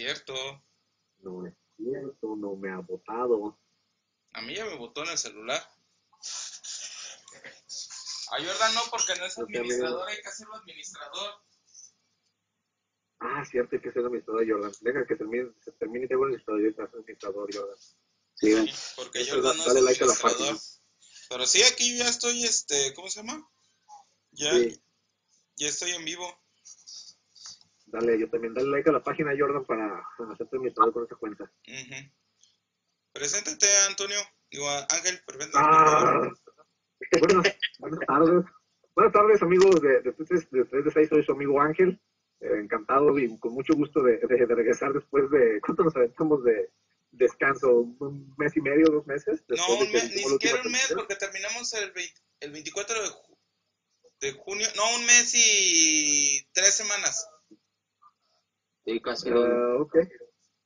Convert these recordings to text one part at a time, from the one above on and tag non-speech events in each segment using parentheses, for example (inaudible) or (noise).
cierto. No es cierto, no me ha votado. A mí ya me votó en el celular. A Jordan no, porque no es No te administrador, hay que hacerlo administrador. Ah, cierto, hay que ser administrador, Jordan. Deja que termine, se termine y tengo el administrador, y estás administrador, Jordan. Sí, porque Eso, Jordan no dale es like a la administrador. Pero sí, aquí ya estoy, este, ¿cómo se llama? Ya, Sí. ya estoy en vivo. Dale, yo también, dale like a la página, Jordan, para hacerte administrador con esa cuenta. Ujú. Preséntate, Antonio. Digo, a- Ángel, presenta. Ah, buenas, buenas tardes. Buenas tardes, amigos de, de, 3 de, 3 de 6. Soy su amigo Ángel. Eh, encantado y con mucho gusto de, de- de regresar después de. ¿Cuánto nos aventamos de descanso? ¿Un mes y medio, dos meses? No, de un que mes, ni siquiera un mes, porque terminamos el, 20 el 24 de, ju- de junio. No, un mes y tres semanas. Sí, casi lo- Ah, ok,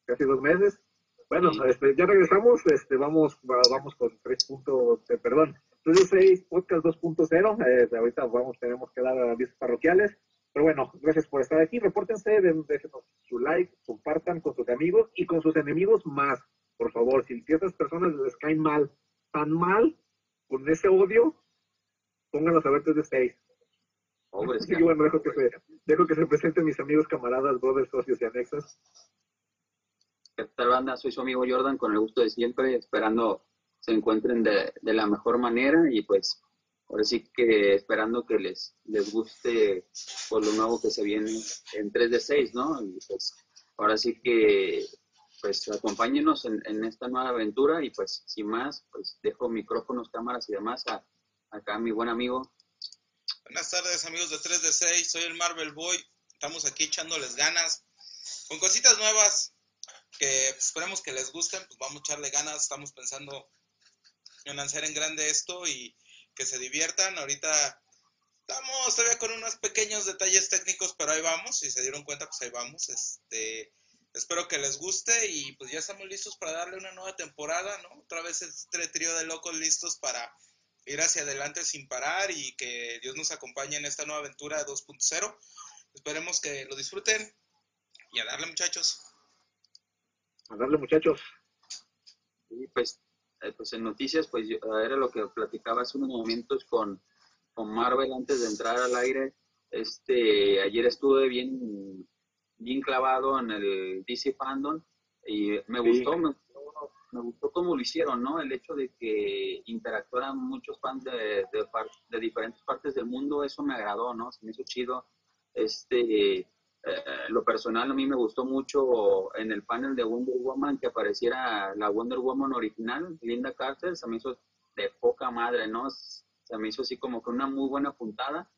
casi dos meses. Bueno, Sí. este, ya regresamos, este, vamos, va- vamos con tres puntos, eh, perdón, 3 de 6, podcast 2.0, eh, ahorita vamos, tenemos que dar avisos parroquiales, pero bueno, gracias por estar aquí, repórtense, déjenos su like, compartan con sus amigos y con sus enemigos más, por favor, si esas personas les caen mal, tan mal, con ese odio, pónganlos a ver 3 de 6. Pobres, (laughs) Así que bueno, dejo que se, dejo que se presenten mis amigos, camaradas, brothers, socios y anexos. ¿Qué tal, banda? Soy su amigo Jordan, con el gusto de siempre, esperando se encuentren de, de la mejor manera y pues ahora sí que esperando que les, les guste por lo nuevo que se viene en 3 de 6, ¿no? Y pues ahora sí que pues acompáñenos en, en esta nueva aventura y pues sin más, pues dejo micrófonos, cámaras y demás a acá a mi buen amigo. Buenas tardes, amigos de 3 de 6. Soy el Marvel Boy. Estamos aquí echándoles ganas con cositas nuevas que esperemos que les gusten. Pues vamos a echarle ganas. Estamos pensando en hacer en grande esto y que se diviertan. Ahorita estamos todavía con unos pequeños detalles técnicos, pero ahí vamos. Si se dieron cuenta, pues ahí vamos. Este, espero que les guste y pues ya estamos listos para darle una nueva temporada, ¿no? Otra vez este trío de locos listos para ir hacia adelante sin parar y que Dios nos acompañe en esta nueva aventura 2.0. Esperemos que lo disfruten y a darle muchachos. A darle, muchachos. Y pues, eh, pues en noticias, pues yo- era lo que platicaba hace unos momentos con, con Marvel antes de entrar al aire. Este, ayer estuve bien, bien clavado en el DC Fandom y me Sí. gustó, me, gustó- me gustó cómo lo hicieron, ¿no? El hecho de que interactuaran muchos fans de, de, diferentes partes del mundo, eso me agradó, ¿no? Se me hizo chido. Este, eh, lo personal a mí me gustó mucho en el panel de Wonder Woman que apareciera la Wonder Woman original, Linda Carter, se me hizo de poca madre, ¿no? Se me hizo así como que una muy buena puntada.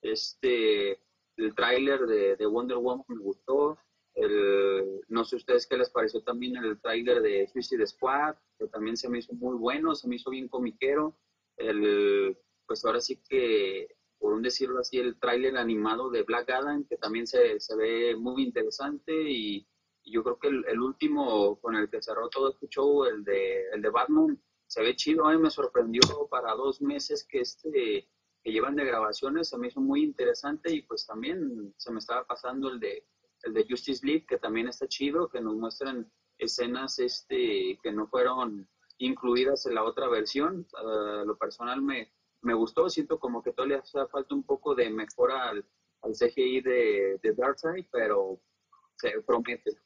Este, el tráiler de, de Wonder Woman me gustó. El, no sé ustedes qué les pareció también el tráiler de Suicide Squad, que también se me hizo muy bueno, se me hizo bien comiquero. El, pues ahora sí que, por un decirlo así, el tráiler animado de Black Adam, que también se, se ve muy interesante y, yo creo que el, el último con el que cerró todo este show, el de, el de Batman, se ve chido. A mí me sorprendió para dos meses que este que llevan de grabaciones se me hizo muy interesante y pues también se me estaba pasando el de el de Justice League que también está chido que nos muestran escenas este que no fueron incluidas en la otra versión. Uh, lo personal me, me gustó siento como que todavía hace falta un poco de mejora al, al CGI de, de Darkseid pero se promete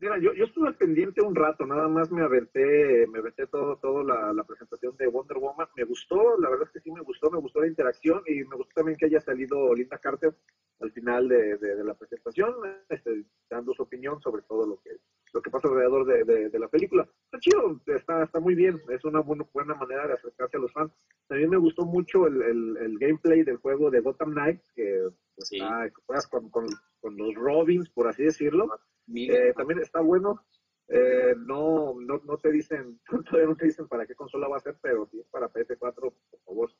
Mira, yo, yo estuve pendiente un rato, nada más me aventé, me aventé todo, todo la, la presentación de Wonder Woman. Me gustó, la verdad es que sí me gustó, me gustó la interacción y me gustó también que haya salido Linda Carter al final de, de, de la presentación, este, dando su opinión sobre todo lo que, lo que pasa alrededor de, de, de la película. Está chido, está, está muy bien, es una buena, buena manera de acercarse a los fans. También me gustó mucho el, el, el gameplay del juego de Gotham Knights, que pues, Sí. está, que juegas con, con, con los Robins, por así decirlo. Mira, Eh, también está bueno. Eh, no, no, no te dicen, (laughs) todavía no te dicen para qué consola va a ser, pero si es para PS4, por favor.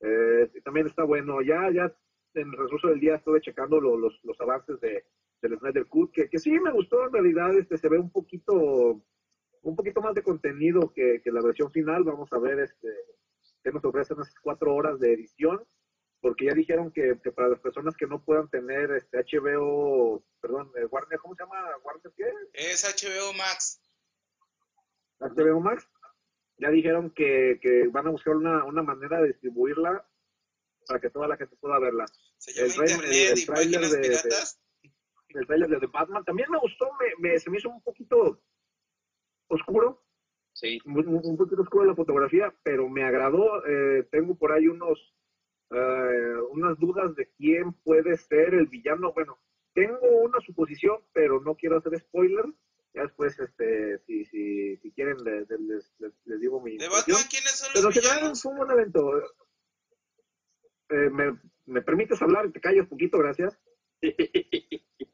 Eh, también está bueno. Ya, ya en el recurso del día estuve checando lo- los, los avances de, del Snyder Cut, que, que sí me gustó en realidad, este se ve un poquito, un poquito más de contenido que, que la versión final. Vamos a ver este que nos ofrecen unas cuatro horas de edición, porque ya dijeron que, para las personas que no puedan tener este HBO, perdón, eh, Warner, ¿cómo se llama? ¿Warner qué? Es HBO Max. HBO Max. Ya dijeron que, que van a buscar una, una manera de distribuirla para que toda la gente pueda verla. Se llama el Internet y páginas de, piratas. El trailer de Batman también me gustó, me, se me hizo un poquito oscuro. Sí. Un, poquito oscuro la fotografía, pero me agradó. Eh, tengo por ahí unos eh, unas dudas de quién puede ser el villano. Bueno, tengo una suposición, pero no quiero hacer spoiler. Ya después, este, si, si, si quieren, les, les, digo mi. ¿De Batman quiénes son los pero villanos? fue un buen evento. Eh, me, ¿Me permites hablar y te callas poquito? Gracias. (laughs)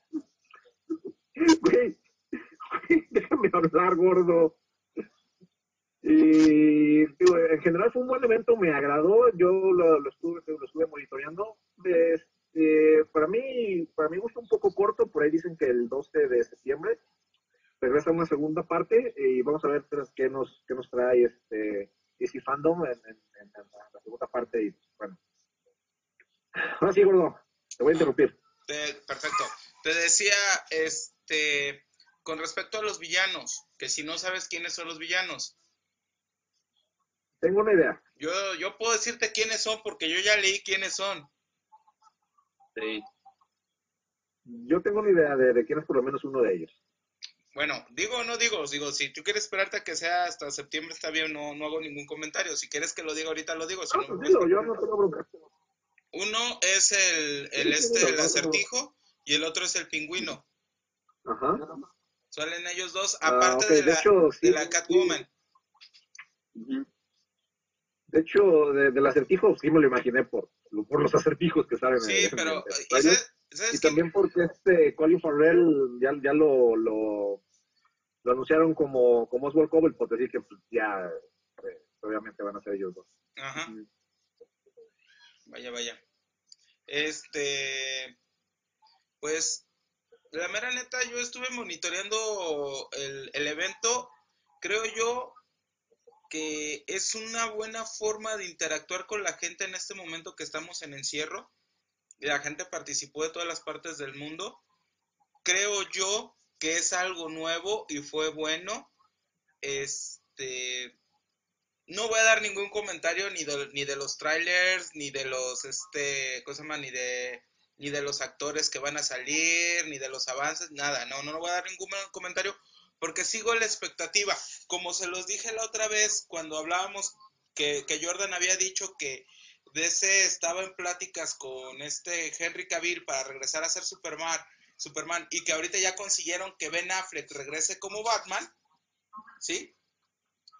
(laughs) déjame hablar, gordo. Y en general fue un buen evento, me agradó, yo lo, estuve, lo estuve monitoreando. Este, para mí, para mí gusta un poco corto, por ahí dicen que el 12 de septiembre regresa una segunda parte y vamos a ver qué nos, qué nos trae este DC Fandom en, la segunda parte y bueno. Ahora sí, gordo, te voy a interrumpir. Perfecto. Te decía, este, con respecto a los villanos, que si no sabes quiénes son los villanos, tengo una idea. Yo, yo puedo decirte quiénes son porque yo ya leí quiénes son. Sí. Yo tengo una idea de, quién es por lo menos uno de ellos. Bueno, digo o no digo, digo, si tú quieres esperarte a que sea hasta septiembre está bien, no, no hago ningún comentario. Si quieres que lo diga ahorita lo digo. no, yo no tengo Uno es el, el este, el acertijo, y el otro es el pingüino. Ajá. Salen ellos dos, ah, aparte de, la, de la Catwoman. De hecho, de, del acertijo sí me lo imaginé por, por los acertijos que salen sí, pero, y también porque este Colin Farrell ya, ya lo, lo, lo anunciaron como, como Oswald Cobblepot, así que pues, ya eh, obviamente van a ser ellos dos. Ajá. Vaya, vaya. Este, pues, la mera neta, yo estuve monitoreando el, evento. Creo yo que es una buena forma de interactuar con la gente en este momento que estamos en encierro. La gente participó de todas las partes del mundo. Creo yo que es algo nuevo y fue bueno. Este no voy a dar ningún comentario ni de, ni de los trailers, ni de los este, cosa más, ni de ni de los actores que van a salir, ni de los avances, nada, no, no, no voy a dar ningún comentario porque sigo la expectativa. Como se los dije la otra vez cuando hablábamos que, Jordan había dicho que DC estaba en pláticas con este Henry Cavill para regresar a ser Superman, Superman y que ahorita ya consiguieron que Ben Affleck regrese como Batman, ¿sí?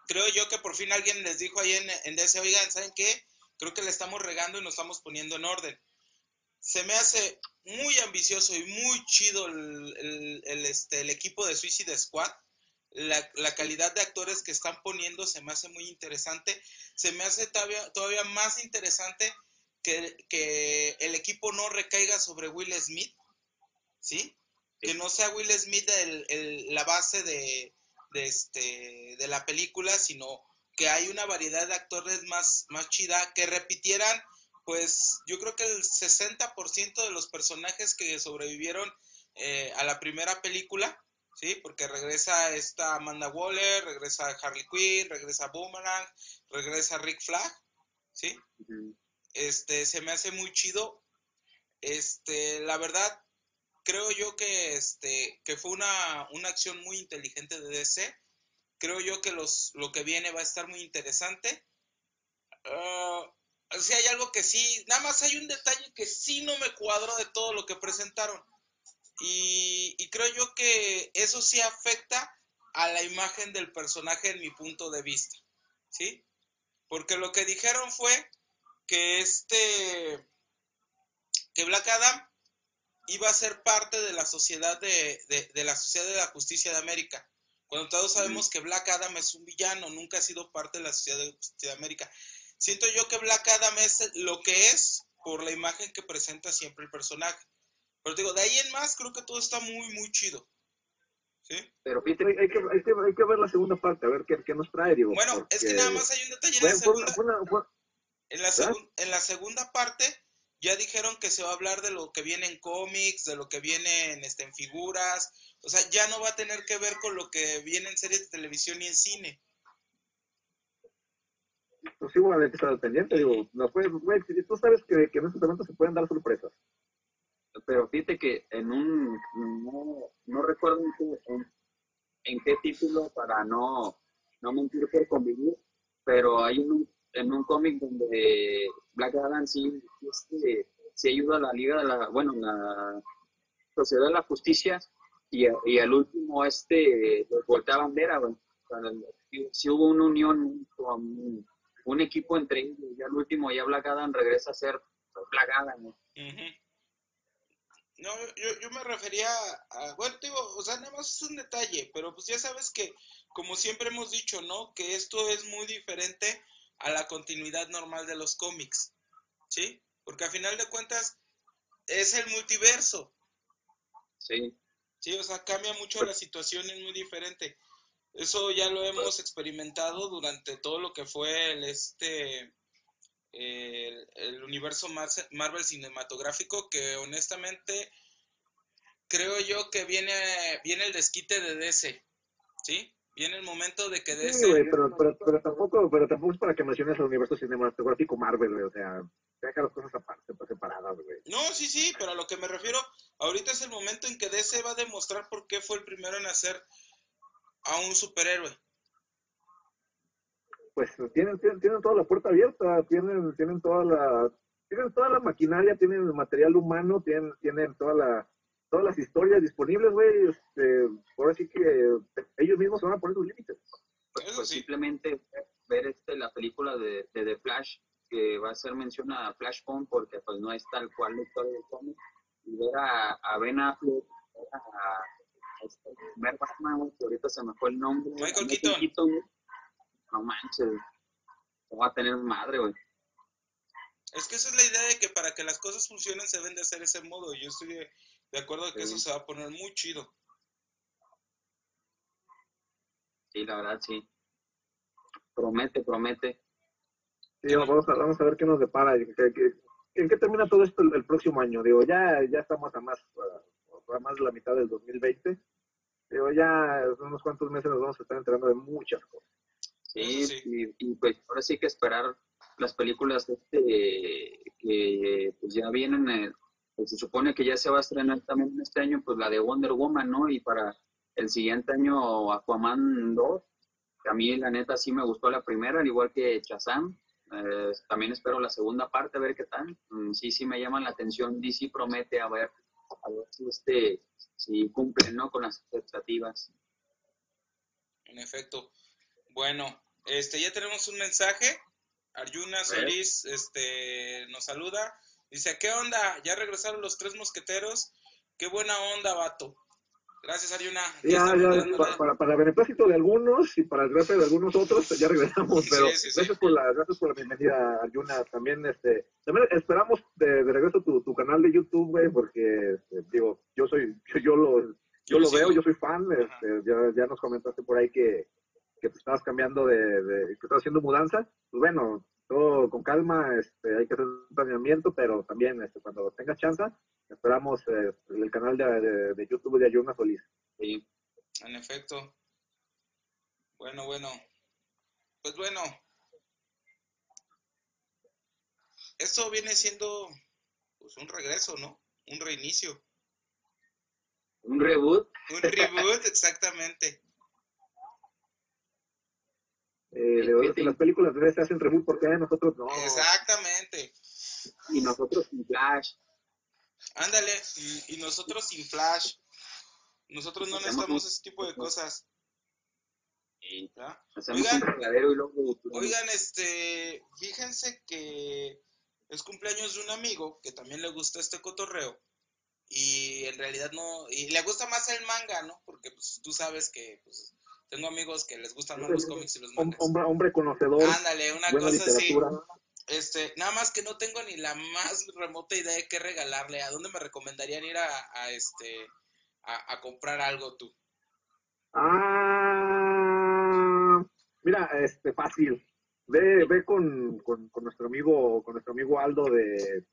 Creo yo que por fin alguien les dijo ahí en, en DC, oigan, ¿saben qué? Creo que le estamos regando y nos estamos poniendo en orden se me hace muy ambicioso y muy chido el, este, el equipo de Suicide Squad. La, calidad de actores que están poniendo se me hace muy interesante. Se me hace todavía, todavía más interesante que, que, el equipo no recaiga sobre Will Smith, ¿sí? Que no sea Will Smith el, la base de, de, este, de la película, sino que hay una variedad de actores más, más chida, que repitieran pues yo creo que el 60% de los personajes que sobrevivieron eh, a la primera película, ¿sí? Porque regresa esta Amanda Waller, regresa Harley Quinn, regresa Boomerang, regresa Rick Flag, ¿sí? Este, se me hace muy chido. Este, la verdad, creo yo que, este, que fue una, una acción muy inteligente de DC. Creo yo que los, lo que viene va a estar muy interesante. Uh, si hay algo que sí, nada más hay un detalle que sí no me cuadró de todo lo que presentaron. Y, creo yo que eso sí afecta a la imagen del personaje en mi punto de vista. ¿Sí? Porque lo que dijeron fue que este, que Black Adam iba a ser parte de la sociedad de, de, la sociedad de la justicia de América. Cuando todos sabemos que Black Adam es un villano, nunca ha sido parte de la sociedad de justicia de América siento yo que Black Adam es lo que es por la imagen que presenta siempre el personaje. Pero digo, de ahí en más creo que todo está muy, muy chido. ¿Sí? Pero hay, que, hay, que, hay que ver la segunda parte, a ver qué, qué nos trae, digo. Bueno, es que nada más hay un detalle en la segunda. Fue una, En la, en la segunda parte ya dijeron que se va a hablar de lo que viene en cómics, de lo que viene en, este, en figuras, o sea, ya no va a tener que ver con lo que viene en series de televisión y en cine. Pues sí, bueno, hay que estar pendiente, digo, no puedes, güey, tú sabes que, que en estos momentos se pueden dar sorpresas. Pero fíjate que en un, no, no recuerdo en, en, qué título para no, no mentir por convivir, pero hay un, en un cómic donde Black Adam sí, este, sí ayuda a la Liga de la, bueno, la Sociedad de la Justicia y, y al último este voltea bandera, bueno, si hubo una unión, un, un, equipo entre ellos, y al último ya Black Adam regresa a ser Black Adam. ¿no? No, yo, yo me refería a, bueno, digo, o sea, nada más es un detalle, pero pues ya sabes que, como siempre hemos dicho, ¿no? Que esto es muy diferente a la continuidad normal de los cómics, ¿sí? Porque a final de cuentas es el multiverso. Sí. Sí, o sea, cambia mucho la situación, es muy diferente. Eso ya lo hemos experimentado durante todo lo que fue el este el, universo Marvel cinematográfico que honestamente creo yo que viene viene el desquite de DC, ¿sí? Viene el momento de que DC... Sí, pero, pero, tampoco, pero tampoco es para que menciones el universo cinematográfico Marvel, güey, o sea, deja las cosas aparte, pues, separadas, güey. No, sí, sí, pero a lo que me refiero, ahorita es el momento en que DC va a demostrar por qué fue el primero en hacer a un superhéroe pues tienen, tienen, toda la puerta abierta, tienen, tienen toda la, tienen toda la maquinaria, tienen el material humano, tienen, tienen toda la, todas las historias disponibles, güey, este, por así que ellos mismos se van a poner sus límites. Pues, simplemente ver este, la película de, de The Flash, que va a ser mención a Flashpoint, porque pues no es tal cual la historia del cómic, y ver a, a Ben Affleck, a, este, Batman, que ahorita se me fue el nombre. Michael Keaton no manches, va a tener madre, güey. Es que esa es la idea de que para que las cosas funcionen se deben de hacer ese modo. Yo estoy de, acuerdo que eso se va a poner muy chido. Sí, la verdad, sí. Promete, promete. Sí, vamos a, vamos a ver qué nos depara. ¿En qué termina todo esto el, próximo año? Digo, ya, ya estamos a más, más de la mitad del 2020. Digo, ya unos cuantos meses nos vamos a estar enterando de muchas cosas. Sí, Y, pues ahora sí que esperar las películas este, que pues ya vienen, eh, pues, se supone que ya se va a estrenar también este año, pues la de Wonder Woman, ¿no? Y para el siguiente año Aquaman 2, que a mí la neta sí me gustó la primera, al igual que Chazam. Eh, también espero la segunda parte, a ver qué tal. Mm, sí, sí me llama la atención. DC promete a ver, a ver si, este, si cumplen ¿no? con las expectativas. En efecto. Bueno, este, ya tenemos un mensaje. Arjuna Solís este, nos saluda. Dice, ¿qué onda? Ya regresaron los tres mosqueteros. Qué buena onda, vato. Gracias, Arjuna. Ya, ya, para, para, para, beneplácito de algunos y para el de algunos otros, ya regresamos. Pero gracias, Por la, gracias por la bienvenida, Arjuna. También, este, también esperamos de, de regreso tu, tu, canal de YouTube, güey, porque, este, digo, yo soy, yo, yo lo, yo, lo veo, yo soy fan. Este, ya, ya nos comentaste por ahí que, que te estabas cambiando de, que estabas haciendo mudanza, pues bueno, todo con calma, este, hay que hacer un planeamiento, pero también este, cuando tengas chance, esperamos eh, el canal de, de, YouTube de Ayuna Solís. Sí, en efecto. Bueno, bueno. Pues bueno. Esto viene siendo pues un regreso, ¿no? Un reinicio. Un reboot. Un reboot, exactamente. Eh, de las películas de se hacen reboot, porque nosotros no? Exactamente. Y nosotros sin Flash. Ándale, y, nosotros sin Flash. Nosotros no necesitamos ese tipo de cosas. Oigan, oigan, este, fíjense que es cumpleaños de un amigo que también le gusta este cotorreo y en realidad no, y le gusta más el manga, ¿no? Porque pues tú sabes que pues, tengo amigos que les gustan más los cómics y los mangas. Hombre, hombre conocedor. Ándale, una cosa así. Este, nada más que no tengo ni la más remota idea de qué regalarle. ¿A dónde me recomendarían ir a, este a, comprar algo tú? Ah, mira, este fácil. ve, ve con, con, con nuestro amigo, con nuestro amigo Aldo de,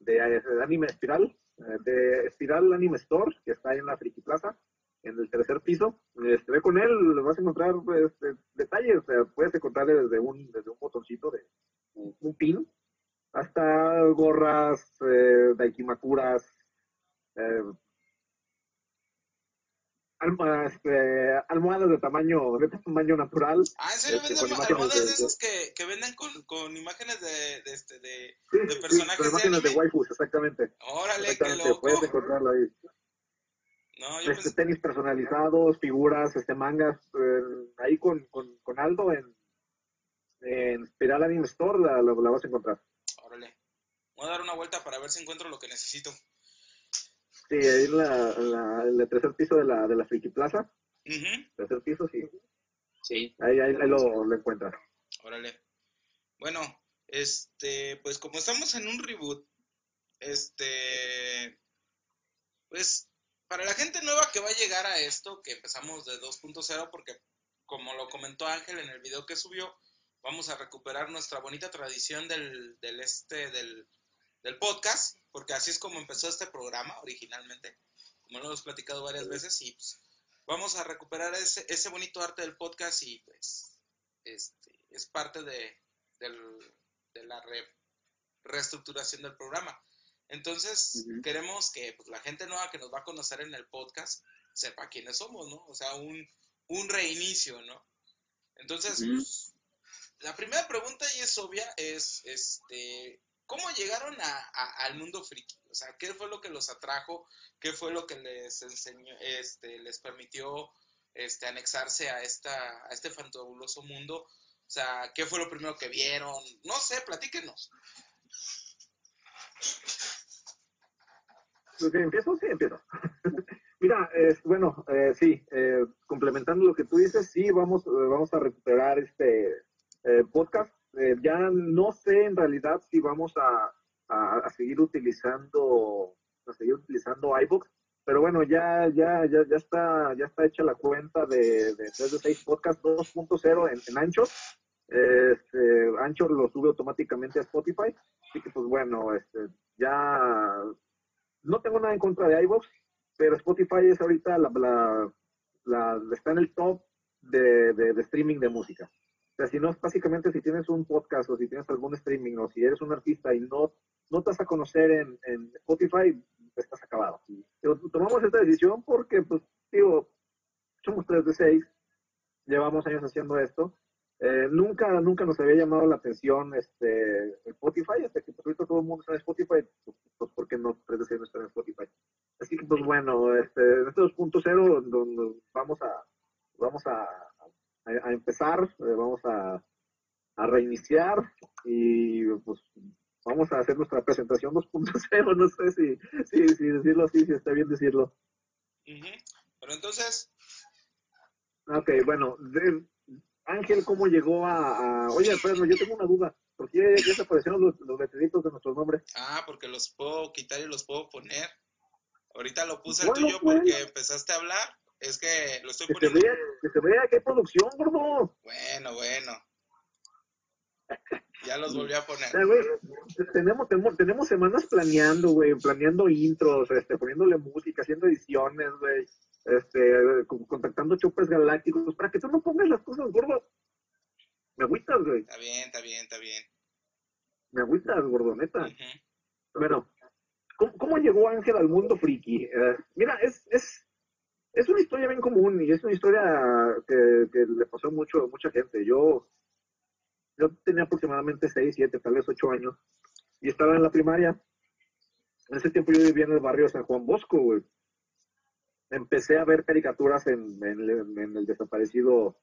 de, Anime Espiral, eh, de Espiral Anime Store, que está ahí en la Friki Plaza, en el tercer piso. Este, ve con él, vas a encontrar pues, detalles, puedes encontrar desde un, desde un botoncito de un pin hasta gorras, eh, daikimakuras, eh, este, almohadas de tamaño de tamaño natural. Ah, ¿en serio este, venden almohadas de, esos que, que venden con, con imágenes de, de, este, de, de personajes sí, con imágenes de, waifus, exactamente. Órale, exactamente, qué loco. Puedes encontrarlo ahí. No, yo este, pensé... Tenis personalizados, figuras, este mangas, eh, ahí con, con, con, Aldo en, en Spiral Anime Store la, la, la vas a encontrar. Órale. Voy a dar una vuelta para ver si encuentro lo que necesito. Sí, ahí en, la, la, el tercer piso de la, de la Friki Plaza. Tercer piso, sí. Sí. Ahí, ahí, lo, lo encuentras. Órale. Bueno, este, pues como estamos en un reboot, este, pues para la gente nueva que va a llegar a esto, que empezamos de 2.0, porque como lo comentó Ángel en el video que subió, vamos a recuperar nuestra bonita tradición del, del este, del, del podcast, porque así es como empezó este programa originalmente, como lo hemos platicado varias veces, y pues vamos a recuperar ese, ese bonito arte del podcast y pues este, es parte de, de la reestructuración del programa. Entonces, queremos que pues, la gente nueva que nos va a conocer en el podcast sepa quiénes somos, ¿no? O sea, un, un reinicio, ¿no? Entonces, pues, la primera pregunta, y es obvia, es, este, ¿Cómo llegaron a, al mundo friki? O sea, ¿qué fue lo que los atrajo? ¿Qué fue lo que les enseñó, este, les permitió este, anexarse a, esta, a este fantabuloso mundo? O sea, ¿qué fue lo primero que vieron? No sé, platíquenos. ¿Empiezo? Sí, empiezo. (laughs) Mira, bueno, eh, sí, eh, complementando lo que tú dices, sí, vamos, eh, vamos a recuperar este podcast eh, ya no sé en realidad si vamos a, a, seguir utilizando a seguir utilizando iBox, pero bueno, ya, ya, ya, ya está, ya está hecha la cuenta de, de 3 de 6 Podcast 2.0 en, en Anchor. Este, Anchor lo sube automáticamente a Spotify. Así que pues bueno, este, ya no tengo nada en contra de iBox, pero Spotify es ahorita la, está en el top de, de, streaming de música sea, si no, básicamente si tienes un podcast o si tienes algún streaming o si eres un artista y no, no te vas a conocer en, Spotify, estás acabado. tomamos esta decisión porque, pues, digo, somos 3 de 6, llevamos años haciendo esto. Eh, nunca, nunca nos había llamado la atención este, Spotify, hasta que pues, ahorita todo el mundo está en Spotify, pues, pues ¿por qué no 3 de 6 no está en Spotify? Así que, pues bueno, este, en este 2.0 donde vamos a, vamos a a, empezar, eh, vamos a, a, reiniciar y pues vamos a hacer nuestra presentación 2.0, (laughs) no sé si, si, si, decirlo así, si está bien decirlo. Pero entonces... Ok, bueno, Ángel, ¿cómo llegó a, a... Oye, Pedro, yo tengo una duda. ¿Por qué ya desaparecieron los, los letreritos de nuestros nombres? Ah, porque los puedo quitar y los puedo poner. Ahorita lo puse el tuyo porque empezaste a hablar es que lo estoy que poniendo. Se vea, que se vea que hay producción, gordo. Bueno, bueno. Ya los volví a poner. tenemos, tenemos, tenemos semanas planeando, güey, planeando intros, este, poniéndole música, haciendo ediciones, güey, este, contactando choppers galácticos, para que tú no pongas las cosas, gordo. Me agüitas, güey. Está bien, está bien, está bien. Me agüitas, gordo, neta. Bueno, ¿cómo, ¿cómo, llegó Ángel al mundo friki? Eh, mira, es, es, es una historia bien común y es una historia que, le pasó mucho a mucha gente. Yo, yo tenía aproximadamente 6, 7, tal vez 8 años y estaba en la primaria. En ese tiempo yo vivía en el barrio San Juan Bosco, güey. Empecé a ver caricaturas en, en, el desaparecido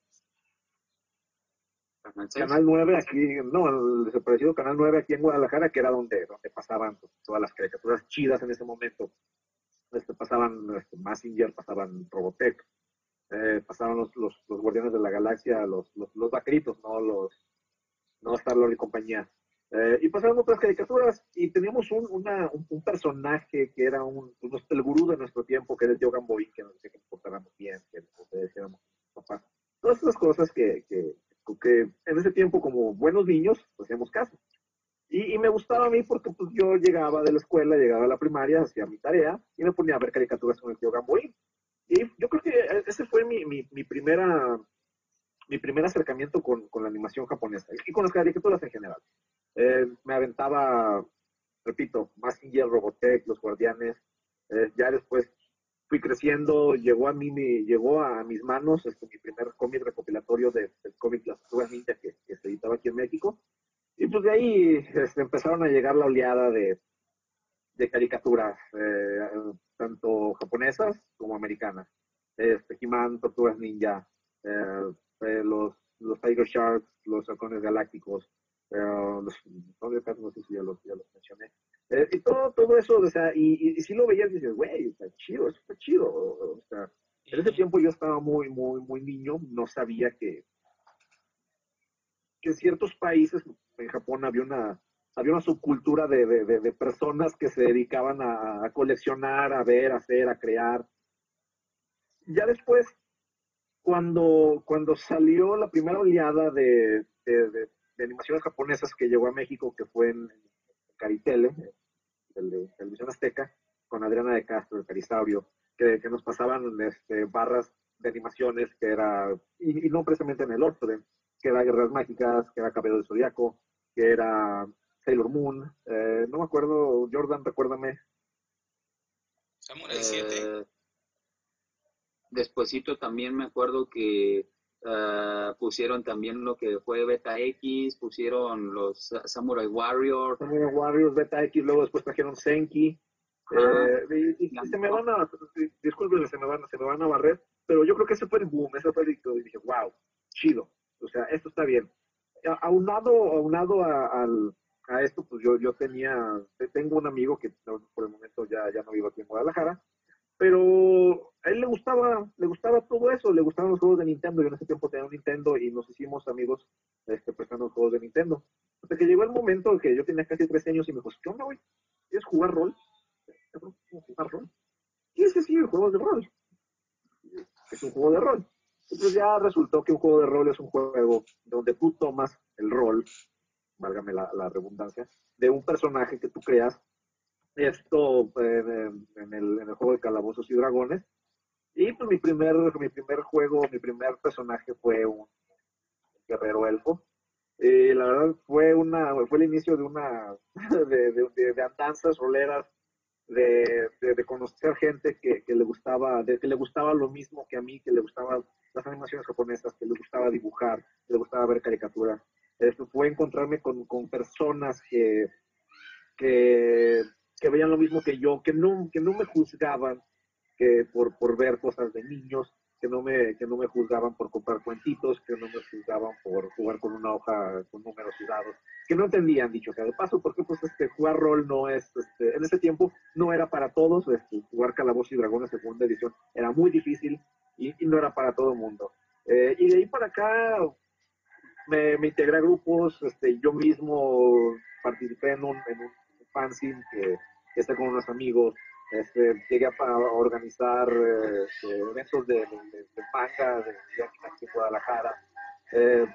Canal 9 aquí, no, el desaparecido Canal 9 aquí en Guadalajara, que era donde, donde pasaban todas las caricaturas chidas en ese momento. Este, pasaban este, Massinger, pasaban Robotech, eh, pasaban los, los, los, Guardianes de la Galaxia, los, los, los Vaqueritos, no los no Star-Lord y compañía. Eh, y pasaban otras caricaturas y teníamos un, una, un, personaje que era un, pues, el gurú de nuestro tiempo, que era el Yogan Boy, que nos decía que nos portáramos bien, que nos decíamos papás. Todas esas cosas que, que, que, en ese tiempo, como buenos niños, pues hacíamos caso. Y, me gustaba a mí porque pues, yo llegaba de la escuela, llegaba a la primaria, hacía mi tarea y me ponía a ver caricaturas con el tío Gamboín. Y yo creo que ese fue mi, mi, mi primera mi primer acercamiento con, con, la animación japonesa y con las caricaturas en general. Eh, me aventaba, repito, Massinger, Robotech, Los Guardianes. Eh, ya después fui creciendo, llegó a mí, llegó a mis manos este, mi primer cómic recopilatorio de, del cómic Las Tortugas Ninja que, se editaba aquí en México. Y pues de ahí este, empezaron a llegar la oleada de, de caricaturas, eh, tanto japonesas como americanas. Este, He-Man, Tortugas Ninja, eh, eh, los, los Tiger Sharks, los halcones galácticos, los, no sé si ya los, ya los mencioné. Eh, y todo, todo eso, o sea, y, y, si lo veías y dices, güey, está chido, eso está chido. O, sea, en ese tiempo yo estaba muy, muy, muy niño, no sabía que, que en ciertos países, en Japón había una, había una subcultura de, de, de, personas que se dedicaban a, a, coleccionar, a ver, a hacer, a crear. Ya después cuando, cuando salió la primera oleada de, de, animaciones japonesas que llegó a México, que fue en, Caritele, de Televisión Azteca, con Adriana de Castro, el Carisaurio, que, que nos pasaban este, barras de animaciones que era, y, no precisamente en el orden, que era Guerras Mágicas, que era Cabello del Zodiaco, que era Sailor Moon, eh, no me acuerdo, Jordan, recuérdame. Samurai 7. Despuésito también me acuerdo que ah, pusieron también lo que fue Beta X, pusieron los Samurai Warriors. Samurai Warriors, Beta X, luego después trajeron Senki. Eh, y, se me van a, disculpen, se me van, se me van a barrer, pero yo creo que ese fue el boom, ese fue el y dije, wow, chido, o sea, esto está bien. Aunado, aunado a, al, a esto, pues yo, yo tenía, tengo un amigo que por el momento ya, ya no vivo aquí en Guadalajara, pero a él le gustaba, le gustaba todo eso, le gustaban los juegos de Nintendo. Yo en ese tiempo tenía un Nintendo y nos hicimos amigos este, prestando los juegos de Nintendo. Hasta que llegó el momento que yo tenía casi 13 años y me dijo, ¿qué onda, güey? ¿Quieres jugar rol? jugar rol? Y es sí, el juego de rol. Es un juego de rol. Entonces ya resultó que un juego de rol es un juego donde tú tomas el rol, válgame la, la redundancia, de un personaje que tú creas esto en, el, juego de Calabozos y Dragones. Y pues mi primer, mi primer juego, mi primer personaje fue un guerrero elfo. Y la verdad fue una fue el inicio de una (laughs) de, de, de andanzas roleras de, de, conocer gente que, que, le gustaba de, que le gustaba lo mismo que a mí que le gustaban las animaciones japonesas que le gustaba dibujar que le gustaba ver caricaturas esto fue encontrarme con, con personas que que que veían lo mismo que yo, que no, que no me juzgaban que por, por ver cosas de niños, que no, me, que no me juzgaban por comprar cuentitos, que no me juzgaban por jugar con una hoja con números y dados, que no entendían, dicho sea de paso, porque pues este, jugar rol no es, este, en ese tiempo no era para todos, este, jugar Calabozos y Dragones segunda edición era muy difícil y, no era para todo el mundo. Eh, y de ahí para acá me, me integré a grupos, este, yo mismo participé en un, en un fanzine que, que con unos amigos. Este, llegué a, organizar este, eventos de, de, manga de, aquí en Guadalajara. Eh,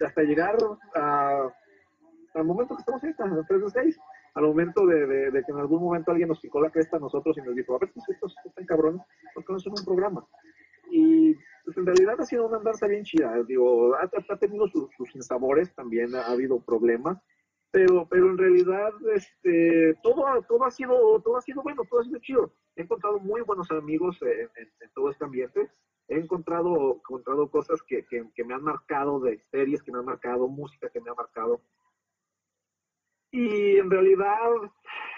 hasta llegar al momento que estamos ahí, en 3 de 6, al momento de, que en algún momento alguien nos picó la cresta a nosotros y nos dijo, a ver, pues estos están cabrones, ¿por qué no son un programa? Y pues en realidad ha sido una andanza bien chida, digo, ha, ha tenido sus, sus insabores, también ha habido problemas, pero, pero en realidad este, todo, todo, ha sido, todo ha sido bueno, todo ha sido chido. He encontrado muy buenos amigos en, todo este ambiente. He encontrado, cosas que, que, me han marcado de series, que me han marcado, música que me ha marcado. Y en realidad,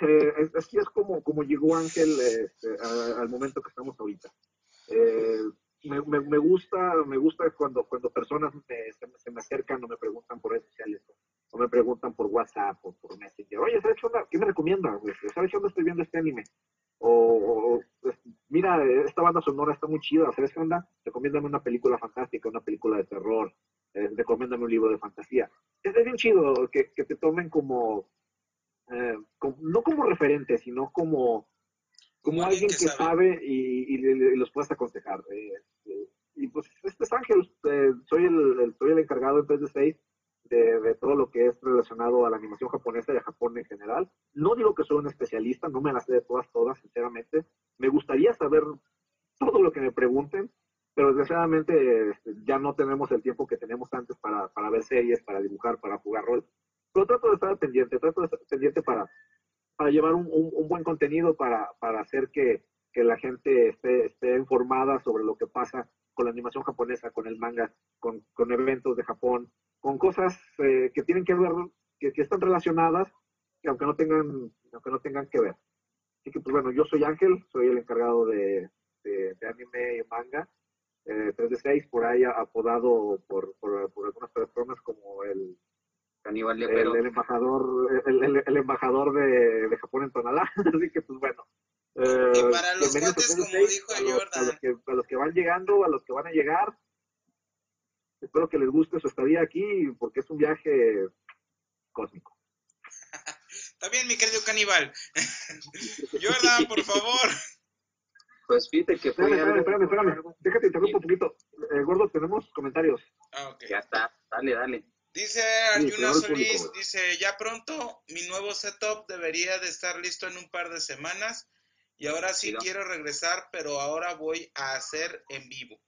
eh, así es como, como llegó Ángel este, al momento que estamos ahorita. Eh, me, me, gusta, me gusta cuando, cuando personas se, me acercan o me preguntan por redes sociales o me preguntan por WhatsApp o por Messenger, oye, ¿sabes qué, onda? ¿Qué me recomiendas? ¿Sabes qué onda estoy viendo este anime? O, pues, mira, esta banda sonora está muy chida, ¿sabes qué onda? Recomiéndame una película fantástica, una película de terror, eh, recomiéndame un libro de fantasía. Es bien chido que, que te tomen como, eh, no como referente, sino como, como alguien que, sabe, y, y, los puedas aconsejar. Eh, y pues este es Ángel, eh, soy, el, soy el encargado en 3 6 de, de, todo lo que es relacionado a la animación japonesa y a Japón en general. No digo que soy un especialista, no me las sé de todas, todas, sinceramente. Me gustaría saber todo lo que me pregunten, pero desgraciadamente este, ya no tenemos el tiempo que teníamos antes para, para ver series, para dibujar, para jugar rol. Pero trato de estar pendiente, trato de estar pendiente para, para llevar un, un, buen contenido, para, para hacer que, que la gente esté, esté, informada sobre lo que pasa con la animación japonesa, con el manga, con, con eventos de Japón, con cosas eh, que tienen que ver, que, que, están relacionadas, que aunque no tengan, aunque no tengan que ver. Así que, pues bueno, yo soy Ángel, soy el encargado de, de, de anime y manga eh, 3 de 6, por ahí apodado por, por, por algunas personas como el, el, el, embajador, el, el embajador de, de, Japón en Tonalá. (laughs) Así que, pues bueno. Eh, y para los cuates, como dijo a Jordan. A los, que, a los que van llegando, a los que van a llegar, espero que les guste su estadía aquí, porque es un viaje cósmico. (laughs) Está bien, mi querido caníbal. (laughs) Jordan, por favor. Pues fíjate que fue. Espérame, espérame, espérame, espérame. Déjate interrumpo un poquito. Eh, gordo, tenemos comentarios. Ah, okay. Ya está, dale, dale. Dice Arjuna sí, Solís, público, dice, ya pronto mi nuevo setup debería de estar listo en un par de semanas y ahora sí, sí quiero regresar, pero ahora voy a hacer en vivo.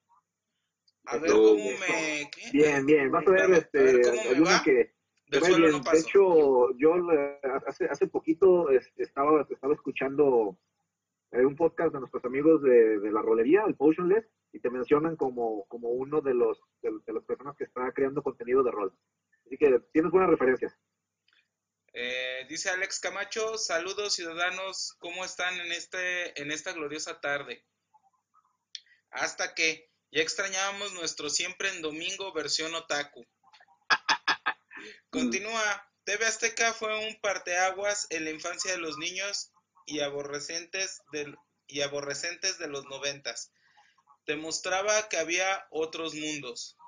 A ver cómo me... (laughs) ¿qué? Bien, bien, vas a ver, este, a ver cómo me va. que... Del muy suelo bien. no de hecho, yo eh, hace, hace poquito este, estaba, estaba escuchando eh, un podcast de nuestros amigos de, de, la rolería, el Potionless, y te mencionan como, como uno de los de, de, las personas que está creando contenido de rol. Así que tienes buenas referencias. Eh, dice Alex Camacho, saludos ciudadanos, ¿cómo están en este en esta gloriosa tarde? Hasta que ya extrañábamos nuestro siempre en domingo versión otaku. (laughs) Continúa, TV Azteca fue un parteaguas en la infancia de los niños y aborrecentes del, y aborrecentes de los noventas. Demostraba que había otros mundos.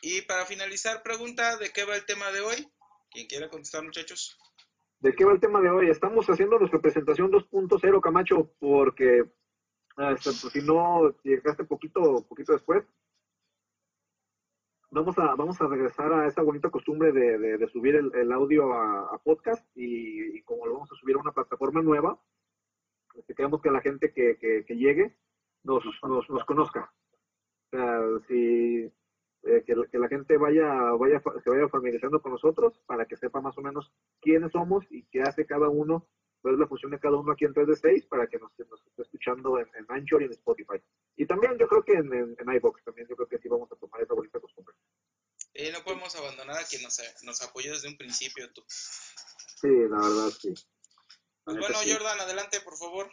Y para finalizar, pregunta, ¿de qué va el tema de hoy? ¿Quién quiera contestar, muchachos? ¿De qué va el tema de hoy? Estamos haciendo nuestra presentación 2.0, Camacho, porque pues, si no llegaste poquito, poquito después, vamos a, vamos a regresar a esa bonita costumbre de, de, de subir el, el audio a, a podcast y, y, como lo vamos a subir a una plataforma nueva, este, queremos que la gente que, que, que llegue nos, nos, nos, conozca. O sea, si, eh, que, que, la gente vaya, vaya, se vaya familiarizando con nosotros para que sepa más o menos quiénes somos y qué hace cada uno, cuál es la función de cada uno aquí en 3 de 6 para que nos, nos esté escuchando en, en, Anchor y en Spotify. Y también yo creo que en, en, en iVox, también yo creo que sí vamos a tomar esa bonita costumbre. Y no podemos abandonar a quien nos, nos apoyó desde un principio, tú. Sí, la verdad, sí. Pues bueno, Jordan, adelante, por favor.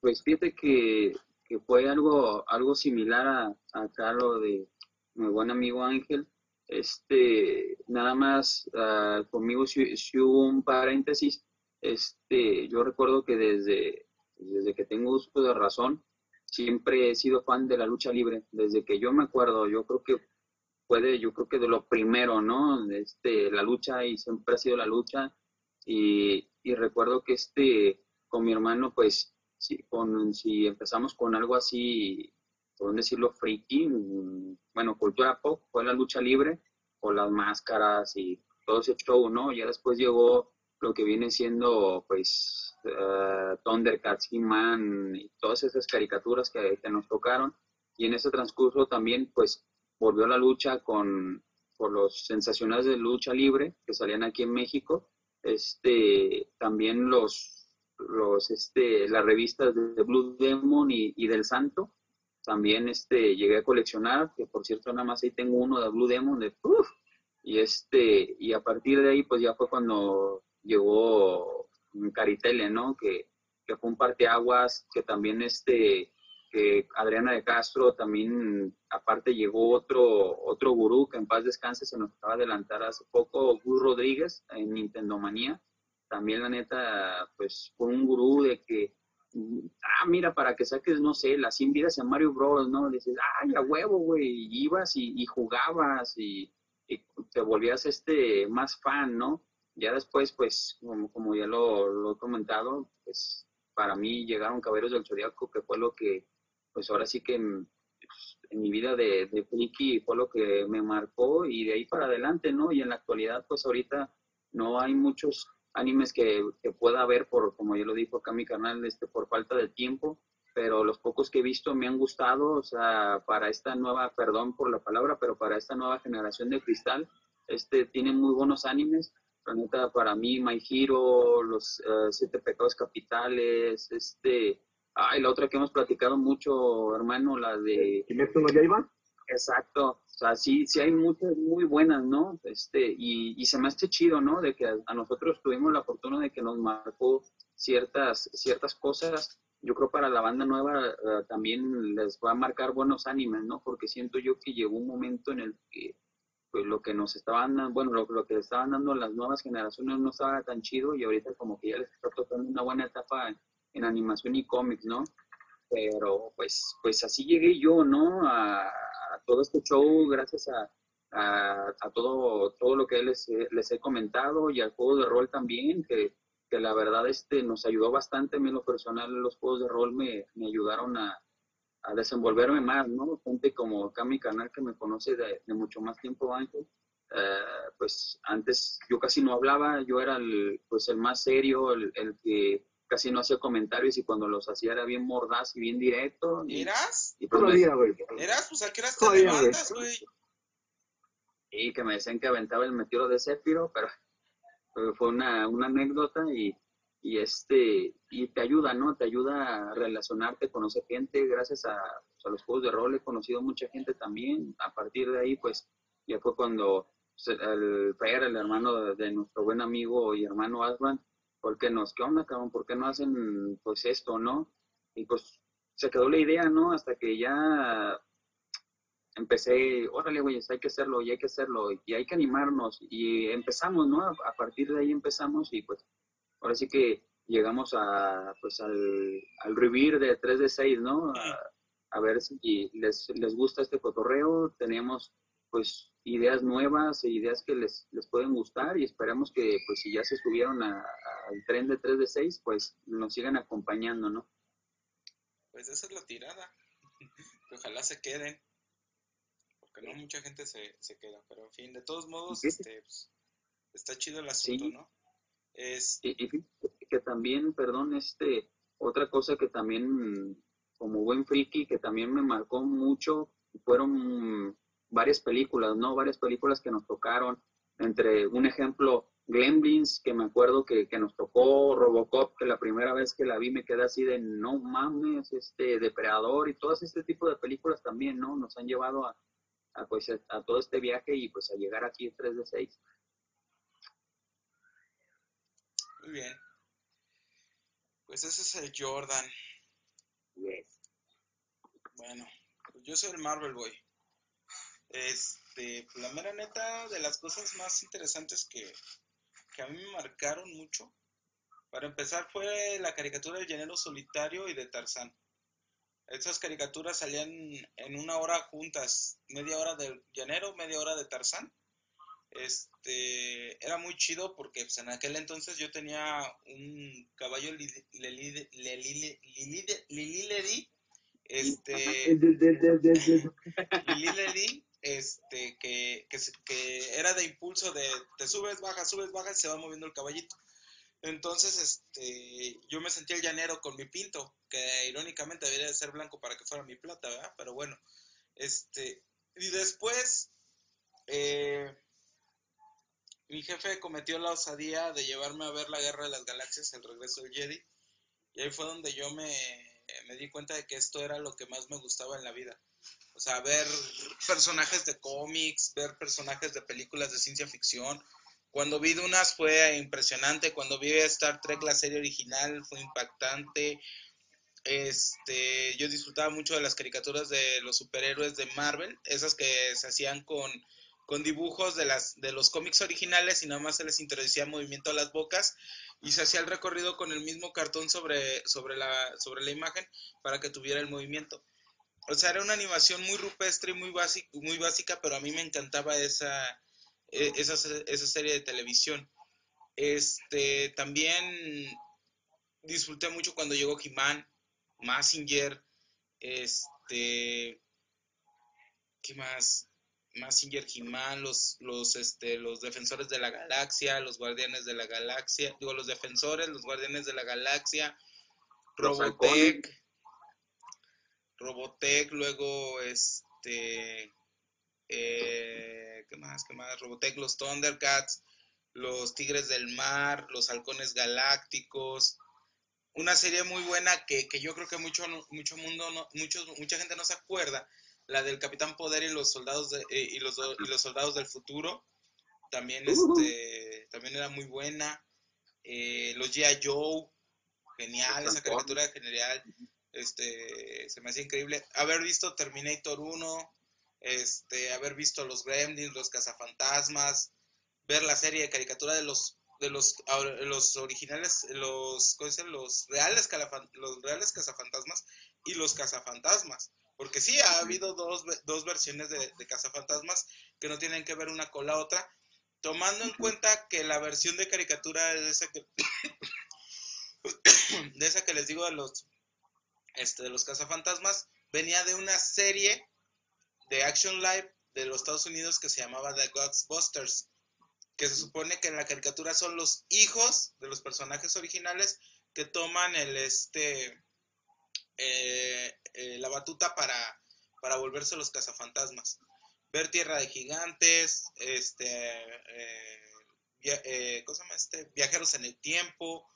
Pues fíjate que, que fue algo, algo similar a, a lo de mi buen amigo Ángel. Este, nada más uh, conmigo si, si, hubo un paréntesis. Este, yo recuerdo que desde, desde que tengo uso de razón, siempre he sido fan de la lucha libre. Desde que yo me acuerdo, yo creo que puede, yo creo que de lo primero, ¿no? Este, la lucha y siempre ha sido la lucha. Y, y recuerdo que este, con mi hermano, pues, si, con, si empezamos con algo así, por decirlo, friki, bueno, cultura pop, fue la lucha libre, con las máscaras y todo ese show, ¿no? Ya después llegó lo que viene siendo, pues, uh, Thundercats, He-Man y todas esas caricaturas que, que nos tocaron. Y en ese transcurso también, pues, volvió la lucha con, con los sensacionales de lucha libre que salían aquí en México. Este, también los, los, este, las revistas de Blue Demon y, y, del Santo. También este, llegué a coleccionar, que por cierto nada más ahí tengo uno de Blue Demon, de uf, y este, y a partir de ahí pues ya fue cuando llegó Caritele, ¿no? Que, que fue un parteaguas, que también este, que Adriana de Castro también, aparte llegó otro, otro gurú que en paz descanse, se nos acaba de adelantar hace poco, Gus Rodríguez en Nintendo Manía. También la neta, pues fue un gurú de que, ah, mira, para que saques, no sé, las 100 vidas en Mario Bros, ¿no? Dices, ay, a huevo, güey, ibas y, y jugabas y, y, te volvías este más fan, ¿no? Ya después, pues, como, como ya lo, he comentado, pues para mí llegaron Caballeros del Zodiaco, que fue lo que pues ahora sí que en mi vida de, de friki fue lo que me marcó y de ahí para adelante, ¿no? Y en la actualidad, pues ahorita no hay muchos animes que, que pueda ver por, como yo lo dijo acá mi canal, este, por falta de tiempo, pero los pocos que he visto me han gustado, o sea, para esta nueva, perdón por la palabra, pero para esta nueva generación de cristal, este, tiene muy buenos animes, la neta, para mí, My Hero, los eh, Siete Pecados Capitales, este, ay, la otra que hemos platicado mucho, hermano, la de... ¿Kimetsu no Yaiba? Exacto, o sea, sí, sí hay muchas muy buenas, ¿no? Este, y, y se me hace chido, ¿no? De que a, a nosotros tuvimos la fortuna de que nos marcó ciertas, ciertas cosas. Yo creo para la banda nueva eh, también les va a marcar buenos animes, ¿no? Porque siento yo que llegó un momento en el que pues, lo que nos estaban bueno, lo, lo que estaban dando las nuevas generaciones no estaba tan chido y ahorita como que ya les está tocando una buena etapa en, animación y cómics, ¿no? Pero pues, pues así llegué yo, ¿no? A, todo este show gracias a, a, a, todo, todo lo que les, les he comentado y al juego de rol también, que, que la verdad este, nos ayudó bastante. A mí en lo personal los juegos de rol me, me ayudaron a, a, desenvolverme más, ¿no? Gente como acá mi canal que me conoce de, de mucho más tiempo antes, eh, pues antes yo casi no hablaba, yo era el, pues el más serio, el, el que casi no hacía comentarios y cuando los hacía era bien mordaz y bien directo. Y, ¿Eras? y pues me- Todavía, güey. ¿Eras? Pues a qué horas te Todavía, güey. levantas, güey. y que me decían que aventaba el meteoro de Zephyro, pero, pero fue una, una anécdota y, y este y te ayuda, ¿no? Te ayuda a relacionarte, conocer gente, gracias a, pues, a los juegos de rol he conocido mucha gente también. A partir de ahí, pues, ya fue cuando el Fer, el hermano de, nuestro buen amigo y hermano Asban, porque nos, ¿qué onda, cabrón? ¿Por qué no hacen, pues, esto, no? Y pues se quedó la idea, ¿no? Hasta que ya empecé, órale, güey, hay que hacerlo y hay que hacerlo y hay que animarnos y empezamos, ¿no? A partir de ahí empezamos y pues ahora sí que llegamos a, pues al, al revivir de 3 de 6, ¿no? A, a ver si les, les gusta este cotorreo, tenemos pues ideas nuevas e ideas que les, les pueden gustar y esperamos que pues si ya se subieron al tren de 3 de 6, pues nos sigan acompañando, ¿no? Pues esa es la tirada. (laughs) Que ojalá se queden. Porque no mucha gente se, se queda. Pero en fin, de todos modos, Sí. este, pues, está chido el asunto, Sí. ¿no? Es, Y, que también, perdón, este, otra cosa que también, como buen friki, que también me marcó mucho, fueron varias películas, ¿no? Varias películas que nos tocaron, entre un ejemplo, Gremlins, que me acuerdo que, que nos tocó, Robocop, que la primera vez que la vi me quedé así de, no mames, este, Depredador, y todos este tipo de películas también, ¿no? Nos han llevado a, pues, a, todo este viaje y pues a llegar aquí 3 de 6. Muy bien. Pues ese es el Jordan. Bueno, pues yo soy el Marvel Boy. Este, pues la mera neta, de las cosas más interesantes que, que a mí me marcaron mucho, para empezar fue la caricatura del llanero solitario y de Tarzán. Esas caricaturas salían en una hora juntas, media hora del llanero, media hora de Tarzán. Este, era muy chido porque pues, en aquel entonces yo tenía un caballo Lili Lili- Lili- Lili- Lili Ledi, este, Lili este, que, que era de impulso de te subes, bajas, subes, bajas y se va moviendo el caballito. Entonces, este, yo me sentía el llanero con mi pinto, que irónicamente debería de ser blanco para que fuera mi plata, ¿verdad? Pero bueno, este, y después, eh, mi jefe cometió la osadía de llevarme a ver la Guerra de las Galaxias, el regreso del Jedi, y ahí fue donde yo me, me di cuenta de que esto era lo que más me gustaba en la vida. O sea, ver personajes de cómics, ver personajes de películas de ciencia ficción. Cuando vi Dunas fue impresionante, cuando vi Star Trek, la serie original, fue impactante. Este, yo disfrutaba mucho de las caricaturas de los superhéroes de Marvel, esas que se hacían con, con dibujos de, las, de los cómics originales y nada más se les introducía movimiento a las bocas y se hacía el recorrido con el mismo cartón sobre, sobre, la, sobre la imagen para que tuviera el movimiento. O sea, era una animación muy rupestre y muy, básica, muy básica, pero a mí me encantaba esa, e- esa, esa serie de televisión. Este, también disfruté mucho cuando llegó He-Man, Massinger, este, ¿qué más? Massinger He-Man, los, los, este, los defensores de la galaxia, los guardianes de la galaxia, digo, los defensores, los guardianes de la galaxia, Robotech, Robotech, luego, este, eh, ¿qué más? ¿Qué más? Robotech, los Thundercats, los Tigres del Mar, los Halcones Galácticos, una serie muy buena que, que yo creo que mucho, mucho mundo, no, muchos, mucha gente no se acuerda, la del Capitán Poder y los soldados de, eh, y, los, y los soldados del futuro también este también era muy buena. Eh, los G.I. Joe genial esa caricatura general este se me hacía increíble. Haber visto Terminator 1 este haber visto los Gremlins los cazafantasmas ver la serie de caricatura de los de los, los originales los los reales los reales cazafantasmas y los cazafantasmas porque sí, ha habido dos, dos versiones de, de Cazafantasmas que no tienen que ver una con la otra, tomando en cuenta que la versión de caricatura de esa que, (coughs) de esa que les digo de los, este, de los cazafantasmas venía de una serie de Action Live de los Estados Unidos que se llamaba The Ghostbusters, que se supone que en la caricatura son los hijos de los personajes originales que toman el este eh, eh, la batuta para, para volverse los cazafantasmas. Ver Tierra de Gigantes, este, eh, eh este? Viajeros en el Tiempo,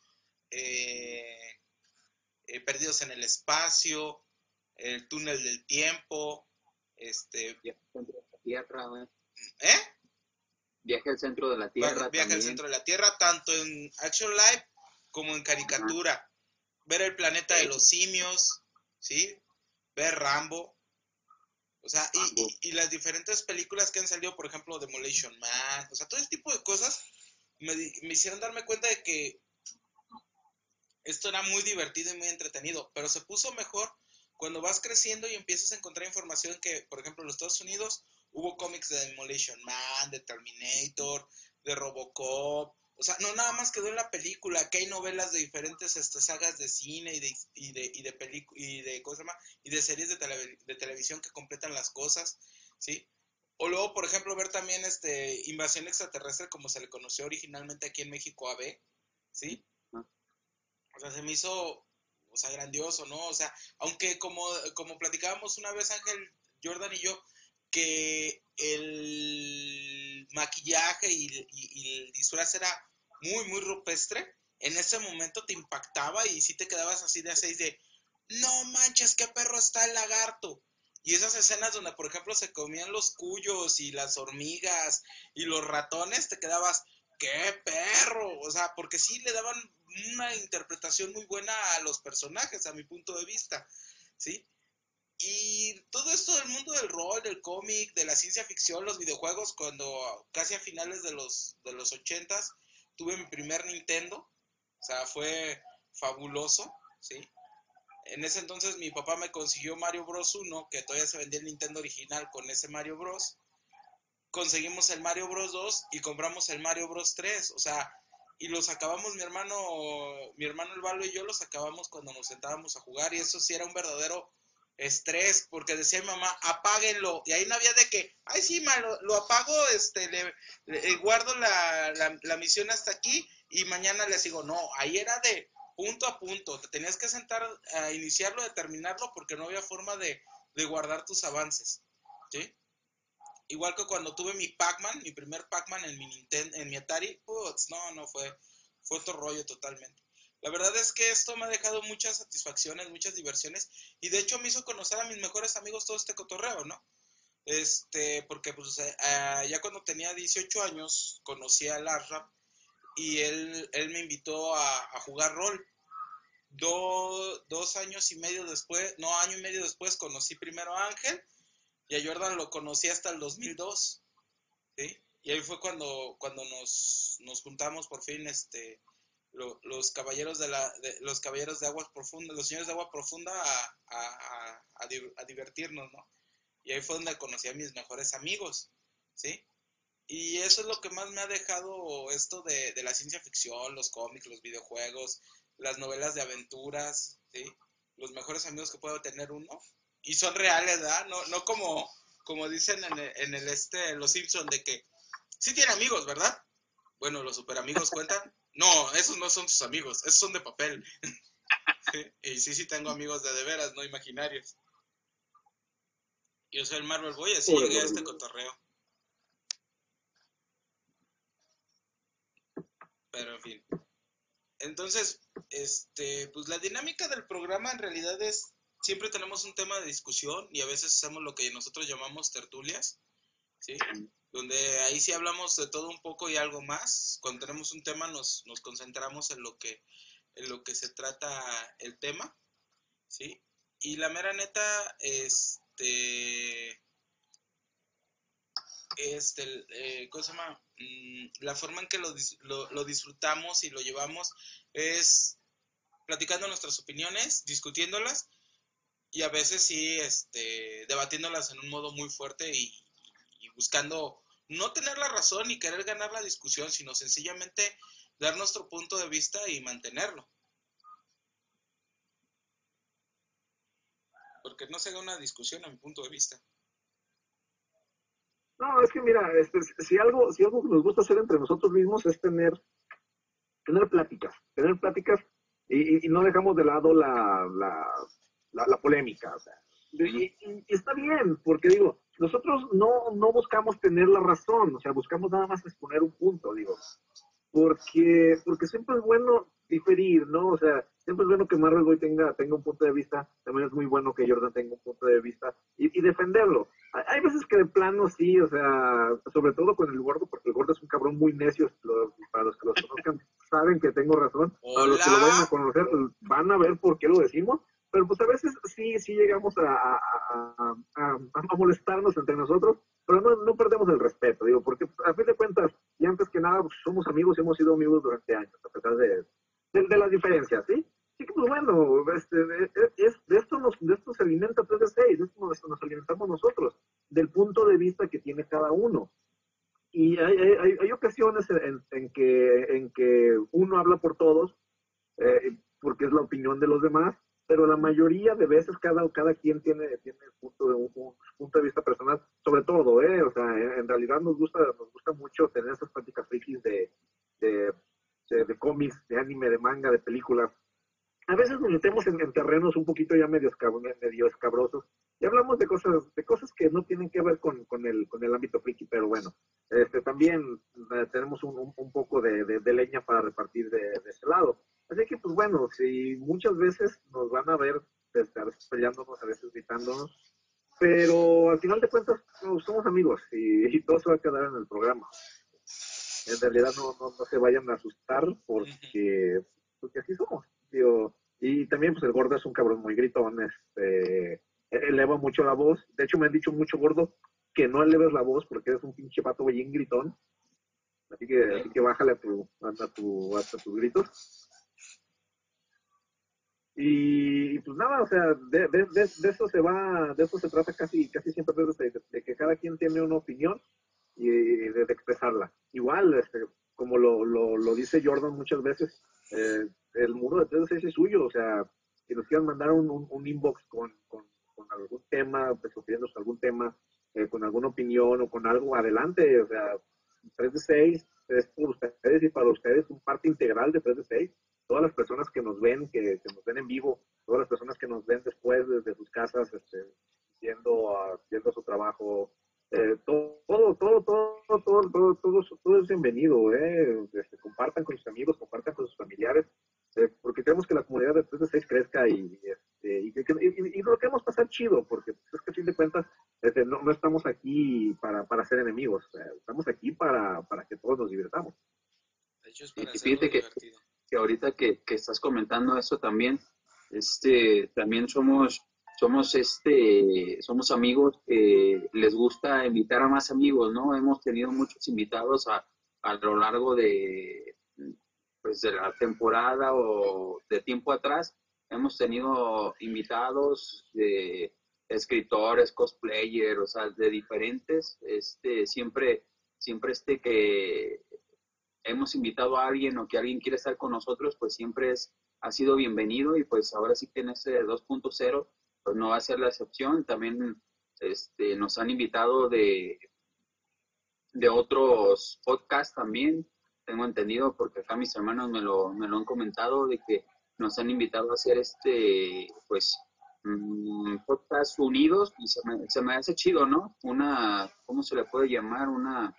Perdidos en el Espacio, El Túnel del Tiempo, este... Tierra, ¿Eh? Viaje al centro de la Tierra. Viaje al centro de la Tierra, tanto en Action Live como en caricatura ver el planeta de los simios, ¿sí? Ver Rambo. O sea, y, las diferentes películas que han salido, por ejemplo, Demolition Man, o sea, todo ese tipo de cosas me, me hicieron darme cuenta de que esto era muy divertido y muy entretenido, pero se puso mejor cuando vas creciendo y empiezas a encontrar información que, por ejemplo, en los Estados Unidos hubo cómics de Demolition Man, de Terminator, de Robocop, o sea, no nada más quedó en la película, que hay novelas de diferentes este, sagas de cine y de, y de, y de, y de, y de series de, de televisión que completan las cosas, ¿sí? O luego, por ejemplo, ver también este Invasión Extraterrestre como se le conoció originalmente aquí en México AB, ¿sí? O sea, se me hizo, o sea, grandioso, ¿no? O sea, aunque como, como platicábamos una vez Ángel, Jordan y yo, que el maquillaje y, y el disfraz era muy, muy rupestre, en ese momento te impactaba y si te quedabas así de seis de, no manches, qué perro está el lagarto. Y esas escenas donde, por ejemplo, se comían los cuyos y las hormigas y los ratones, te quedabas, qué perro. O sea, porque sí le daban una interpretación muy buena a los personajes, a mi punto de vista. ¿Sí? Y todo esto del mundo del rol, del cómic, de la ciencia ficción, los videojuegos, cuando casi a finales de los, de los ochentas, tuve mi primer Nintendo, o sea, fue fabuloso, ¿sí? En ese entonces mi papá me consiguió Mario Bros 1, que todavía se vendía el Nintendo original con ese Mario Bros. Conseguimos el Mario Bros 2 y compramos el Mario Bros 3, o sea, y los acabamos mi hermano, mi hermano El Valo y yo los acabamos cuando nos sentábamos a jugar y eso sí era un verdadero estrés, porque decía mi mamá, apáguenlo, y ahí no había de que, ay sí, ma, lo, apago, este, le, guardo la, la, misión hasta aquí y mañana les digo, no, ahí era de punto a punto, te tenías que sentar a iniciarlo, a terminarlo, porque no había forma de, de guardar tus avances, ¿sí? Igual que cuando tuve mi Pac-Man, mi primer Pac-Man en mi Nintendo, en mi Atari, no, no, fue, fue otro rollo totalmente. La verdad es que esto me ha dejado muchas satisfacciones, muchas diversiones y de hecho me hizo conocer a mis mejores amigos todo este cotorreo, ¿no? Este, porque pues eh, ah, ya cuando tenía 18 años conocí a Larrap y él, él me invitó a, jugar rol. dos años y medio después, no, año y medio después conocí primero a Ángel y a Jordan lo conocí hasta el 2002, ¿sí? Y ahí fue cuando, cuando nos, nos juntamos por fin, este, los caballeros de la los caballeros de agua profunda los señores de agua profunda a, a, divertirnos no y ahí fue donde conocí a mis mejores amigos sí y eso es lo que más me ha dejado esto de, de la ciencia ficción los cómics los videojuegos las novelas de aventuras sí los mejores amigos que puedo tener uno y son reales verdad no no como como dicen en el, en el este, Los Simpson, de que sí tiene amigos, ¿verdad? Bueno, los super amigos cuentan. No, esos no son sus amigos, esos son de papel. (laughs) y sí, sí tengo amigos de de veras, no imaginarios. Yo soy el Marvel Boy, así llegué a este cotorreo. Pero en fin. Entonces, este, pues la dinámica del programa en realidad es, siempre tenemos un tema de discusión y a veces hacemos lo que nosotros llamamos tertulias, ¿sí? Donde ahí sí hablamos de todo un poco y algo más. Cuando tenemos un tema nos, nos concentramos en lo que, en lo que se trata el tema, ¿sí? Y la mera neta, este, este, eh, ¿cómo se llama? Mm, la forma en que lo, lo, disfrutamos y lo llevamos es platicando nuestras opiniones, discutiéndolas y a veces sí este, debatiéndolas en un modo muy fuerte y, buscando no tener la razón ni querer ganar la discusión, sino sencillamente dar nuestro punto de vista y mantenerlo. Porque no se da una discusión a mi punto de vista. No, es que mira, este, si algo, si algo nos gusta hacer entre nosotros mismos es tener, tener pláticas, tener pláticas y, no dejamos de lado la, la, la, polémica. O sea, y, está bien, porque digo, nosotros no, no buscamos tener la razón, o sea, buscamos nada más exponer un punto, digo, porque, porque siempre es bueno diferir, ¿no? O sea, siempre es bueno que Marvel Boy tenga, tenga un punto de vista, también es muy bueno que Jordan tenga un punto de vista y, y defenderlo. Hay, veces que de plano sí, o sea, sobre todo con el gordo, porque el gordo es un cabrón muy necio, para los que lo conozcan saben que tengo razón, para los que lo vayan a conocer van a ver por qué lo decimos, pero pues a veces sí, sí llegamos a, a, a, a molestarnos entre nosotros, pero no, no, perdemos el respeto, digo, porque a fin de cuentas, y antes que nada, pues, somos amigos y hemos sido amigos durante años, a pesar de, de, las diferencias, ¿sí? Así que, pues bueno, este, de, de, esto nos, de esto se alimenta 3 de 6, de esto nos, nos, alimentamos nosotros, del punto de vista que tiene cada uno. Y hay, hay, hay ocasiones en, en, que, en que uno habla por todos, eh, porque es la opinión de los demás, pero la mayoría de veces cada, cada quien tiene, tiene punto de, un, punto de vista personal, sobre todo, ¿eh? O sea, en, realidad nos gusta, nos gusta mucho tener esas prácticas frikis de, de, de, cómics, de anime, de manga, de películas. A veces nos metemos en, terrenos un poquito ya medio, medio escabrosos y hablamos de cosas, de cosas que no tienen que ver con, con, el, con el ámbito friki, pero bueno, este, también eh, tenemos un, un, poco de, de, leña para repartir de, de ese lado. Así que, pues bueno, si muchas veces nos van a ver a veces peleándonos, a veces gritándonos, pero al final de cuentas pues, somos amigos y, todo se va a quedar en el programa. En realidad no, no, se vayan a asustar porque, porque así somos. Y también pues el gordo es un cabrón muy gritón, este, eleva mucho la voz. De hecho me han dicho mucho gordo que no eleves la voz porque eres un pinche pato bien gritón. Así que, así que bájale a tu, a tu, a tus gritos. Y, pues nada, o sea, de, de, de, eso se va, de eso se trata casi, casi siempre, de, que cada quien tiene una opinión y de, expresarla. Igual, este, como lo, lo, lo, dice Jordan muchas veces, eh, el muro de 3 es suyo, o sea, si nos quieran mandar un, un, inbox con, con, algún tema, pues algún tema, eh, con alguna opinión o con algo, adelante, o sea, 3 de 6 es por ustedes y para ustedes un parte integral de 3 de 6 todas las personas que nos ven, que, nos ven en vivo, todas las personas que nos ven después desde sus casas, este, yendo, a su trabajo, eh, todo, todo, todo, todo, todo, todo, todo, es bienvenido, eh. Este, compartan con sus amigos, compartan con sus familiares, eh, porque queremos que la comunidad de 3 de 6 crezca y, este, y, y, lo queremos pasar chido, porque es que a fin de cuentas este, no, no, estamos aquí para, para ser enemigos, estamos aquí para, para que todos nos divirtamos. y fíjate que, que ahorita que, que, estás comentando eso también, este, también somos, somos, este, somos amigos que les gusta invitar a más amigos, ¿no? Hemos tenido muchos invitados a, a lo largo de, pues, de la temporada o de tiempo atrás. Hemos tenido invitados de escritores, cosplayers, o sea, de diferentes, este, siempre, siempre este que hemos invitado a alguien o que alguien quiere estar con nosotros, pues siempre es, ha sido bienvenido y pues ahora sí que en ese 2.0 pues no va a ser la excepción. También este, nos han invitado de, de otros podcasts también, tengo entendido, porque acá mis hermanos me lo, me lo han comentado, de que nos han invitado a hacer este, pues, mm, podcast unidos y se me, se me hace chido, ¿no? Una, ¿cómo se le puede llamar? Una...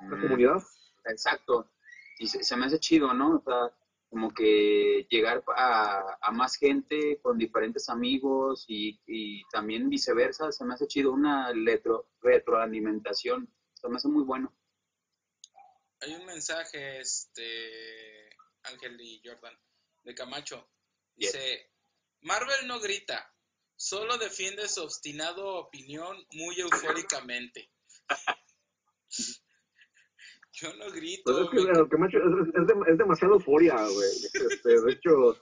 ¿La mm, comunidad? Exacto. Y se, se me hace chido, ¿no? O sea, como que llegar a, a más gente con diferentes amigos y, y también viceversa, se me hace chido una retro, retroalimentación, se me hace muy bueno. Hay un mensaje, este, Ángel y Jordan, de Camacho. Dice, Marvel no grita, solo defiende su obstinado opinión muy eufóricamente. (laughs) Yo no grito. Pues es que, me- lo que me ha hecho- es, es dem- es demasiada euforia, güey. Este, de hecho,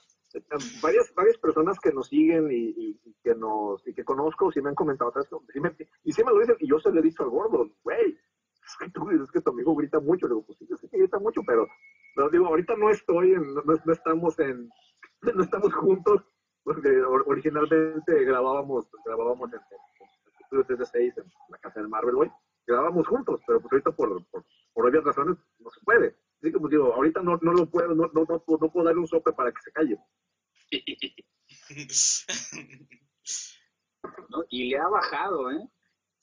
varias, varias personas que nos siguen y, y- y que nos y que conozco sí me han comentado me- y sí me lo dicen y yo se lo he dicho al gordo, güey, es que tú es que tu amigo grita mucho, le digo, pues sí, yo sé que grita mucho, pero, pero digo, ahorita no estoy, en, no, no estamos en, no estamos juntos, porque or- originalmente grabábamos, grabábamos en, en, en 36 en la casa del Marvel, güey, grabábamos juntos, pero pues ahorita por, por, por obvias razones no se puede. Así que pues digo, ahorita no, no lo puedo, no, no, no, puedo- no puedo darle un sope para que se calle. (laughs) ¿no? Y le ha bajado, ¿eh?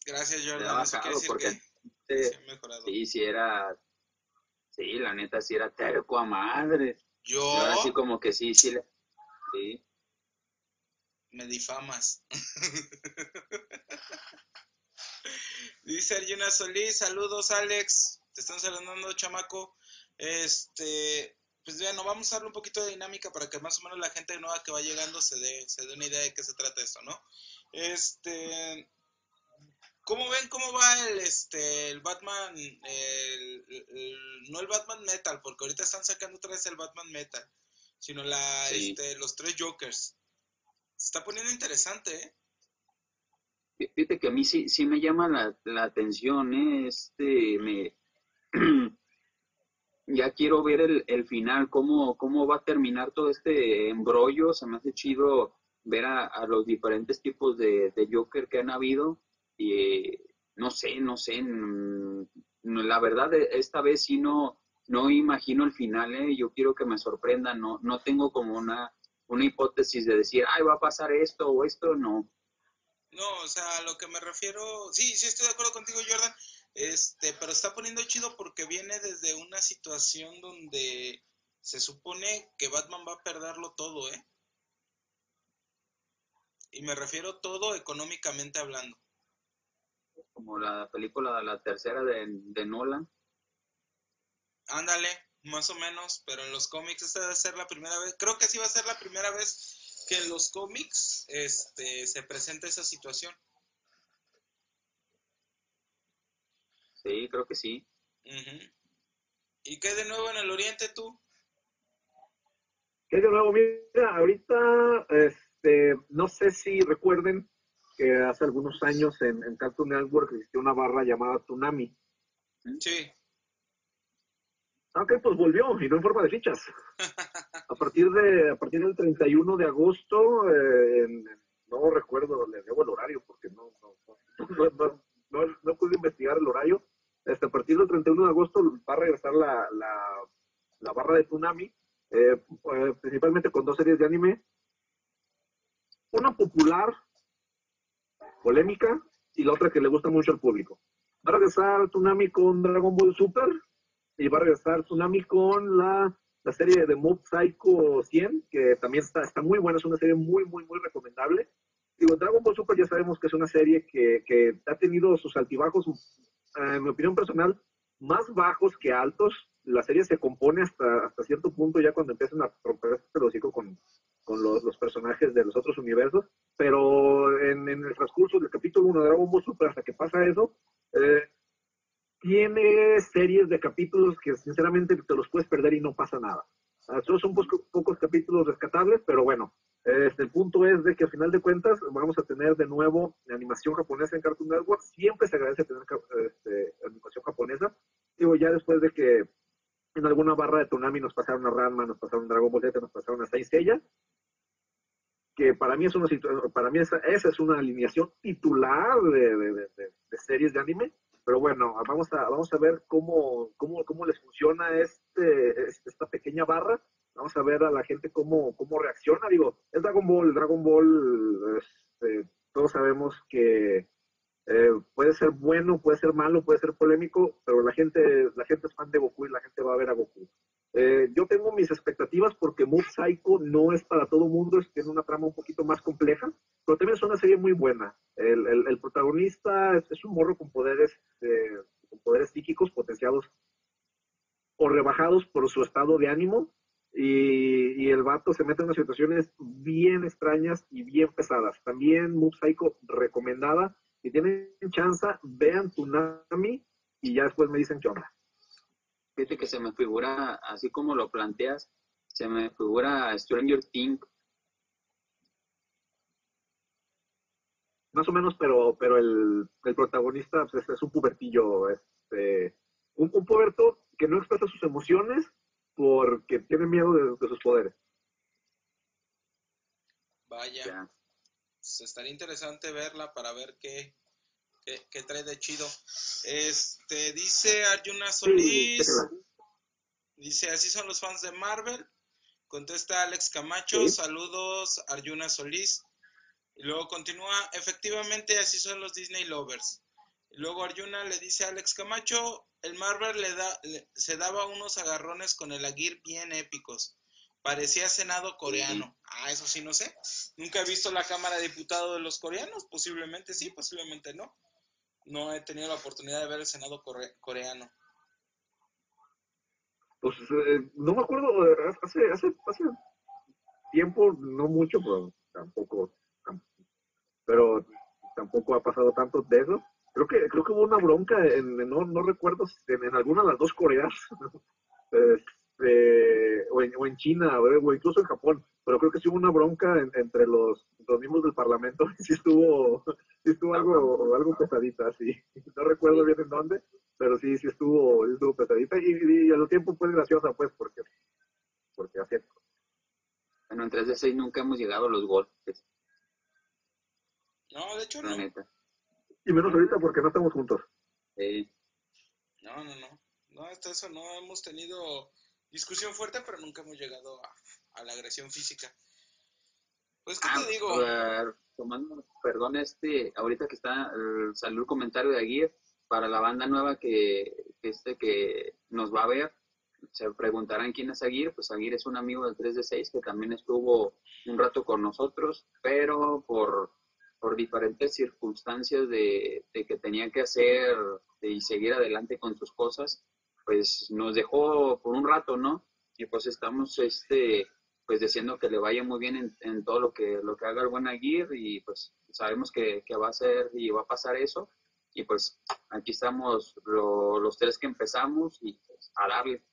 Gracias, Le ha Jordan. Eso quiere bajado decir porque que eh, sí ha sí, sí era, sí, la neta sí era terco a madre. Yo Y ahora sí como que sí, sí, le- sí. me difamas. (laughs) Dice Arjuna Solís, saludos Alex, te están saludando chamaco. Este, pues bueno, vamos a darle un poquito de dinámica para que más o menos la gente nueva que va llegando se dé, se dé una idea de qué se trata esto, ¿no? Este, ¿cómo ven cómo va el, este, el Batman, el- el- no el Batman Metal, porque ahorita están sacando otra vez el Batman Metal, sino la, Sí. este, los tres Jokers. Se está poniendo interesante, ¿eh? Fíjate que a mí sí, sí me llama la, la atención, ¿eh? Este, me... (clears throat) ya quiero ver el, el final, cómo, cómo va a terminar todo este embrollo. Se me hace chido ver a, a los diferentes tipos de, de Joker que han habido. Y no sé, no sé. La verdad, eh, esta vez sí no, no imagino el final, ¿eh? Yo quiero que me sorprenda. No, no tengo como una, una hipótesis de decir, ay, va a pasar esto o esto, no. No, o sea, a lo que me refiero, sí, sí estoy de acuerdo contigo, Jordan, este, pero está poniendo chido porque viene desde una situación donde se supone que Batman va a perderlo todo, ¿eh? Y me refiero todo económicamente hablando. como la película, la tercera de, de Nolan. Ándale, más o menos, pero en los cómics esta debe ser la primera vez, creo que sí va a ser la primera vez que en los cómics este, se presenta esa situación. Sí, creo que sí. ¿Y qué de nuevo en el oriente tú? ¿Qué de nuevo? Mira, ahorita, este, no sé si recuerden que hace algunos años en, en Cartoon Network existió una barra llamada Tsunami. Sí. Ok, pues volvió y no en forma de fichas. (laughs) A partir de a partir del 31 de agosto, eh, no recuerdo, le debo el horario porque no no, no, no, no- no pude investigar el horario. Este, a partir del 31 de agosto va a regresar la, la, la barra de Tsunami, eh, eh, principalmente con dos series de anime. Una popular, polémica, y la otra que le gusta mucho al público. Va a regresar Tsunami con Dragon Ball Super, y va a regresar Tsunami con la, la serie de Mob Psycho 100, que también está, está muy buena, es una serie muy, muy, muy recomendable. Digo, Dragon Ball Super ya sabemos que es una serie que, que ha tenido sus altibajos, eh, en mi opinión personal, más bajos que altos. La serie se compone hasta, hasta cierto punto ya cuando empiezan a romperse el hocico con, con los, los personajes de los otros universos, pero en, en el transcurso del capítulo 1 de Dragon Ball Super hasta que pasa eso, eh, tiene series de capítulos que sinceramente te los puedes perder y no pasa nada. Ah, Solo son poco- pocos capítulos rescatables, pero bueno, este, el punto es de que al final de cuentas vamos a tener de nuevo animación japonesa en Cartoon Network. Siempre se agradece tener este, animación japonesa. Digo, ya después de que en alguna barra de Tsunami nos pasaron a Ranma, nos pasaron a Dragon Ball nos pasaron a Seiya. que para mí es una para mí esa, esa, es una alineación titular de, series de anime pero bueno vamos a vamos a ver cómo cómo, cómo les funciona este esta pequeña barra. Vamos a ver a la gente cómo cómo reacciona. Digo es Dragon Ball Dragon Ball este, todos sabemos que eh, puede ser bueno puede ser malo puede ser polémico pero la gente la gente es fan de Goku y la gente va a ver a Goku eh, yo tengo mis expectativas porque Mob Psycho no es para todo mundo, es, tiene una trama un poquito más compleja, pero también es una serie muy buena. El, protagonista es, un morro con poderes, eh, con poderes psíquicos potenciados o rebajados por su estado de ánimo y, y, el vato se mete en unas situaciones bien extrañas y bien pesadas. También Mob Psycho recomendada. Si tienen chance, vean Tsunami y ya después me dicen qué onda. Fíjate que se me figura, así como lo planteas, se me figura Stranger Things. Más o menos, pero, pero el, protagonista pues, es, un pubertillo, este, un, puberto que no expresa sus emociones porque tiene miedo de, sus poderes. Vaya. Pues, estaría interesante verla para ver qué, que, trae de chido. Este, dice Arjuna Solís. dice, así son los fans de Marvel. Contesta Alex Camacho, saludos Arjuna Solís. Y luego continúa, efectivamente así son los Disney Lovers. Y luego Arjuna le dice a Alex Camacho, el Marvel le da, se daba unos agarrones con el Aguirre bien épicos. Parecía Senado coreano. Ah, eso sí, no sé. Nunca he visto la Cámara de Diputados de los coreanos. Posiblemente sí, posiblemente no no he tenido la oportunidad de ver el Senado coreano. Pues eh, no me acuerdo, eh, hace, hace, hace tiempo, no mucho, pero tampoco, pero tampoco ha pasado tanto de eso. Creo que, creo que hubo una bronca, en, no, no recuerdo, en, en alguna de las dos Coreas, (laughs) este, o, en, o en China, o incluso en Japón, pero creo que sí hubo una bronca entre los, los miembros del Parlamento, y (laughs) sí estuvo, sí estuvo algo, algo pesadita, sí. No recuerdo bien en dónde, pero sí, sí estuvo, estuvo pesadita y, y a lo tiempo fue graciosa, pues, porque, porque así Bueno, en 3 de 6 nunca hemos llegado a los golpes. No, de hecho no. Y menos ahorita porque no estamos juntos. No, no, no. No, hasta eso no hemos tenido discusión fuerte, pero nunca hemos llegado a, a la agresión física. Pues, ¿qué te ah, digo? tomando, perdón, este, ahorita que está, salió el comentario de Aguirre, para la banda nueva que, este, que nos va a ver, se preguntarán quién es Aguirre, pues Aguirre es un amigo del 3 de 6 que también estuvo un rato con nosotros, pero por, por diferentes circunstancias de, de que tenía que hacer y seguir adelante con sus cosas, pues nos dejó por un rato, ¿no? Y pues estamos este pues diciendo que le vaya muy bien en, todo lo que, lo que haga el buen Aguirre y pues sabemos que, va a ser y va a pasar eso. Y pues aquí estamos los tres que empezamos y pues, a darle.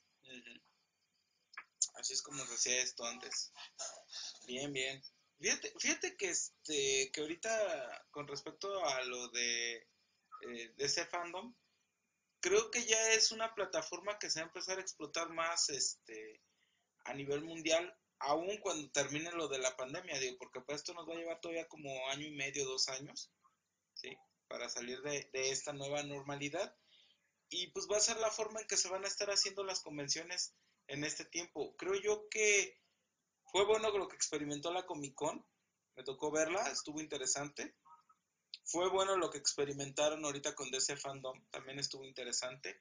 Así es como decía esto antes. Bien, bien. Fíjate, fíjate que este que ahorita con respecto a lo de, eh, de ese fandom, creo que ya es una plataforma que se va a empezar a explotar más este a nivel mundial aún cuando termine lo de la pandemia, digo, porque pues esto nos va a llevar todavía como año y medio, dos años, ¿sí? Para salir de, esta nueva normalidad. Y pues va a ser la forma en que se van a estar haciendo las convenciones en este tiempo. Creo yo que fue bueno lo que experimentó la Comic Con, me tocó verla, estuvo interesante. Fue bueno lo que experimentaron ahorita con DC Fandom, también estuvo interesante.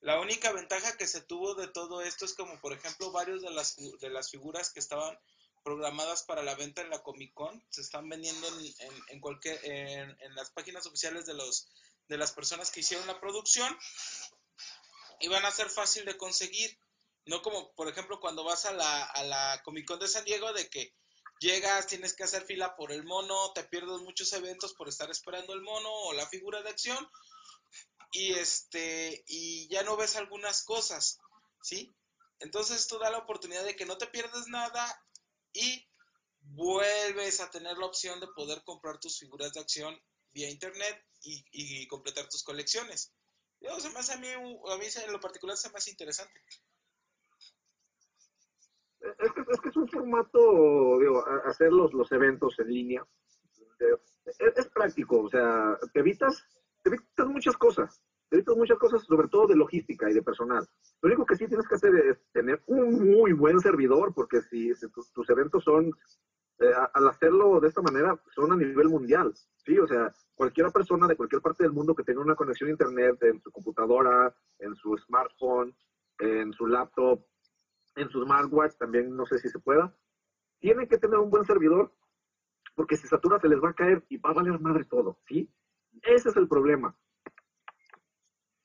La única ventaja que se tuvo de todo esto es como, por ejemplo, varios de las, de las figuras que estaban programadas para la venta en la Comic Con se están vendiendo en, en, en, las páginas oficiales de, los, de las personas que hicieron la producción y van a ser fácil de conseguir. No como, por ejemplo, cuando vas a la, a la Comic Con de San Diego, de que llegas, tienes que hacer fila por el mono, te pierdes muchos eventos por estar esperando el mono o la figura de acción, y este y ya no ves algunas cosas, ¿sí? Entonces esto da la oportunidad de que no te pierdes nada y vuelves a tener la opción de poder comprar tus figuras de acción vía internet y, completar tus colecciones. A mí, a mí en lo particular se me hace interesante. Es que es que es un formato, digo, hacer los, los eventos en línea. Es, práctico, o sea, te evitas, te evitas muchas cosas. Te evitas muchas cosas, sobre todo de logística y de personal. Lo único que sí tienes que hacer es tener un muy buen servidor, porque si, tus, eventos son, eh, al hacerlo de esta manera, son a nivel mundial. Sí, o sea, cualquier persona de cualquier parte del mundo que tenga una conexión a internet en su computadora, en su smartphone, en su laptop, en su smartwatch, también no sé si se pueda, tiene que tener un buen servidor, porque si satura se les va a caer y va a valer madre todo, ¿sí? Ese es el problema.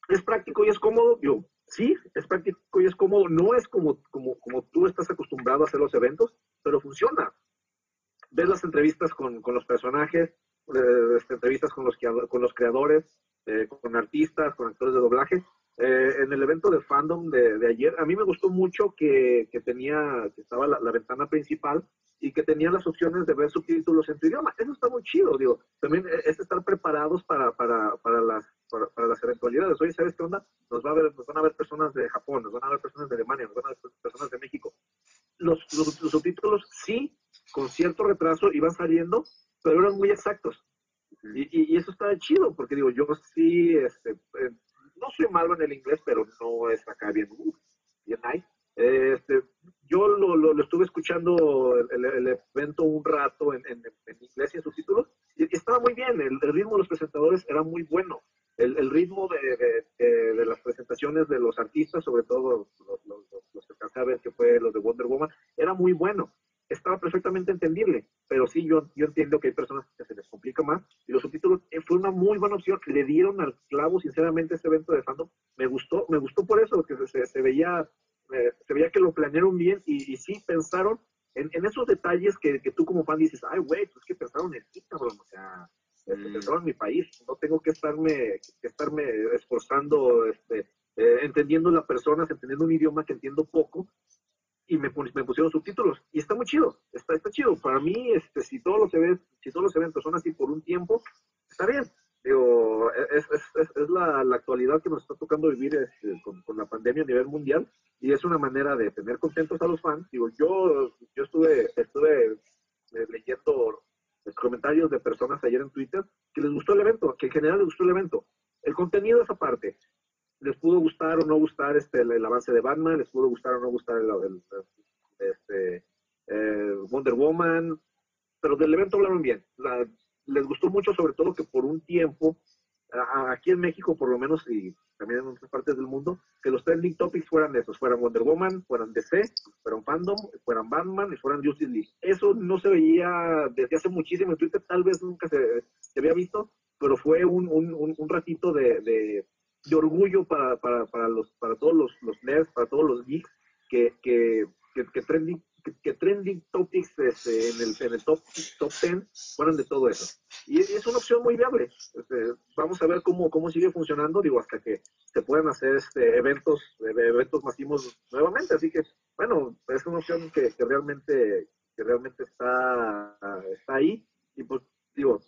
¿Es práctico y es cómodo? Yo, sí, es práctico y es cómodo. No es como, como, como tú estás acostumbrado a hacer los eventos, pero funciona. Ves las entrevistas con, con los personajes, eh, este, entrevistas con los, con los creadores, eh, con artistas, con actores de doblaje. Eh, en el evento de fandom de, de, ayer, a mí me gustó mucho que, que tenía, que estaba la, ventana principal y que tenía las opciones de ver subtítulos en tu idioma. Eso está muy chido, digo. También es estar preparados para, para, para las, para, las eventualidades. Oye, ¿sabes qué onda? Nos, va a ver, nos van a ver personas de Japón, nos van a ver personas de Alemania, nos van a ver personas de México. Los, los, los subtítulos sí, con cierto retraso, iban saliendo, pero eran muy exactos. Y, y, eso está chido, porque digo, yo sí, este, eh, no soy malo en el inglés, pero no es acá bien, bien nice. Este, yo lo, lo, estuve escuchando el, evento un rato en, en, inglés y en subtítulos, y, estaba muy bien, el, ritmo de los presentadores era muy bueno. El, el ritmo de, de, las presentaciones de los artistas, sobre todo los, los, los que alcancé a ver que fue los de Wonder Woman, era muy bueno estaba perfectamente entendible, pero sí, yo, yo entiendo que hay personas que se les complica más, y los subtítulos eh, fue una muy buena opción, le dieron al clavo, sinceramente, este evento de fandom, me gustó, me gustó por eso, porque se, se veía, eh, se veía que lo planearon bien, y, y sí pensaron en, en, esos detalles que, que, tú como fan dices, ay, güey, pues que pensaron en ti, cabrón, o sea, este, mm. pensaron en mi país, no tengo que estarme, que estarme esforzando, este, eh, entendiendo las personas, entendiendo un idioma que entiendo poco, y me, me, pusieron subtítulos y está muy chido, está, está chido. Para mí, este, si, todos los eventos, si todos los eventos son así por un tiempo, está bien. Digo, es, es, es la, la, actualidad que nos está tocando vivir este, con, con, la pandemia a nivel mundial y es una manera de tener contentos a los fans. Digo, yo, yo estuve, estuve eh, leyendo comentarios de personas ayer en Twitter que les gustó el evento, que en general les gustó el evento. El contenido es aparte les pudo gustar o no gustar este, el, avance de Batman, les pudo gustar o no gustar el, este, eh, Wonder Woman, pero del evento hablaron bien. les gustó mucho, sobre todo que por un tiempo, aquí en México por lo menos y también en otras partes del mundo, que los trending topics fueran esos, fueran Wonder Woman, fueran DC, fueran Fandom, fueran Batman y fueran Justice League. Eso no se veía desde hace muchísimo en Twitter, tal vez nunca se, había visto, pero fue un, un, un ratito de de orgullo para, para, para, los, para todos los, los nerds, para todos los geeks, que, que, que, trending, que, trending topics este, en, el, en el top, top 10 fueran de todo eso. Y es una opción muy viable. Este, vamos a ver cómo, cómo sigue funcionando, digo, hasta que se puedan hacer este, eventos, eventos masivos nuevamente. Así que, bueno, es una opción que, que realmente, que realmente está, está ahí. Y pues, digo,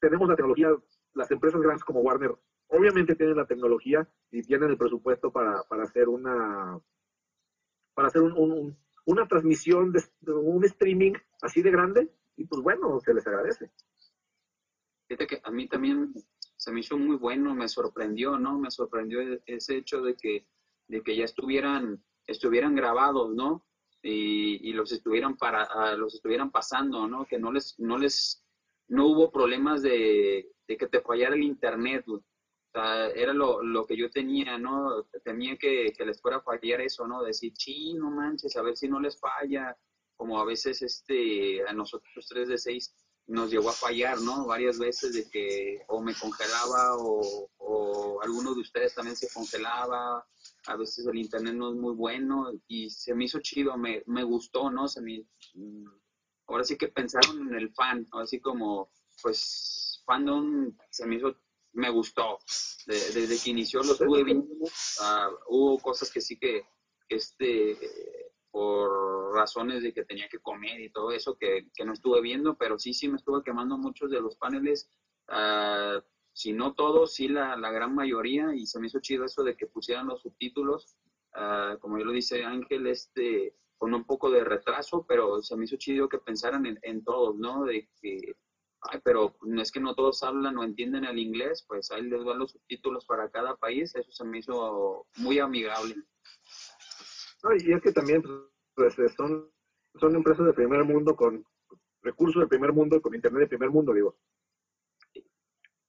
tenemos la tecnología, las empresas grandes como Warner obviamente tienen la tecnología y tienen el presupuesto para, para hacer una para hacer un, una transmisión de, un streaming así de grande y pues bueno, se les agradece. Fíjate que a mí también se me hizo muy bueno, me sorprendió, ¿no? Me sorprendió e, ese hecho de que, de que ya estuvieran, estuvieran grabados, ¿no? Y, y los estuvieran para, los estuvieran pasando, ¿no? Que no les, no les, no hubo problemas de, de que te fallara el internet, era lo, lo, que yo tenía, ¿no? Temía que, que, les fuera a fallar eso, ¿no? Decir, sí, no manches, a ver si no les falla. Como a veces este, a nosotros tres de seis nos llegó a fallar, ¿no? Varias veces de que o me congelaba o, o alguno de ustedes también se congelaba. A veces el internet no es muy bueno y se me hizo chido, me, me gustó, ¿no? Se me, mm, ahora sí que pensaron en el fan, así como, pues, fandom se me hizo me gustó. desde que inició lo estuve viendo. Ah, hubo cosas que sí que, este, por razones de que tenía que comer y todo eso, que, que, no estuve viendo, pero sí, sí me estuve quemando muchos de los paneles. Uh, si no todos, sí la, la, gran mayoría, y se me hizo chido eso de que pusieran los subtítulos. Uh, como yo lo dice Ángel, este, con un poco de retraso, pero se me hizo chido que pensaran en, en todos, ¿no? De que, ay, pero no es que no todos hablan o entienden el inglés, pues ahí les dan los subtítulos para cada país, eso se me hizo muy amigable. No, y es que también pues, eh, son, son empresas de primer mundo con recursos de primer mundo con internet de primer mundo, digo.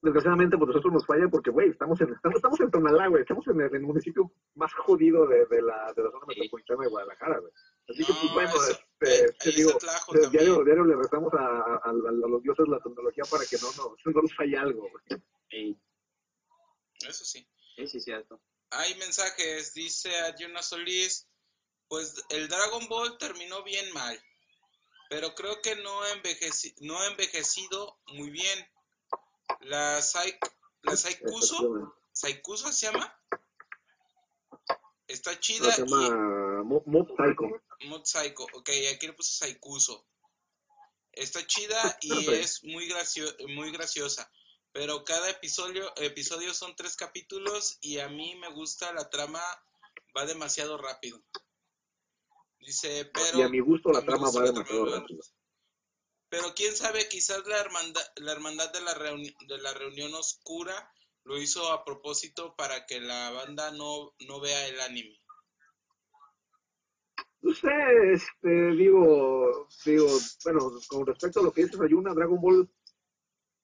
Desgraciadamente, pues nosotros nos falla porque, güey, estamos en, estamos, estamos en Tonalá, güey, estamos en el, en el municipio más jodido de, de, la, de la zona Sí. metropolitana de Guadalajara, güey. Así que, No, pues bueno, eso- este, te digo, diario, diario le rezamos a, a, a- a los dioses la tecnología para que no, no, no nos falle algo. Sí, Eso sí. sí, sí, cierto. Hay mensajes, dice a Yuna Solís, pues el Dragon Ball terminó bien mal, pero creo que no, envejeci no ha envejecido muy bien. La, Sai la Saikuso. Saikuso se llama, está chida se llama Mob, Mob Psycho. Y Mod Psycho, ok, aquí le puse Saikuso. Está chida (laughs) y es muy, gracio muy graciosa. Pero cada episodio, episodio son tres capítulos y a mí me gusta la trama, va demasiado rápido. Dice, pero... y a mi gusto la trama gusto va demasiado rápido. Pero quién sabe, quizás la hermandad, la hermandad de, la de la reunión oscura lo hizo a propósito para que la banda no, no vea el anime. No sé, este, digo, digo, bueno, con respecto a lo que dices, hay una Dragon Ball,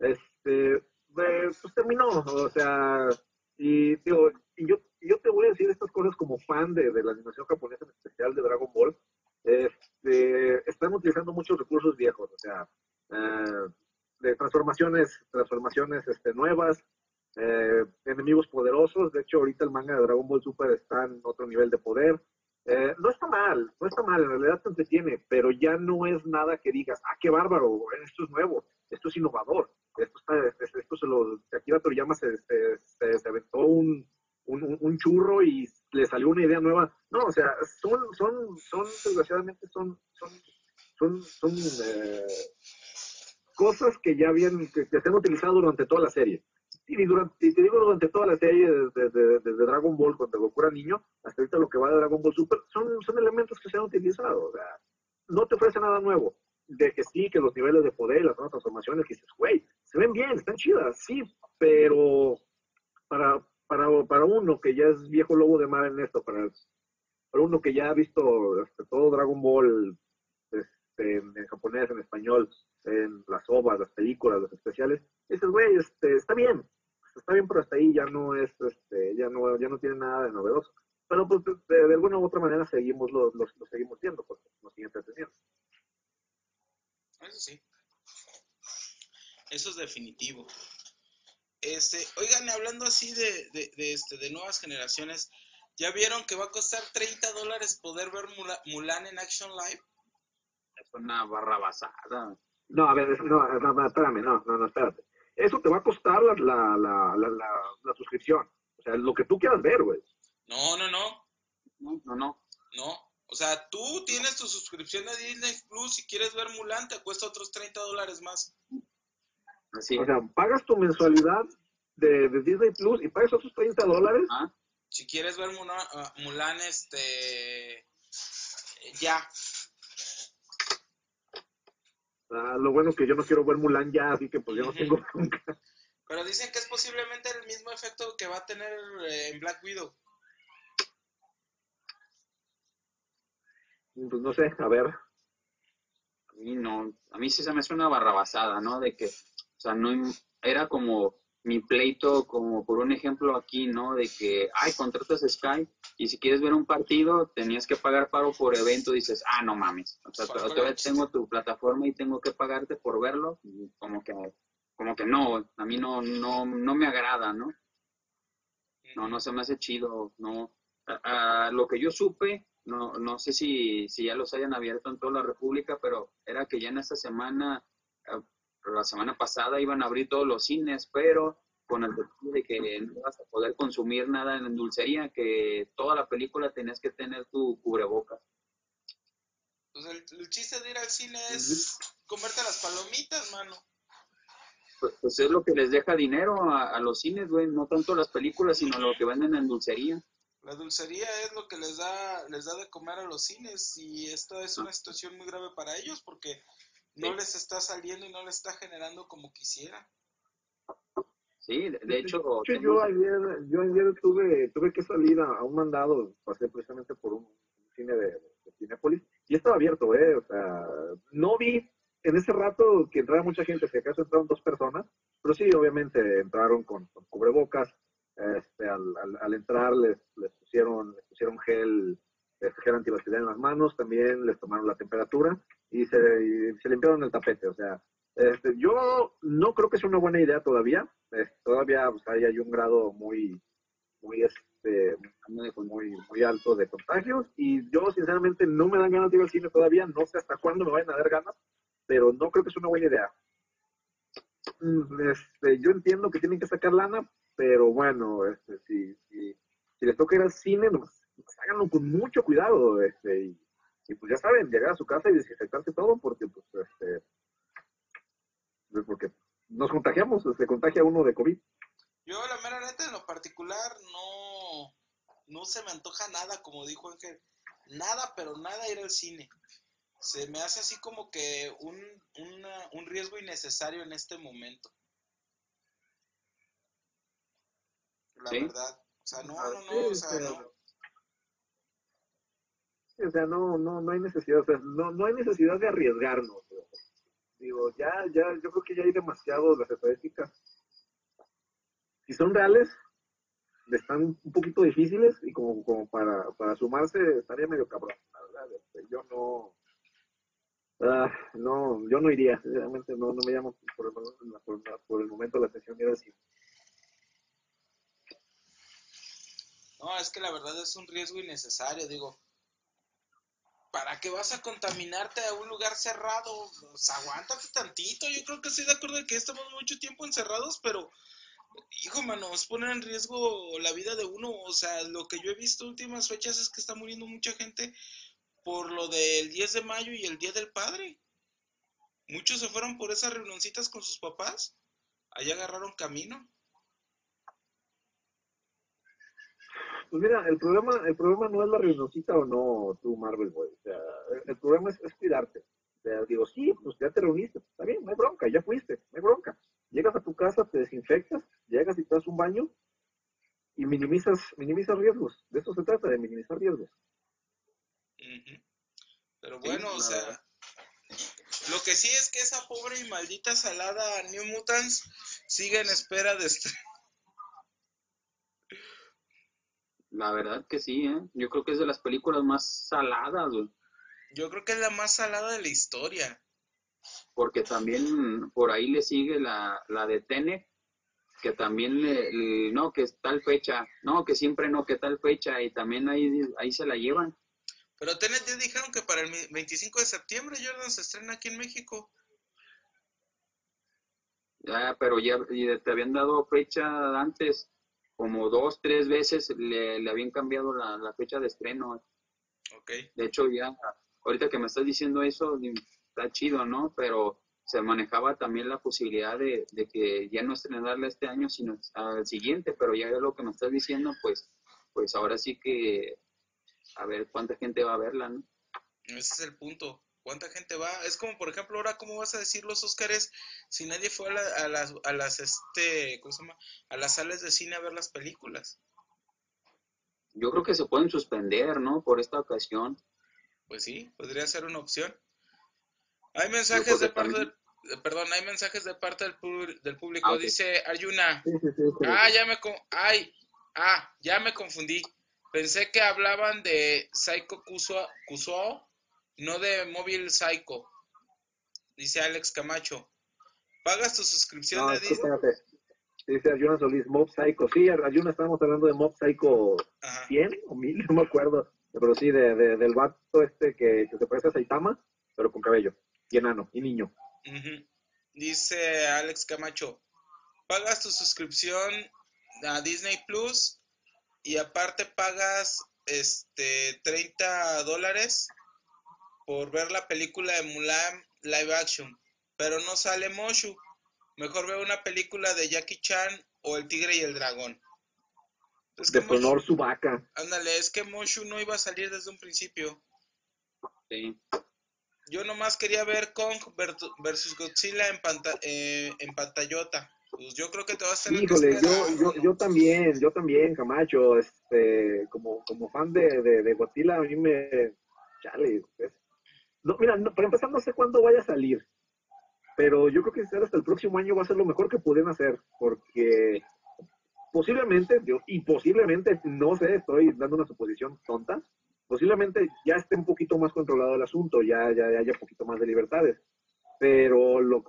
este, pues terminó, o sea, y digo, y yo, yo te voy a decir estas cosas como fan de, de la animación japonesa, en especial de Dragon Ball, este, están utilizando muchos recursos viejos, o sea, eh, de transformaciones, transformaciones este, nuevas, eh, enemigos poderosos, de hecho ahorita el manga de Dragon Ball Super está en otro nivel de poder, eh, no está mal, no está mal, en realidad te entretiene, pero ya no es nada que digas, ah, qué bárbaro, esto es nuevo, esto es innovador, esto, está, esto, se lo, Akira Toriyama se, se, se, aventó un, un, un- churro y le salió una idea nueva. No, o sea, son, son, son, desgraciadamente, son, son, son, son eh, cosas que ya habían, que se han utilizado durante toda la serie. Y, durante, y te digo durante toda la serie, desde, desde- desde Dragon Ball, cuando Goku era niño, hasta ahorita lo que va de Dragon Ball Super, son, son elementos que se han utilizado. O sea, no te ofrece nada nuevo. De que sí, que los niveles de poder, las nuevas transformaciones, que dices, güey, se ven bien, están chidas, sí, pero para, para, para uno que ya es viejo lobo de mar en esto, para, para uno que ya ha visto este, todo Dragon Ball este, en, japonés, en español, en las ovas, las películas, los especiales, dices, güey, este, está bien, está bien, pero hasta ahí ya no es, este, ya no, ya no tiene nada de novedoso. Pero pues, de, de alguna u otra manera seguimos lo, lo, lo seguimos viendo, porque nos sigue entreteniendo. Eso sí. Eso es definitivo. Este, oigan, hablando así de, de, de, este, de nuevas generaciones, ¿ya vieron que va a costar 30 dólares poder ver Mula- Mulan en Action Live? Es una barra basada. No, a ver, no, no, espérame, no, no, no, espérate. Eso te va a costar la, la, la, la, la, la suscripción. O sea, lo que tú quieras ver, güey. No, no, no, No, no, no. no. O sea, tú tienes tu suscripción de Disney Plus, si quieres ver Mulan te cuesta otros 30 dólares más. Así O sea, pagas tu mensualidad de, de Disney Plus y pagas otros 30 dólares. Ah, Si quieres ver Mulan, ah, Mulan este, ya. Ah, lo bueno que yo no quiero ver Mulan ya, así que pues yo no tengo (laughs) nunca. Pero dicen que es posiblemente el mismo efecto que va a tener eh, en Black Widow. Pues no sé, a ver. a mí no. A mí sí se me hace una barra basada, ¿no? De que, o sea, no era como mi pleito, como por un ejemplo aquí, ¿no? De que, ay, contratas Sky y si quieres ver un partido tenías que pagar pago por evento. Dices, ah, no mames. O sea, todavía tengo tu plataforma y tengo que pagarte por verlo. Y Como que, como que no, a mí no, no, no me agrada, ¿no? No, no se me hace chido, no. A, a lo que yo supe, no, no sé si, si ya los hayan abierto en toda la República, pero era que ya en esta semana, la semana pasada iban a abrir todos los cines, pero con el detalle de que no vas a poder consumir nada en dulcería, que toda la película tenías que tener tu cubrebocas. Pues el, el chiste de ir al cine es comerte las palomitas, mano. Pues, pues es lo que les deja dinero a, a los cines, güey, no tanto las películas, sino lo que venden en dulcería. La dulcería es lo que les da, les da de comer a los cines y esta es una situación muy grave para ellos porque no les está saliendo y no les está generando como quisiera. Sí, de, hecho... yo, ayer, yo ayer tuve, tuve que salir a, un mandado, pasé precisamente por un cine de, de Cinepolis y estaba abierto, ¿eh? O sea, no vi en ese rato que entraba mucha gente, si acaso entraron dos personas, pero sí, obviamente entraron con, cubrebocas. Este, al, al, entrar les, les, pusieron, les pusieron gel, este, gel antibacterial en las manos, también les tomaron la temperatura y se, se limpiaron el tapete. O sea, este, yo no creo que sea una buena idea todavía. Este, todavía pues, hay, hay, un grado muy, muy, este, muy, muy alto de contagios y yo sinceramente no me dan ganas de ir al cine todavía. No sé hasta cuándo me vayan a dar ganas, pero no creo que sea una buena idea. Mm, este, yo entiendo que tienen que sacar lana, pero bueno, este, si, si, les toca ir al cine, pues, háganlo con mucho cuidado, este, y, pues ya saben, llegar a su casa y desinfectarse todo, porque pues, este, pues, porque nos contagiamos, se contagia uno de COVID. Yo, la mera neta, en lo particular, no, no se me antoja nada, como dijo Ángel, nada, pero nada ir al cine. Se me hace así como que un, un riesgo innecesario en este momento. la verdad. O sea, no, no, no, o sea, no. O sea, no, no, no hay necesidad, o sea, no, no hay necesidad de arriesgarnos. Digo, ya, ya, yo creo que ya hay demasiado las estadísticas. Si son reales, están un poquito difíciles y como, como para, para sumarse estaría medio cabrón. Este, yo no, ah, no, yo no iría, realmente no, no me llamo por el, por, el momento la atención ir así. No, es que la verdad es un riesgo innecesario, digo. ¿Para qué vas a contaminarte a un lugar cerrado? Pues aguántate tantito. Yo creo que estoy de acuerdo de que estamos mucho tiempo encerrados, pero, hijo, mano, es poner en riesgo la vida de uno. O sea, lo que yo he visto últimas fechas es que está muriendo mucha gente por lo del 10 de mayo y el Día del Padre. Muchos se fueron por esas reunioncitas con sus papás. Allá agarraron camino. Pues mira, el problema, el problema no es la reunioncita o no, tú, Marvel Boy. O sea, el, problema es, cuidarte. O sea, digo, sí, pues ya te reuniste, está bien, no hay bronca, ya fuiste, no hay bronca. Llegas a tu casa, te desinfectas, llegas y te das un baño y minimizas, minimizas riesgos. De eso se trata, de minimizar riesgos. Pero bueno, o sea, lo que sí es que esa pobre y maldita salada New Mutants sigue en espera de este La verdad que sí, ¿eh? Yo creo que es de las películas más saladas, güey. Yo creo que es la más salada de la historia. Porque también por ahí le sigue la, la de Tenet, que también le, no, que es tal fecha, no, que siempre no, que tal fecha, y también ahí, ahí se la llevan. Pero Tenet ya dijeron que para el 25 de septiembre, Jordan, se estrena aquí en México. Ya, pero ya te habían dado fecha antes como dos, tres veces le, le habían cambiado la, fecha de estreno. Okay. De hecho, ya, ahorita que me estás diciendo eso, está chido, ¿no? Pero se manejaba también la posibilidad de, que ya no estrenarla este año, sino al siguiente, pero ya lo que me estás diciendo, pues, pues ahora sí que a ver cuánta gente va a verla, ¿no? Ese es el punto. ¿Cuánta gente va? Es como, por ejemplo, ahora, ¿cómo vas a decir los Óscares si nadie fue a, las, a las, este, ¿cómo se llama? A las salas de cine a ver las películas. Yo creo que se pueden suspender, ¿no? Por esta ocasión. Pues sí, podría ser una opción. Hay mensajes de parte del, perdón, hay mensajes de parte del, del público. Ah, Dice Ayuna. ah, ya me, ay, ah, ya me confundí. Pensé que hablaban de Psycho Kusuo no de Móvil Psycho. Dice Alex Camacho. ¿Pagas tu suscripción de Disney? Dice Ayuna Solís, Mob Psycho. Sí, Ayuna, estábamos hablando de Mob Psycho 100 o 1000, (laughs) no me acuerdo. Pero sí, de, del vato este que, se parece a Saitama, pero con cabello. Y enano, y niño. Dice Alex Camacho. Pagas tu suscripción a Disney Plus y aparte pagas este 30 dólares por ver la película de Mulan live action, pero no sale Moshu. Mejor veo una película de Jackie Chan o El Tigre y el Dragón. Es que de Moshu- su vaca. ándale, es que Moshu no iba a salir desde un principio. Sí. Yo nomás quería ver Kong versus Godzilla en, panta- eh, en pantallota. Pues yo creo que te vas a tener Híjole, que yo, esperar. yo, ¿no? yo también, yo también, Camacho, este, como, como fan de, de, de Godzilla, a mí me, chale, es- no, mira, no, para empezar no sé cuándo vaya a salir, pero yo creo que hasta el próximo año va a ser lo mejor que pueden hacer, porque posiblemente, yo, y posiblemente, no sé, estoy dando una suposición tonta, posiblemente ya esté un poquito más controlado el asunto, ya, ya, ya haya un poquito más de libertades pero lo,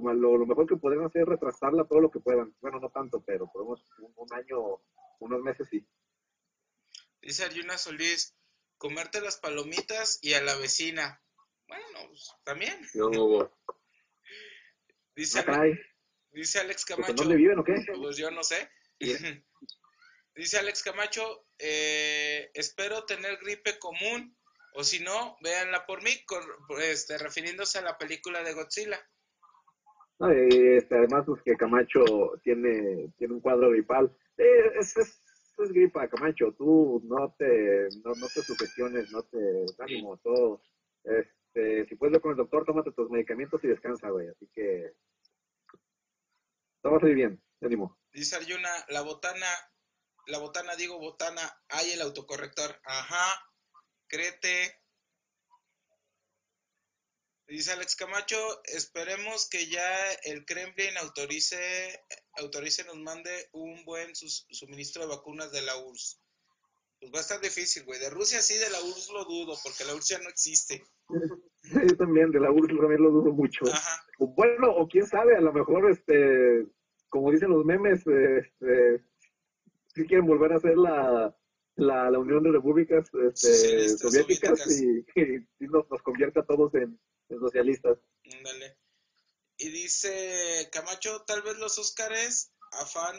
mejor que podrían hacer es retrasarla todo lo que puedan. Bueno, no tanto, pero podemos un, un año, unos meses sí. Dice Arjuna Solís, comerte las palomitas y a la vecina. Bueno, pues, también. Yo, (laughs) Dice, Ah, caray, dice Alex ¿pues ¿en Camacho. dónde viven o qué? Pues yo no sé. (laughs) Dice Alex Camacho, eh, espero tener gripe común, o si no, véanla por mí, con- este, refiriéndose a la película de Godzilla. No, este, además, pues que Camacho tiene, tiene un cuadro gripal. Eh, es, es, es gripa, Camacho. Tú no te, no, no te sugestiones, no te ánimo, todo. Este, si puedes ir con el doctor, tómate tus medicamentos y descansa, güey. Así que todo va a salir bien, ánimo. Dice Arjuna, la botana, la botana, digo botana, hay el autocorrector. Ajá, créete. Dice Alex Camacho, esperemos que ya el Kremlin autorice, autorice nos mande un buen sus- suministro de vacunas de la URSS. Pues va a estar difícil, güey. De Rusia sí, de la URSS lo dudo, porque la URSS ya no existe. (laughs) (laughs) Yo también, de la URSS también lo dudo mucho. Ajá. O Bueno, o quién sabe, a lo mejor, este, como dicen los memes, este, si quieren volver a hacer la, la, la Unión de Repúblicas este, Soviéticas soviéticas. y, (laughs) y nos, nos convierte a todos en, en socialistas. Ándale. Y dice Camacho, tal vez los Óscares afán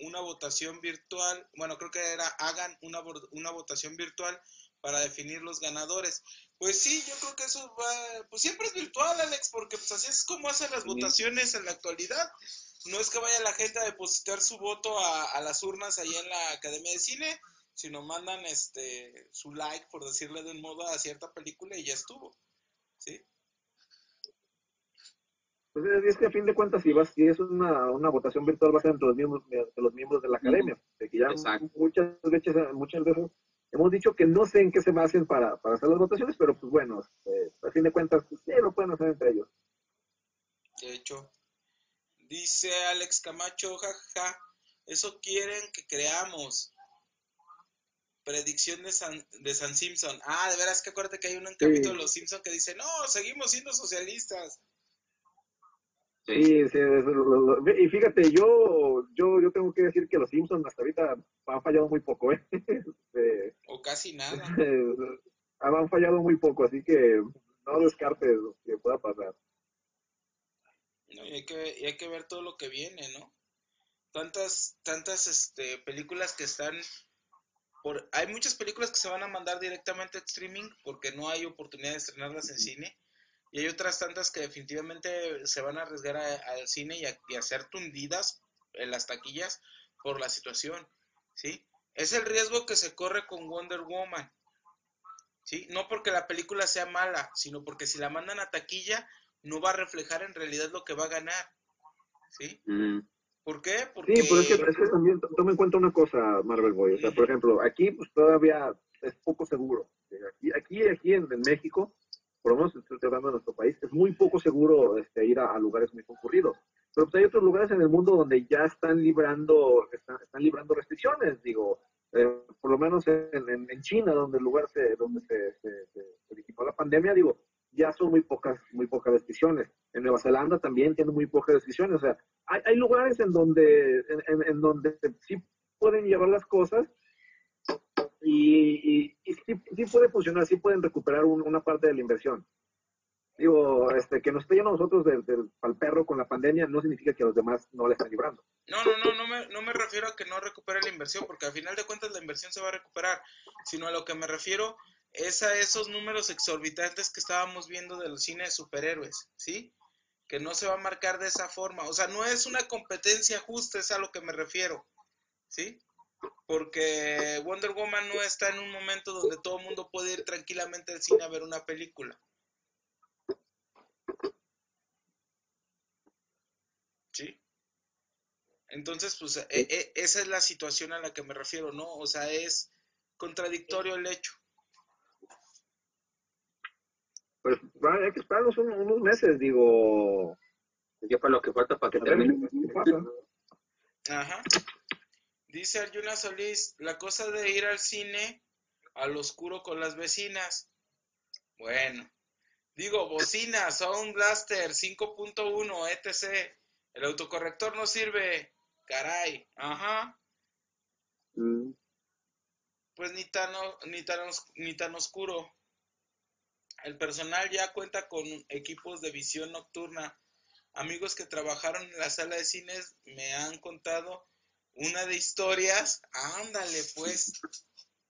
una votación virtual, bueno, creo que era hagan una, una votación virtual para definir los ganadores. Pues sí, yo creo que eso va, pues siempre es virtual, Alex, porque pues así es como hacen las Sí. votaciones en la actualidad. No es que vaya la gente a depositar su voto a, a las urnas ahí en la Academia de Cine, sino mandan este su like, por decirle de un modo, a cierta película y ya estuvo. ¿Sí? Pues es es que a fin de cuentas, si, vas, si es una, una votación virtual, va a ser entre los miembros, de los miembros de la academia. De que ya Exacto. muchas veces, muchas veces hemos dicho que no sé en qué se basen para, para hacer las votaciones, pero pues bueno, este, a fin de cuentas, pues, sí, lo pueden hacer entre ellos. De hecho, dice Alex Camacho, jaja, eso quieren que creamos. Predicción de San, de San Simpson. Ah, de veras que acuérdate que hay un capítulo de Los Simpson que dice, no, seguimos siendo socialistas. Sí. Sí, y fíjate, yo, yo, yo tengo que decir que los Simpsons hasta ahorita han fallado muy poco, ¿eh? (laughs) Este, O casi nada. (laughs) han fallado muy poco, así que no descartes lo que pueda pasar. ¿no? Y, hay que, y hay que ver todo lo que viene, ¿no? Tantas, tantas este, películas que están... Por, hay muchas películas que se van a mandar directamente a streaming porque no hay oportunidad de estrenarlas en cine. Y hay otras tantas que definitivamente se van a arriesgar a- al cine y a, y a ser tundidas en las taquillas por la situación, ¿sí? Es el riesgo que se corre con Wonder Woman, ¿sí? No porque la película sea mala, sino porque si la mandan a taquilla no va a reflejar en realidad lo que va a ganar, ¿sí? Mm, ¿Por qué? Porque... Sí, pero es que, es que también to- toma en cuenta una cosa, Marvel Boy. O sea, por ejemplo, aquí pues todavía es poco seguro. Aquí, aquí, aquí en, en México, por lo menos estoy hablando de nuestro país, es muy poco seguro este, ir a, lugares muy concurridos. Pero pues, hay otros lugares en el mundo donde ya están librando, están, están librando restricciones, digo, eh, por lo menos en, China, donde el lugar se, donde se, se, se, la pandemia, digo, ya son muy pocas, muy pocas restricciones. En Nueva Zelanda también tienen muy pocas restricciones. O sea, hay, hay lugares en donde, en- en donde sí pueden llevar las cosas y, y, y sí, puede funcionar, sí pueden recuperar un- una parte de la inversión. Digo, este, que nos esté a nosotros del, pal perro con la pandemia no significa que los demás no la están librando. No, no, no, no me, no me refiero a que no recupere la inversión, porque al final de cuentas la inversión se va a recuperar, sino a lo que me refiero es a esos números exorbitantes que estábamos viendo de los cines de superhéroes, ¿sí? Que no se va a marcar de esa forma, o sea, no es una competencia justa, es a lo que me refiero, ¿sí? Porque Wonder Woman no está en un momento donde todo el mundo puede ir tranquilamente al cine a ver una película. ¿Sí? Entonces, pues e- e- esa es la situación a la que me refiero, ¿no? O sea, es contradictorio el hecho. Pues hay que esperarnos un- unos meses, digo. Ya para lo que falta para que termine. Ajá. Dice Arjuna Solís, la cosa de ir al cine al oscuro con las vecinas. Bueno. Digo, bocina, Sound Blaster 5.1, etc. El autocorrector no sirve. Caray. Ajá. Mm, Pues ni tan, ni tan, os- ni tan oscuro. El personal ya cuenta con equipos de visión nocturna. Amigos que trabajaron en la sala de cines me han contado una de historias. Ándale, pues.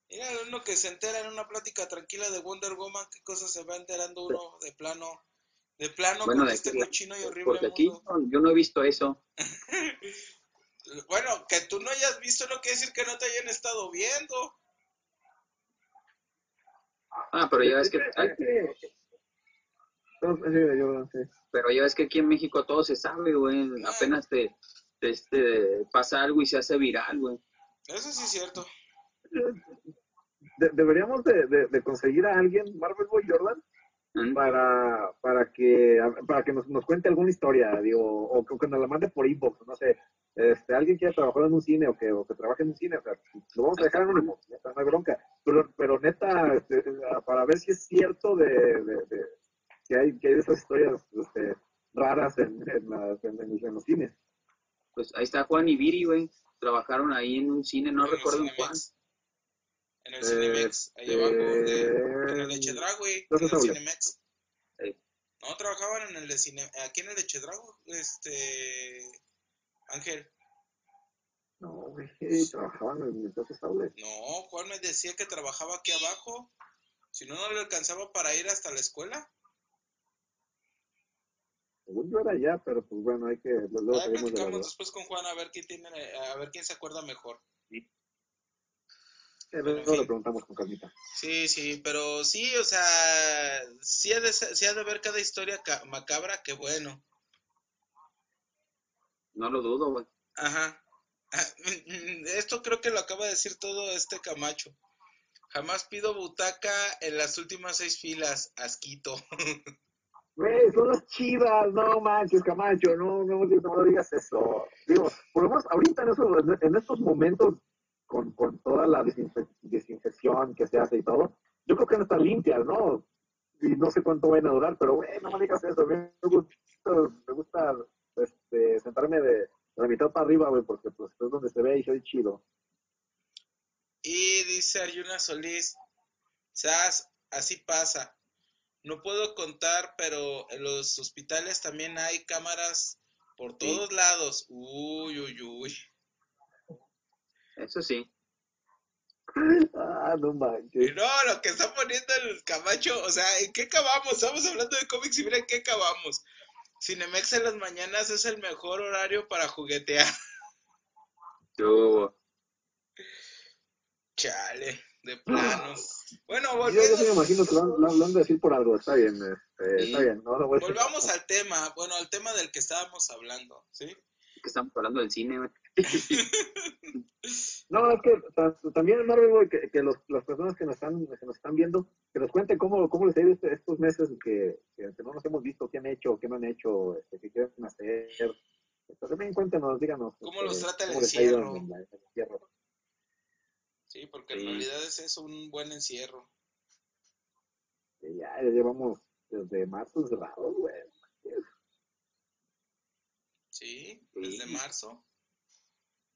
Mira, uno que se entera en una plática tranquila de Wonder Woman, qué cosas se va enterando uno de plano, de plano Bueno, con de este aquí- cochino y horrible Porque aquí mundo. yo no he visto eso. (laughs) Bueno, que tú no hayas visto no quiere decir que no te hayan estado viendo. Ah, pero ya ves que, Hay sí, yo- sí. pero ya ves que aquí en México todo se sabe, güey. Apenas te, te, este, pasa algo y se hace viral, güey. Eso sí es cierto. De- deberíamos de, de- de conseguir a alguien, Marvel Boy Jordan, Mm, para, para que para que nos, nos cuente alguna historia, digo, o que, que nos la mande por inbox, no sé, este, alguien que haya trabajado en un cine o que, o que trabaje en un cine, o sea, lo vamos a dejar anónimo, no hay bronca, pero, pero neta, este, para ver si es cierto de, de- de- que hay que hay de esas historias este, raras en, en, las- en- en- en los cines. Pues ahí está Juan y Viri, güey. Trabajaron ahí en un cine, no En el recuerdo en cuál. En el Cinemex, ahí abajo, de, en el de Eh, güey, en el. Cinemex. Sí. No, trabajaban en el de Cine, aquí en el de este, Ángel. No, güey, trabajaban en entonces Outlet. No, Juan me decía que trabajaba aquí abajo. Si no, no le alcanzaba para ir hasta la escuela. Según yo era ya, pero pues bueno, hay que, luego platicamos duda. después con Juan a ver quién tiene, a ver quién se acuerda mejor. Eh, Bueno, en fin. preguntamos con calmita. Sí, sí, pero sí, o sea, sí ha de, sí ha de haber cada historia ca- macabra, que bueno. No lo dudo, güey. Ajá. Esto creo que lo acaba de decir todo este Camacho. Jamás pido butaca en las últimas seis filas, asquito. (laughs) Güey, son las chivas, no manches, Camacho, no, no, no digas eso. Digo, por lo menos ahorita en, eso- en estos momentos, con, con toda la desinfe- desinfección que se hace y todo, yo creo que a estar limpias, ¿no? Y no sé cuánto van a durar, pero güey, no me digas eso, me gusta, me gusta este, sentarme de, la mitad para arriba, güey, porque pues es donde se ve y soy chido. Y dice Arjuna Solís, Sas, así pasa. No puedo contar, pero en los hospitales también hay cámaras por Sí. todos lados. Uy, uy, uy. Eso sí. Ah, no manches. no, lo que está poniendo el Camacho, o sea, ¿en qué acabamos? Estamos hablando de cómics y mira en qué acabamos. Cinemex en las mañanas es el mejor horario para juguetear. Yo, Chale, de plano. Bueno, Yo, yo sí me volviendo, imagino que lo, han- lo han de decir por algo, está bien, Sí. está bien, no lo voy a decir. volvamos al tema, bueno, al tema del que estábamos hablando, ¿sí? que estamos hablando del cine, güey. (laughs) No, es que ta- también, Marvel, güey, que, que los, las personas que nos están, que nos están viendo, que nos cuenten cómo, cómo les ha ido este- estos meses que, que, no nos hemos visto, qué han hecho, qué no han hecho, este, qué quieren hacer. Este, también cuéntenos, díganos. ¿Cómo los este, trata el cómo les ha ido encierro? en la- en el encierro. Sí, porque en realidad es eso, un buen encierro. Ya, ya llevamos desde marzo encerrados, güey. Sí, Sí. desde marzo.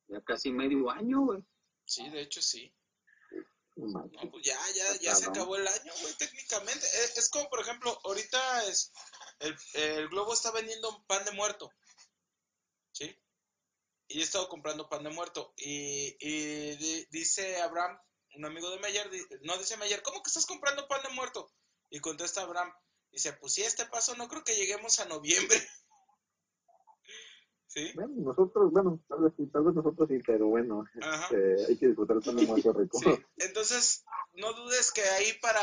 Ya casi medio año, güey. Sí, de hecho sí. No pues ya, ya, ya se acabó el año, güey, técnicamente. Es, es como, por ejemplo, ahorita es el, el Globo está vendiendo pan de muerto. ¿Sí? Y he estado comprando pan de muerto. Y, y di- dice Abraham, un amigo de Meyer, di- no dice Meyer, ¿cómo que estás comprando pan de muerto? Y contesta Abraham, dice, pues si este paso no creo que lleguemos a noviembre. (laughs) Sí. Bueno, nosotros, bueno, tal vez, tal vez nosotros sí, pero bueno, este, hay que disfrutar también más (laughs) rico. Sí, entonces no dudes que ahí para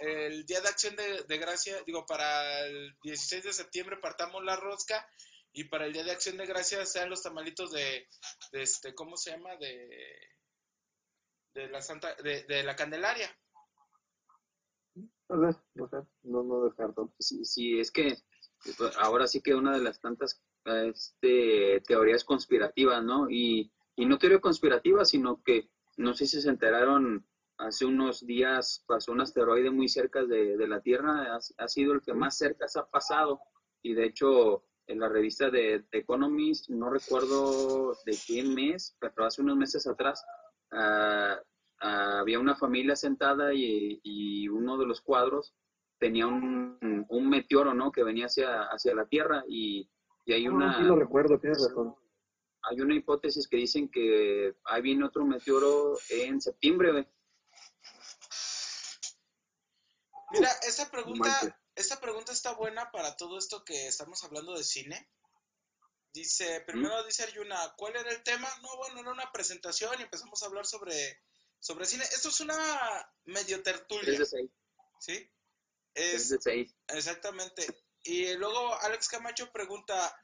el Día de Acción de, de Gracia, digo, para el 16 de septiembre partamos la rosca y para el Día de Acción de Gracia sean los tamalitos de, este, ¿cómo se llama? De, de la Santa, de, la Candelaria. Tal vez, no sé, no, no descarto. Sí, sí, es que ahora sí que una de las tantas este, teorías conspirativas, ¿no? Y, y no teoría conspirativa, sino que no sé si se enteraron, hace unos días pasó un asteroide muy cerca de, de la Tierra, ha, ha, sido el que más cerca se ha pasado y de hecho en la revista de, de Economist, no recuerdo de qué mes, pero hace unos meses atrás, uh, uh, había una familia sentada y, y, uno de los cuadros tenía un, un meteoro, ¿no? Que venía hacia, hacia la Tierra y, y hay una... sí lo recuerdo, tienes razón. Hay una hipótesis que dicen que ahí viene otro meteoro en septiembre, ¿ve? Mira, esa pregunta, esta pregunta está buena para todo esto que estamos hablando de cine. Dice, primero ¿Mm? dice Arjuna, ¿cuál era el tema? No, bueno, era una presentación y empezamos a hablar sobre, sobre cine. Esto es una medio tertulia. Es de seis. ¿Sí? Es, es de seis. Exactamente. Y luego Alex Camacho pregunta,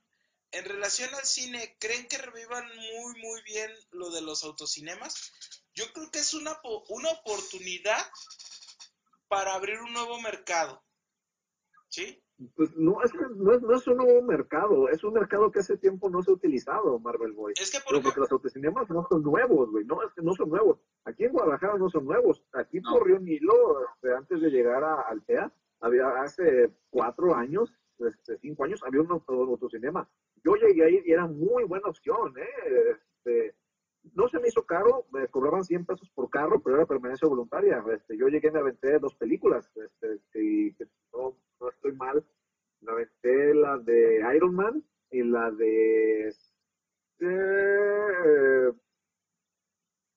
en relación al cine, ¿creen que revivan muy, muy bien lo de los autocinemas? Yo creo que es una, una oportunidad para abrir un nuevo mercado. ¿Sí? Pues no, es que no es, no es un nuevo mercado, es un mercado que hace tiempo no se ha utilizado, Marvel Boy. Es que por ejemplo, porque los autocinemas no son nuevos, güey, no, es que no son nuevos. Aquí en Guadalajara no son nuevos. Aquí No. por Río Nilo, este, antes de llegar a Altea, había hace cuatro años, este, cinco años, había un auto- autocinema. Yo llegué ahí y era muy buena opción, ¿eh? Este, no se me hizo caro, me cobraban 100 pesos por carro, pero era permanencia voluntaria. Este, yo llegué y me aventé dos películas, este, que no, no estoy mal. Me aventé la de Iron Man y la de eh,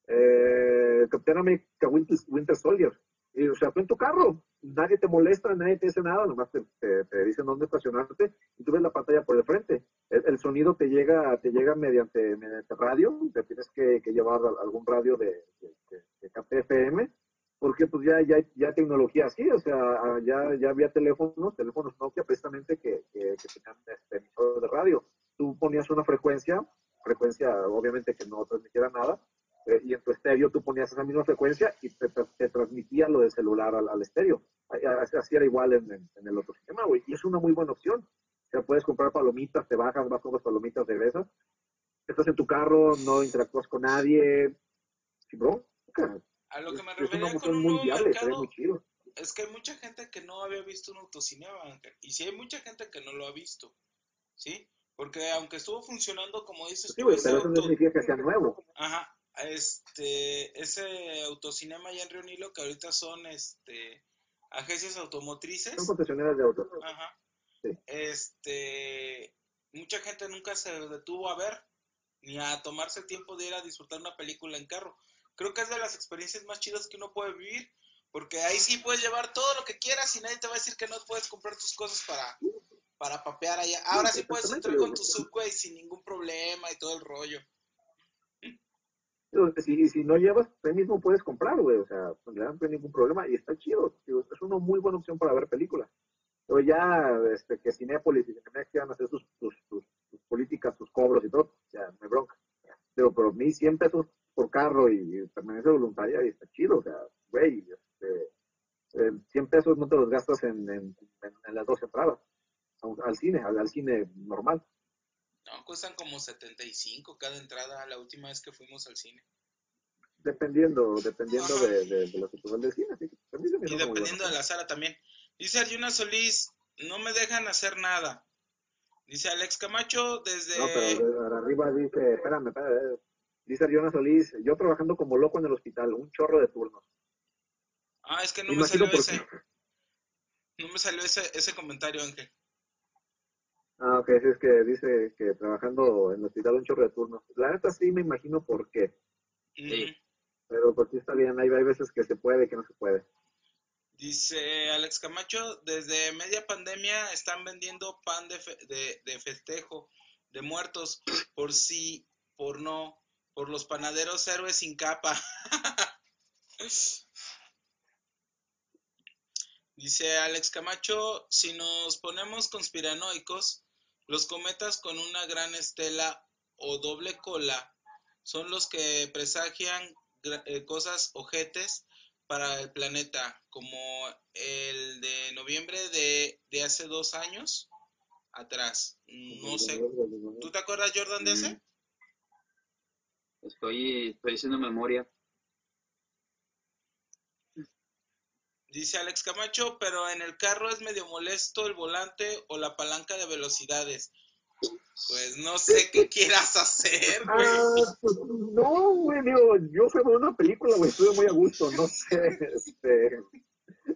eh, Capitán América Winter, Winter Soldier. Y, o sea, fue en tu carro, nadie te molesta, nadie te dice nada, nomás te, te, te dicen dónde estacionarte y tú ves la pantalla por el frente. El, sonido te llega te llega mediante, mediante radio, te tienes que, que llevar algún radio de, de, de, KPFM, porque pues ya, ya, ya tecnología así, o sea, ya, ya había teléfonos, teléfonos Nokia precisamente que, que, que tenían este emisor de radio. Tú ponías una frecuencia, frecuencia obviamente que no transmitiera nada, eh, y en tu estéreo tú ponías esa misma frecuencia y te, te- te transmitía lo del celular al, al estéreo. Así, era igual en, en- en el otro sistema, güey. Y es una muy buena opción. O sea, puedes comprar palomitas, te bajas, vas con las palomitas, regresas. Estás en tu carro, no interactúas con nadie. Sí, bro. a lo que me Es, es refería con un viable, mercado muy chido. es que hay mucha gente que no había visto un autocinema. Y sí hay mucha gente que no lo ha visto. ¿Sí? Porque aunque estuvo funcionando, como dices Sí, tú, güey, pero eso no significa que sea nuevo. Ajá, este, ese autocinema allá en Río Nilo, que ahorita son este, agencias automotrices. Son concesionarias de autos. Ajá. Sí. Este, mucha gente nunca se detuvo a ver ni a tomarse el tiempo de ir a disfrutar una película en carro. Creo que es de las experiencias más chidas que uno puede vivir, porque ahí sí puedes llevar todo lo que quieras y nadie te va a decir que no puedes comprar tus cosas para, para papear allá. Ahora sí puedes exactamente, entrar con tu subway sin ningún problema y todo el rollo. Digo, Si, si no llevas, tú mismo puedes comprar, güey. O sea, pues, no hay ningún problema y está chido. Es una muy buena opción para ver películas. Pero ya, este, que Cinépolis y Cinemex quieran hacer sus, sus, sus, políticas, sus cobros y todo, sea, me bronca. Pero a mí 100 pesos por carro y permanencia voluntaria y está chido. O sea, güey, este, eh, 100 pesos no te los gastas en, en, en, en las dos entradas al, cine, al cine normal. No, cuestan como 75 cada entrada la última vez que fuimos al cine. Dependiendo, dependiendo Ajá. de, de, de la situación del cine. Me Y dependiendo de la sala también. Dice Arjuna Solís, no me dejan hacer nada. Dice Alex Camacho desde... No, pero de- arriba dice, espérame, espérame, dice Ariona Solís, yo trabajando como loco en el hospital, un chorro de turnos. Ah, es que no Me salió ese. No me salió ese, ese comentario, Ángel. Ah, ok, sí, es que dice que trabajando en el hospital un chorro de turnos. La neta sí me imagino por qué, Sí. Pero pues sí está bien, hay, hay veces que se puede, que no se puede. Dice Alex Camacho, desde media pandemia están vendiendo pan de, fe- de, de festejo. de muertos, (clears throat) por sí, por no, por los panaderos héroes sin capa. (laughs) Dice Alex Camacho, si nos ponemos conspiranoicos, los cometas con una gran estela o doble cola son los que presagian eh, cosas ojetes para el planeta, como el de noviembre de, de hace dos años atrás. No sé. ¿Tú te acuerdas, Jordan, de ese? Mm. Estoy, estoy haciendo memoria. Dice Alex Camacho, pero en el carro es medio molesto el volante o la palanca de velocidades. Pues no sé qué quieras hacer, güey. Ah, pues, no, güey, digo, yo fui a ver una película, güey, estuve muy a gusto, no sé, este,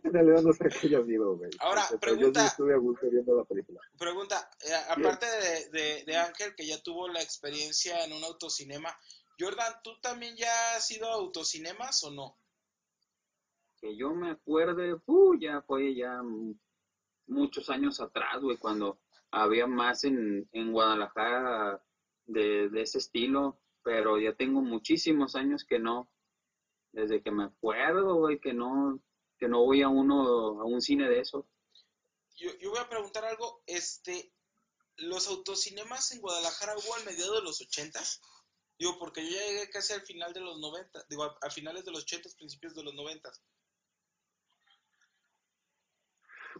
en realidad no sé qué haya sido, güey. Ahora, Este, pregunta. Yo sí estuve a gusto viendo la película. Pregunta, eh, aparte de, de- de Ángel, que ya tuvo la experiencia en un autocinema, Jordan, ¿tú también ya has ido a autocinemas o no? Que yo me acuerde, uh, ya fue ya muchos años atrás, güey, cuando había más en, en Guadalajara de, de ese estilo, pero ya tengo muchísimos años que no, desde que me acuerdo, güey, que no, que no voy a uno, a un cine de eso. Yo, yo voy a preguntar algo, este, ¿los autocinemas en Guadalajara hubo al mediados de los 80? Digo, porque yo llegué casi al final de los 90, digo, a, a finales de los 80, principios de los 90.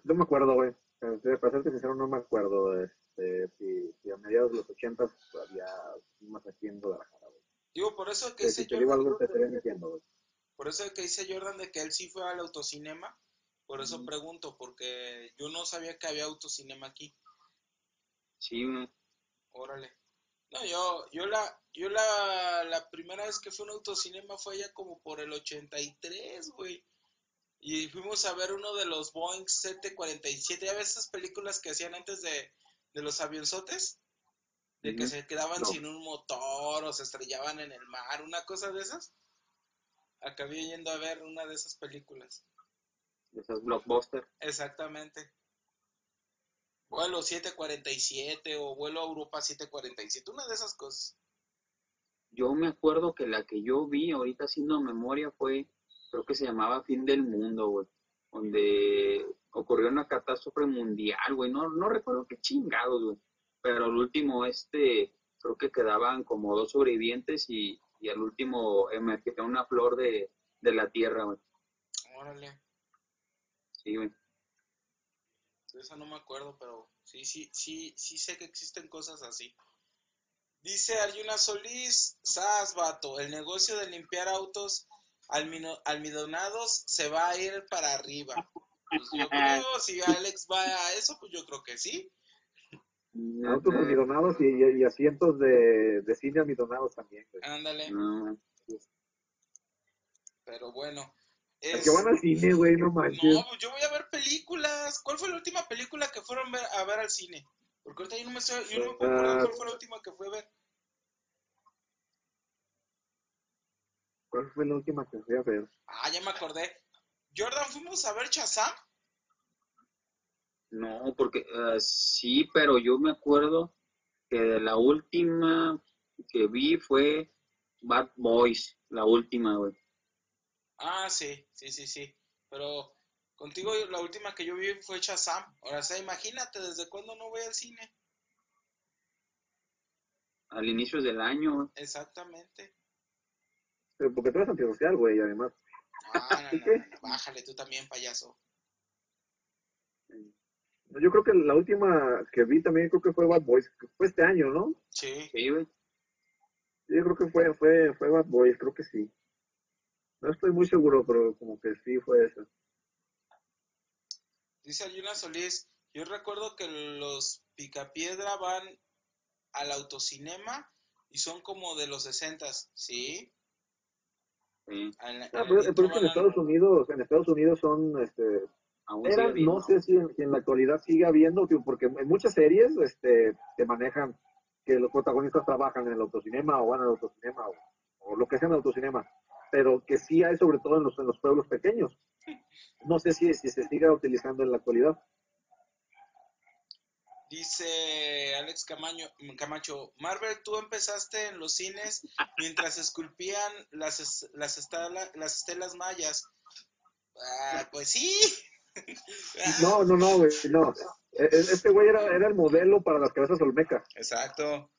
No me acuerdo, güey. Este, Para serte sincero, no me acuerdo este, si, si a mediados de los ochentas había más aquí en Guadalajara, güey. Digo, por eso que Que dice Si te digo Jordan, algo, te estaría mintiendo, güey. por eso que dice Jordan de que él sí fue al autocinema, por eso pregunto, porque yo no sabía que había autocinema aquí. Sí, güey. Órale. No, yo, yo la, yo la, la primera vez que fui a un autocinema fue ya como por el 83, güey. Y fuimos a ver uno de los Boeing 747. ¿Ya ves esas películas que hacían antes de, de los avionzotes? De que se quedaban No. sin un motor o se estrellaban en el mar, una cosa de esas. Acabé yendo a ver una de esas películas. de esas blockbusters. Exactamente. Vuelo 747 o vuelo a Europa 747, una de esas cosas. Yo me acuerdo que la que yo vi ahorita haciendo memoria fue, creo que se llamaba Fin del Mundo, güey, donde ocurrió una catástrofe mundial, güey, no, no recuerdo qué chingados, güey, pero al último, este, creo que quedaban como dos sobrevivientes y, y al último emergió una flor de, de la tierra, güey, Órale. sí, güey. Esa no me acuerdo, pero sí, sí, sí, sí sé que existen cosas así. Dice Arjuna Solís, Sas, vato, el negocio de limpiar autos almidonados se va a ir para arriba. Pues yo creo, si Alex va a eso, pues yo creo que sí. Autos almidonados y, y asientos de, de cine almidonados también. Ándale, No, pero bueno. Es- que van al cine, güey, no manches. No, pues yo voy a ver películas. ¿Cuál fue la última película que fueron ver- a ver al cine? Porque ahorita yo no me, sé- yo no me puedo acordar Ah. cuál fue la última que fue a ver. ¿Cuál fue la última que fui a ver? Ah, ya me acordé. Jordan, fuimos a ver Shazam. no, porque eh, sí, pero yo me acuerdo que de la última que vi fue Bad Boys, la última, güey. Ah, sí, sí, sí, sí. Pero contigo la última que yo vi fue Shazam. Ahora, o sea, imagínate desde cuándo no voy al cine. al inicio del año, güey. Exactamente. Eh, Porque tú eres antisocial, güey, además. Ah, (laughs) no, no, ¿Qué? no, no, bájale tú también, payaso. Yo creo que la última que vi también creo que fue Bad Boys, que fue este año, ¿no? Sí. Sí, güey. Yo creo que fue, fue, fue Bad Boys, creo que sí. No estoy muy seguro, pero como que sí fue eso. Dice Ayuna Solís, yo recuerdo que los Picapiedra van al autocinema y son como de los 60 ¿sí? Sí. En- en Ah, el pero, es que en Estados Unidos, en Estados Unidos son, este, sigue eran, no sé si en, si en la actualidad sigue habiendo, porque en muchas series, este, te manejan que los protagonistas trabajan en el autocinema o van al autocinema o, o lo que sea en el autocinema, pero que sí hay sobre todo en los, en los pueblos pequeños. No sé si, si se siga utilizando en la actualidad. Dice Alex Camaño, Camacho, Marvel, tú empezaste en los cines mientras esculpían las, las, estela- las estelas mayas. Ah, pues sí. No, no, no, güey, no. E- e- Este güey era, era el modelo para las cabezas olmecas. Exacto.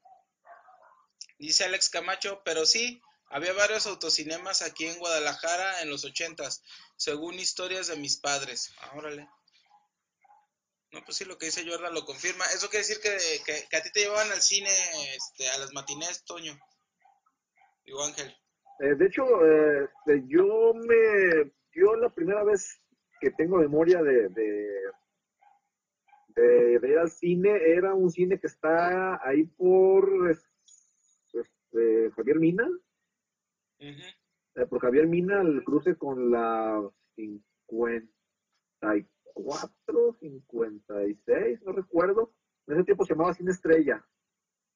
Dice Alex Camacho, pero sí, había varios autocinemas aquí en Guadalajara en los ochentas, según historias de mis padres. Ah, órale. No, pues sí, lo que dice Jordan lo confirma. Eso quiere decir que, que, que a ti te llevaban al cine, este, a las matinés, Toño. Digo, Ángel. Eh, de hecho, eh, este, yo me. Yo la primera vez que tengo memoria de, de, de, de ir al cine era un cine que está ahí por es- este, Javier Mina. Eh, por Javier Mina, el cruce con la 54, 56, no recuerdo. En ese tiempo se llamaba Cine Estrella,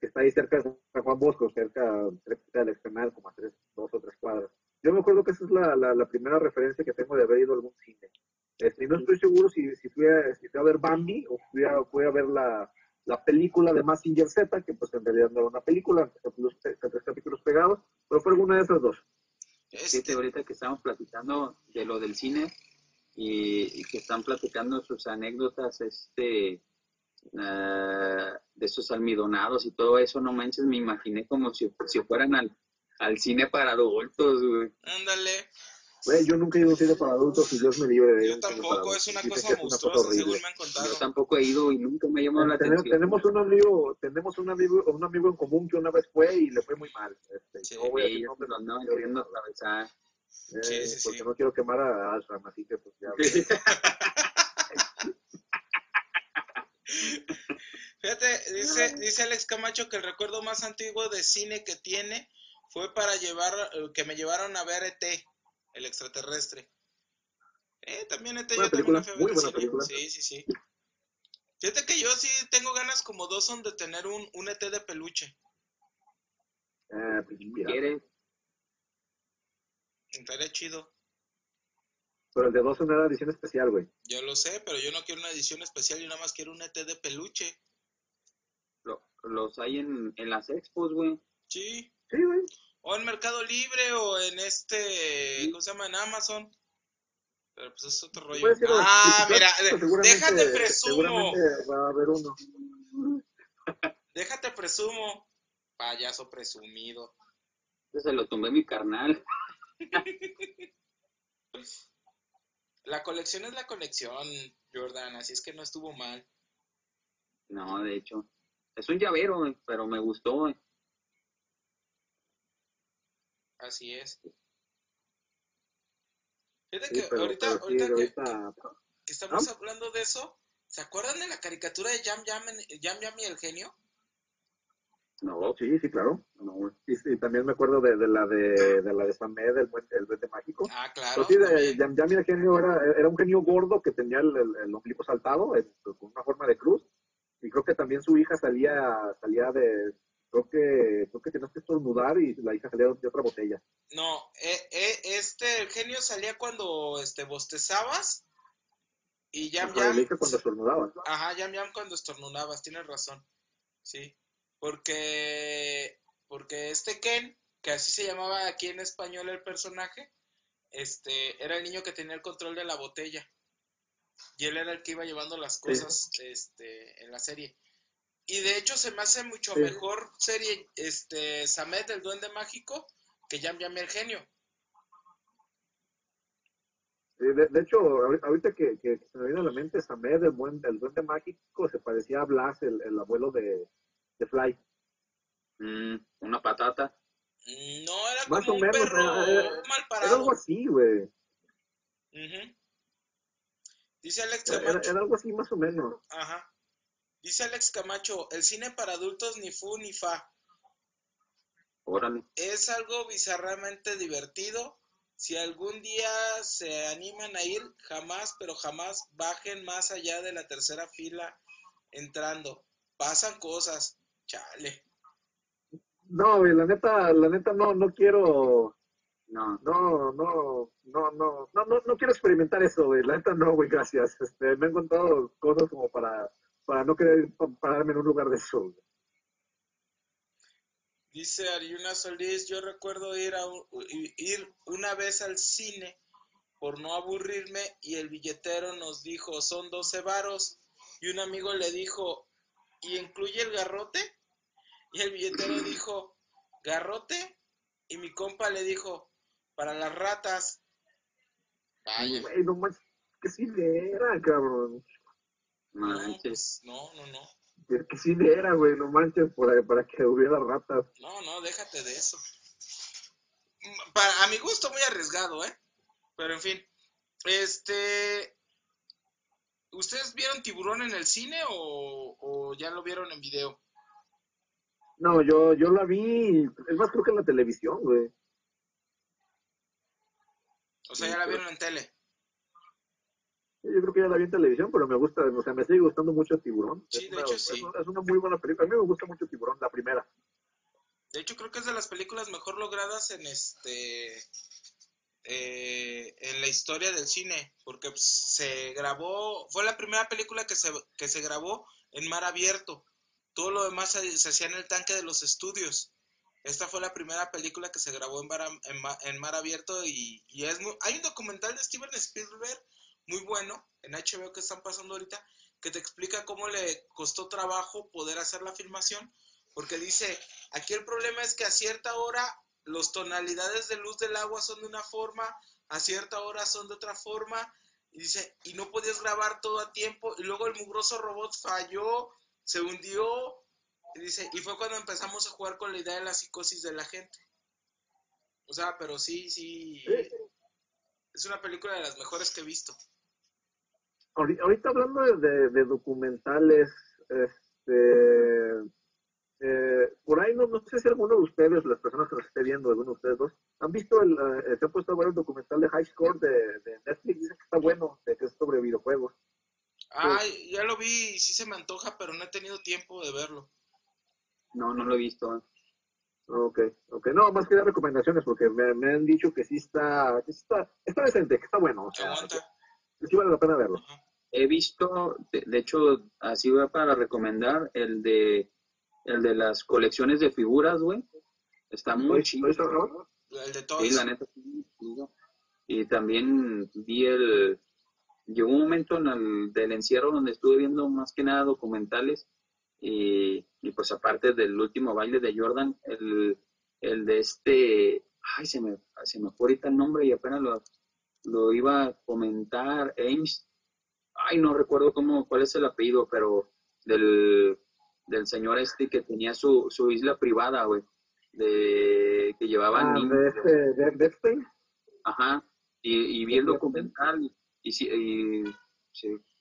que está ahí cerca de San Juan Bosco, cerca, cerca del external, como a tres, dos o tres cuadras. Yo me acuerdo que esa es la, la, la primera referencia que tengo de haber ido a algún cine. Este, y no estoy seguro si, si, fui a, si fui a ver Bambi o fui a, fui a ver la, la película de Massinger Z, que pues en realidad no era una película, tres capítulos pegados, pero fue alguna de esas dos. Este, ahorita que estamos platicando de lo del cine y, y que están platicando sus anécdotas este ah, de sus almidonados y todo eso, no manches, me imaginé como si, si fueran al, al cine para adultos, güey. ándale. Güey, yo nunca he ido a un cine para adultos y Dios me libre de ir Yo un cine tampoco, es una cosa monstruosa, según me han contado. Yo tampoco he ido y nunca me ha llamado la Tenemos, atención. tenemos un amigo, tenemos un amigo, un amigo en común que una vez fue y le fue muy mal. Este, Sí, no voy a decir Sí, sí, porque sí. no quiero quemar a Ashram, así que pues ya. (laughs) Fíjate, dice, dice Alex Camacho que el recuerdo más antiguo de cine que tiene fue para llevar, eh, que me llevaron a ver ET, el extraterrestre. Eh, también ET Buena yo también película, la fui a ver muy buena cine. película. Sí, sí, sí. Fíjate que yo sí tengo ganas como dos son de tener un, un ET de peluche. Eh, pues, mira, ¿Quieres? Estaría chido. pero el de dos era edición especial, güey. Yo lo sé, pero yo no quiero una edición especial, yo nada más quiero un ET de peluche. Lo- los hay en, en las expos, güey. Sí. Sí, güey. O en Mercado Libre o en este, ¿cómo se llama? En Amazon. Pero pues es otro rollo. Ah, mira, déjate presumo. Va a haber uno. (laughs) Déjate presumo. Payaso presumido. Se lo tumbé mi carnal. (laughs) La colección es la colección, Jordan, así es que no estuvo mal. No, de hecho. Es un llavero, pero me gustó. Así es. Fíjate Sí, que pero, ahorita, pero sí, ahorita que, ahorita- que estamos ¿Ah? hablando de eso, ¿se acuerdan de la caricatura de Jam Jam, Jam Jam y el genio? No, sí, sí, claro. No, y, sí, también me acuerdo de, de la de, de la de el, buen- el duende mágico. Ah, claro. Pero sí, de también. Yam Yam y el genio era, era un genio gordo que tenía el, el, el ombligo saltado, eh, con una forma de cruz. Y creo que también su hija salía, salía de, creo que, creo que tenías que estornudar y la hija salía de otra botella. No, eh, eh, este, el genio salía cuando este, bostezabas y Yam Ajá, y Yam, cuando estornudaba. ajá, Yam Yam cuando estornudabas, tienes razón, sí, porque, porque este Ken, que así se llamaba aquí en español el personaje, este, era el niño que tenía el control de la botella y él era el que iba llevando las cosas, este, en la serie. Y de hecho se me hace mucho Sí. mejor serie, este, Samet, el duende mágico, que Yam Yam el genio. De, de hecho, ahori- ahorita que, que se me viene a la mente, Samed, el, buen, el duende mágico, se parecía a Blas, el, el abuelo de, de Fly. Mm, una patata. No, era Más como o un menos, perro era- era- mal Era parado. algo así, güey. Ujú. Dice Alex era- Camacho. era algo así más o menos. Ajá. Dice Alex Camacho, el cine para adultos ni fu ni fa. Órale. Es algo bizarramente divertido. Si algún día se animan a ir, jamás, pero jamás bajen más allá de la tercera fila entrando. Pasan cosas. Chale. No, güey, la neta, la neta no, no quiero, No. no, no, no, no, no, no, no quiero experimentar eso, güey. La neta no, güey, gracias. Este, me han contado cosas como para, para no querer pararme en un lugar de sol. Dice Ariuna Solís, yo recuerdo ir, a, ir una vez al cine por no aburrirme y el billetero nos dijo, son 12 varos. Y un amigo le dijo, ¿y incluye el garrote? Y el billetero dijo, ¿garrote? Y mi compa le dijo, para las ratas. Vaya. no más, ¿qué cine era, cabrón? No, pues, no, no, no. ¿Qué cine era, güey? No manches, para, para que hubiera ratas. No, no, déjate de eso. Para, a mi gusto, muy arriesgado, ¿eh? Pero en fin. Este. ¿Ustedes vieron tiburón en el cine o, o ya lo vieron en video? No, yo, yo la vi, es más creo que en la televisión, güey. O sea, ya la vieron en tele. Yo creo que ya la vi en televisión, pero me gusta, o sea, me sigue gustando mucho Tiburón. Sí, de hecho sí. Es una muy buena película. A mí me gusta mucho Tiburón, la primera. De hecho, creo que es de las películas mejor logradas en este. Eh, en la historia del cine, porque se grabó, fue la primera película que se, que se grabó en mar abierto. Todo lo demás se, hacía en el tanque de los estudios. Esta fue la primera película que se grabó en mar, abierto y, es hay un documental de Steven Spielberg muy bueno en HBO que están pasando ahorita que te explica cómo le costó trabajo poder hacer la filmación porque dice, aquí el problema es que a cierta hora los tonalidades de luz del agua son de una forma, a cierta hora son de otra forma, y dice, y no podías grabar todo a tiempo, y luego el mugroso robot falló, se hundió, y dice, y fue cuando empezamos a jugar con la idea de la psicosis de la gente. O sea, pero sí, sí. Es una película de las mejores que he visto. Ahorita hablando de, documentales, este, eh, por ahí no, no sé si alguno de ustedes, las personas que nos esté viendo, alguno de ustedes dos, han visto, el, eh, se ha puesto a ver el documental de High Score de, de Netflix, dice que está bueno, de que es sobre videojuegos. Ah, ya lo vi y sí se me antoja, pero no he tenido tiempo de verlo. No, no lo he visto. Ok, ok. No, más que dar recomendaciones, porque me, han dicho que sí está, que está, está decente, que está bueno. O sea, que sí vale la pena verlo. He visto, de, hecho, así voy para recomendar el de el de las colecciones de figuras, güey. Está muy chido. El de todos. Sí, la neta. Y también vi el... Llegó un momento en el del encierro donde estuve viendo más que nada documentales y, pues aparte del último baile de Jordan, el, el de este, ay, se me, se me fue ahorita el nombre y apenas lo, lo iba a comentar, Ames, ay, no recuerdo cómo, cuál es el apellido, pero del, del señor este que tenía su, su isla privada, güey, de, que llevaban ah, de, este, de, este. Ajá, y, y vi el documental y, y, y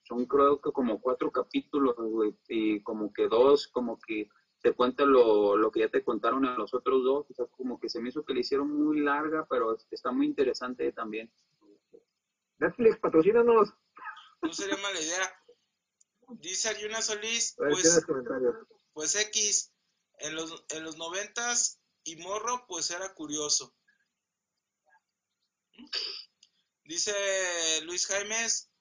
son creo que como cuatro capítulos, güey, y como que dos, como que te cuenta lo, lo que ya te contaron a los otros dos, o sea, como que se me hizo que le hicieron muy larga, pero está muy interesante también. Netflix, patrocínanos. No sería mala idea. Dice Ariuna Solís, pues, pues X, en los, en los noventas y morro, pues era curioso. Dice Luis Jaimes,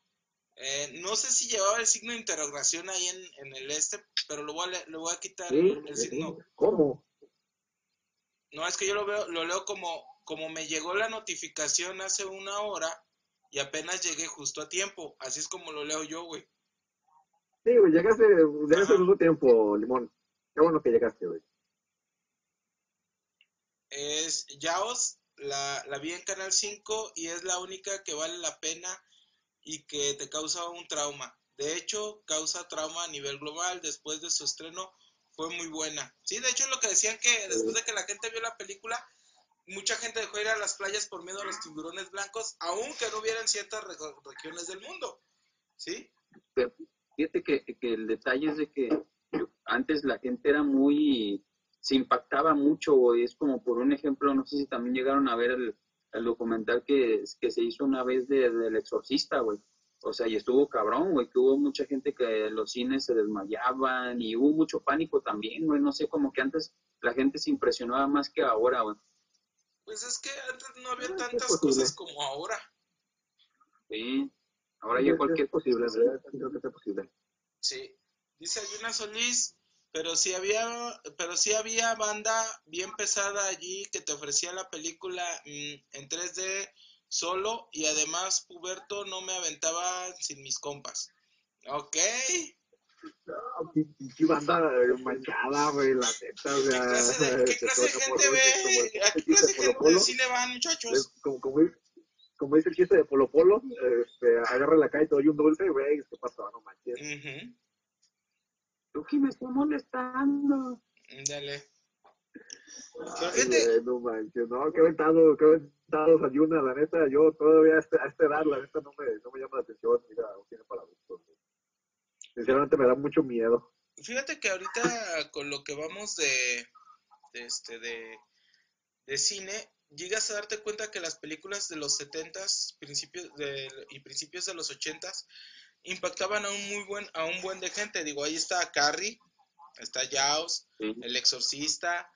eh, no sé si llevaba el signo de interrogación ahí en, el este, pero lo voy a, le voy a quitar el, signo. ¿Cómo? No, es que yo lo veo, lo leo como, como me llegó la notificación hace una hora y apenas llegué justo a tiempo. Así es como lo leo yo, güey. Sí, güey, llegaste, llegaste justo tiempo, Limón. Qué bueno que llegaste, güey. Es Yaos, la, la vi en Canal 5 y es la única que vale la pena y que te causa un trauma. De hecho, causa trauma a nivel global. Después de su estreno fue muy buena. Sí, de hecho, lo que decían que después de que la gente vio la película, mucha gente dejó ir a las playas por miedo a los tiburones blancos, aunque no hubieran ciertas regiones del mundo. ¿Sí? Fíjate que, el detalle es de que antes la gente era muy. se impactaba mucho, Es como por un ejemplo, no sé si también llegaron a ver el, el documental que, que se hizo una vez de, del exorcista, güey. O sea, y estuvo cabrón, güey, que hubo mucha gente que los cines se desmayaban y hubo mucho pánico también, güey. No sé, como que antes la gente se impresionaba más que ahora, güey. Pues es que antes no había tantas cosas como ahora. Sí, ahora ya cualquier posible, ¿verdad? Creo que es posible. Sí. Dice Ayuna Solís, pero sí había, pero sí había banda bien pesada allí que te ofrecía la película mm, en 3D solo y además Puberto no me aventaba sin mis compas. Ok. No, pinche banda manchada, güey, la neta, o ¿Qué sea, clase de, qué se clase de gente ve? ¿A qué clase de gente de cine van, muchachos? como, como, como dice el chiste de Polo Polo, este, agarra la calle y te doy un dulce, güey, ¿qué pasó? No manches. Ujú, Lucky me está molestando. Dale. Ay, güey, no manches, no, qué aventado, qué aventado Sayuna, la neta, yo todavía a, este, a esta edad, la neta, no me, no me llama la atención, mira, un cine para güey. Sinceramente me da mucho miedo. fíjate que ahorita con lo que vamos de, de este de, de cine, llegas a darte cuenta que las películas de los 70s principios de, y principios de los 80s impactaban a un muy buen a un buen de gente. Digo, ahí está Carrie, está Jaws. El Exorcista,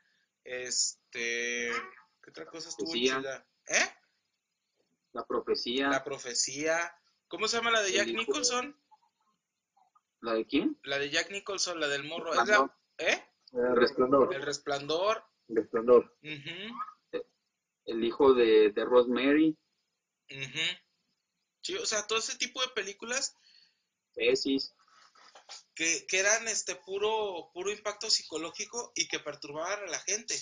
este, ¿qué otra cosa estuvo Profecía. chida? ¿Eh? La profecía. La profecía. ¿Cómo se llama la de El Jack Nicholson? ¿La de quién? La de Jack Nicholson, la del morro. ¿Es Resplandor. la, ¿Eh? Eh, resplandor, El resplandor. resplandor. ujú, El hijo de, de Rosemary. ujú. Sí, o sea, todo ese tipo de películas Tesis. que, que eran este puro, puro impacto psicológico y que perturbaban a la gente.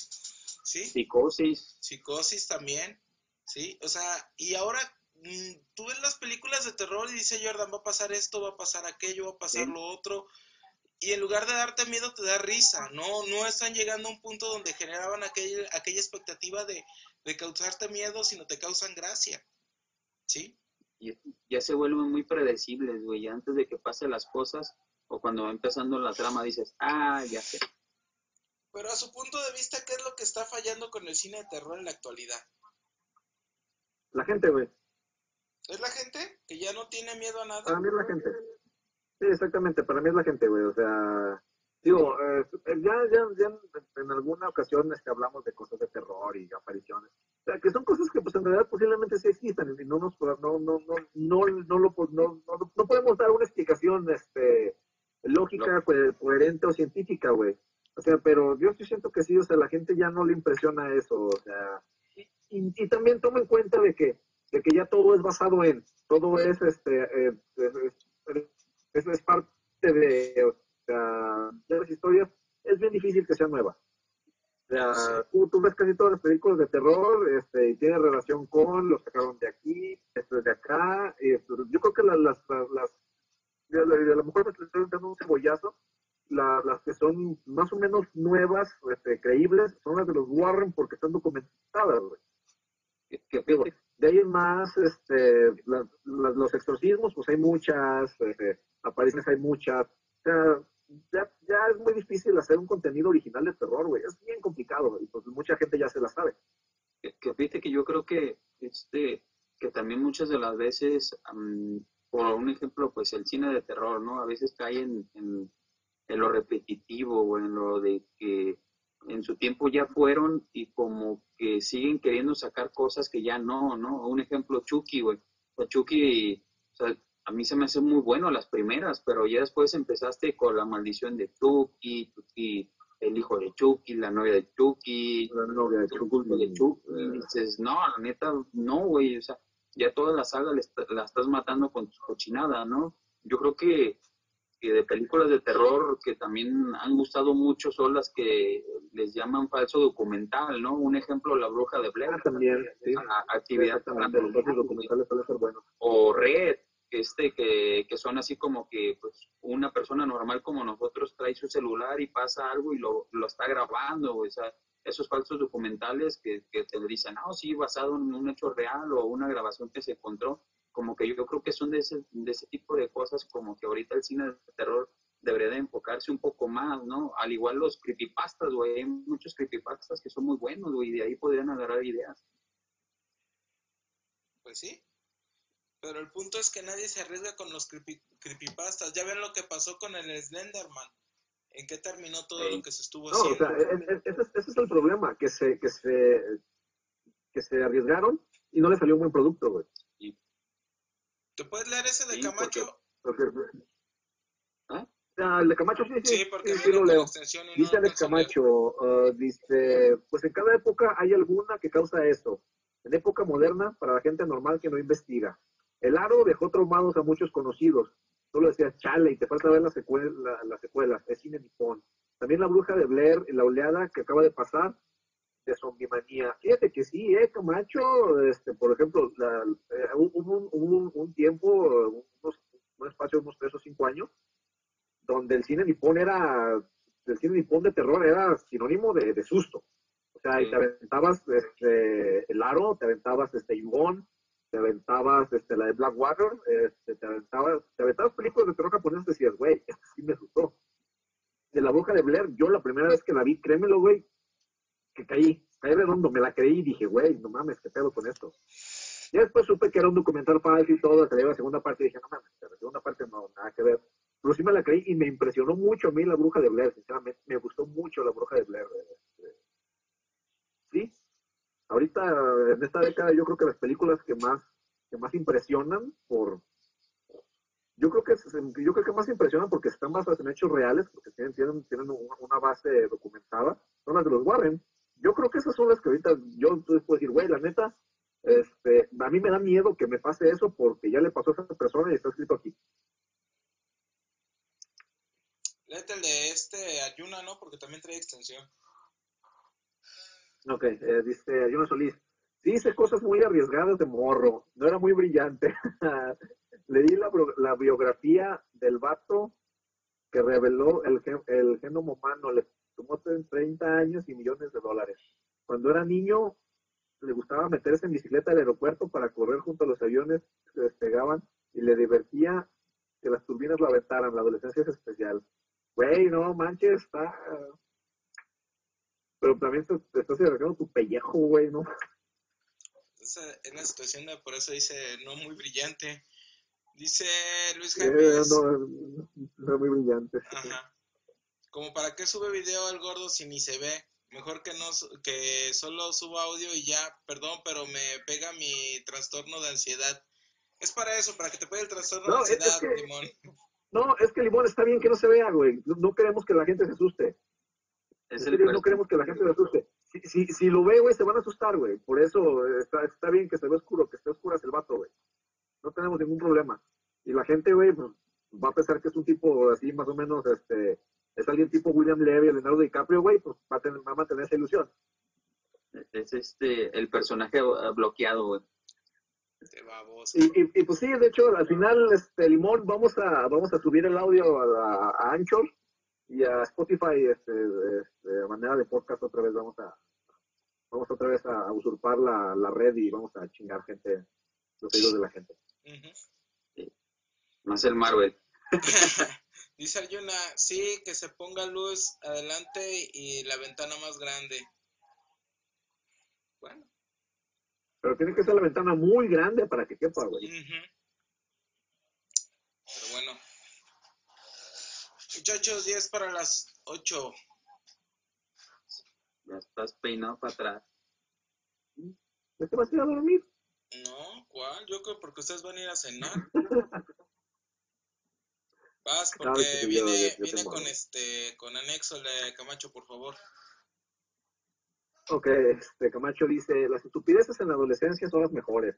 ¿Sí? Psicosis. Psicosis también. ¿Sí? O sea, y ahora mm, tú ves las películas de terror y dice Jordan, va a pasar esto, va a pasar aquello, va a pasar Sí. lo otro. Y en lugar de darte miedo, te da risa. No, no están llegando a un punto donde generaban aquel, aquella expectativa de, de causarte miedo, sino te causan gracia. ¿Sí? y ya se vuelven muy predecibles, güey. ya Antes de que pasen las cosas o cuando va empezando la trama dices, ah, ya sé. Pero a su punto de vista, ¿qué es lo que está fallando con el cine de terror en la actualidad? La gente, güey. ¿Es la gente que ya no tiene miedo a nada? Para mí es la gente. Sí, exactamente, para mí es la gente, güey. O sea, digo, eh, ya, ya, ya en, alguna ocasión este, hablamos de cosas de terror y apariciones. O sea, que son cosas que pues en realidad posiblemente sí existan y no nos no no no no no no, lo no, no, no podemos dar una explicación este lógica, co- coherente o científica, güey. O sea, pero yo sí siento que sí, o sea, la gente ya no le impresiona eso, o sea, y, y- y también toma en cuenta de que de que ya todo es basado en, todo es este eh, es- es parte de, de las historias, es bien difícil que sea nueva. O sea, tú, tú ves casi todas las películas de terror este, y tiene relación con, lo sacaron de aquí, esto es de acá. Y esto- yo creo que las, las, las, las- y a lo y a lo mejor me estoy dando un cebollazo, la- las que son más o menos nuevas, este, creíbles, son las de los Warren porque están documentadas, güey. Que, que Digo, fíjate, de ahí en más, este, la- los exorcismos, pues hay muchas, este, apariciones hay muchas. O sea, ya, ya es muy difícil hacer un contenido original de terror, güey. Es bien complicado, y pues mucha gente ya se la sabe. que, que fíjate que yo creo que este que también muchas de las veces am, por un ejemplo pues el cine de terror no a veces cae en, en, en lo repetitivo o en lo de que en su tiempo ya fueron y como que siguen queriendo sacar cosas que ya no no un ejemplo Chucky güey o Chucky o sea, a mí se me hace muy bueno las primeras pero ya después empezaste con la maldición de Chucky Chucky el hijo de Chucky la novia de Chucky La novia de Chucky, de Chucky, y dices, no, la neta, no, güey, o sea, ya toda la saga la estás matando con tu cochinada, ¿no? Yo creo que, que de películas de terror que también han gustado mucho son las que les llaman falso documental, ¿no? Un ejemplo, La Bruja de Blair, Ah, también, sí. actividad falsos documentales buenos. o Red, que este que, que son así como que pues una persona normal como nosotros trae su celular y pasa algo y lo, lo está grabando, o sea, esos falsos documentales que, que te dicen, ah, sí, basado en un hecho real o una grabación que se encontró, como que yo, creo que son de ese, de ese tipo de cosas como que ahorita el cine de terror debería de enfocarse un poco más, ¿no? Al igual los creepypastas, güey, hay muchos creepypastas que son muy buenos, güey, y de ahí podrían agarrar ideas. Pues sí. Pero el punto es que nadie se arriesga con los creepy- creepypastas. Ya ven lo que pasó con el Slenderman. ¿En qué terminó todo lo que se estuvo No, o haciendo? sea, e- e- ese, es- ese es el problema, que se, que se, que se arriesgaron y no le salió un buen producto, güey. ¿Te puedes leer ese de Sí, Camacho? Porque, ¿Ah? Ah, el de Camacho, sí, sí, Sí, porque sí, lo leo. no Dice Alex. Camacho, ah, dice, pues en cada época hay alguna que causa eso. En época moderna, para la gente normal que no investiga. El aro dejó traumados a muchos conocidos. Solo decías, chale, y te falta ver las secuelas, la, las secuelas. Es cine nipón. También la bruja de Blair, la oleada que acaba de pasar de zombimanía. Fíjate que sí, eh, Camacho, este, por ejemplo, la- eh, hubo, un, hubo un- un tiempo, unos, un espacio de unos tres o cinco años, donde el cine nipón era, el cine nipón de terror era sinónimo de, de susto. O sea, y te aventabas este, el aro, te aventabas este Yugón, te aventabas este, la de Blackwater, este, te aventabas, te aventabas películas de terror japonesas y decías, güey, (laughs) esto sí me asustó. De la bruja de Blair, yo la primera vez que la vi, créemelo, güey, que caí, caí redondo, me la creí y dije, güey, no mames, qué pedo con esto. Ya después supe que era un documental falso y todo, que la segunda parte y dije, no mames, la segunda parte no, nada que ver. Pero sí me la creí y me impresionó mucho a mí la bruja de Blair, sinceramente, me gustó mucho la bruja de Blair. este. Sí, ahorita en esta década yo creo que las películas que más, que más impresionan por... Yo creo que yo creo que más impresionan porque están basadas en hechos reales, porque tienen, tienen, tienen una, base documentada, son las de los Warren. Yo creo que esas son las que ahorita yo puedo decir, güey, la neta, este, a mí me da miedo que me pase eso porque ya le pasó a esa persona y está escrito aquí. Léete el de este Ayuna, ¿no? Porque también trae extensión. Ok, eh, dice Ayuno Solís. Sí, hice cosas muy arriesgadas de morro. No era muy brillante. (laughs) Leí la, la biografía del vato que reveló el, el genoma humano. Le tomó 30 años y millones de dólares. Cuando era niño, le gustaba meterse en bicicleta al aeropuerto para correr junto a los aviones que despegaban y le divertía que las turbinas lo aventaran. La adolescencia es especial. Güey, no manches, está... Pero también te, te estás arrancando tu pellejo, güey, ¿no? Es la situación de, por eso dice, no muy brillante. Dice Luis Eh, Jaime. no, no es muy brillante. Ajá. Como para qué sube video el gordo si ni se ve. Mejor que no que solo suba audio y ya, perdón, pero me pega mi trastorno de ansiedad. Es para eso, para que te pegue el trastorno No, de es- es ansiedad, que- Limón. No, es que Limón está bien que no se vea, güey. No queremos que la gente se asuste. Es el no queremos que la gente se asuste. Si, si, si lo ve, güey, se van a asustar, güey. Por eso eh, está, está bien que se ve oscuro, que esté oscuro el vato, güey. No tenemos ningún problema. Y la gente, güey, pues, va a pensar que es un tipo así, más o menos, este, es alguien tipo William Levy, Leonardo DiCaprio, güey, pues va a, tener, va a mantener esa ilusión. Es este, el personaje eh, bloqueado, güey. Este baboso. Y, y, y, pues sí, de hecho, al final, este, Limón, vamos a, vamos a subir el audio a, a- a Anchor y a Spotify, este, este, de manera de podcast otra vez, vamos a, vamos otra vez a, a usurpar la, la red y vamos a chingar gente, los oídos de la gente. Ujú. Más el Marvel. (laughs) Dice Ayuna, sí, que se ponga luz adelante y la ventana más grande. Bueno. Pero tiene que ser la ventana muy grande para que quepa, güey. Pero bueno. Muchachos, 10 para las 8. Ya estás peinado para atrás. ¿Ya te vas a ir a dormir? No, ¿cuál? Yo creo porque ustedes van a ir a cenar. (laughs) Vas, porque yo- viene, yo- yo viene con este, con anexo de Camacho, por favor. Ok, este, Camacho dice, las estupideces en la adolescencia son las mejores.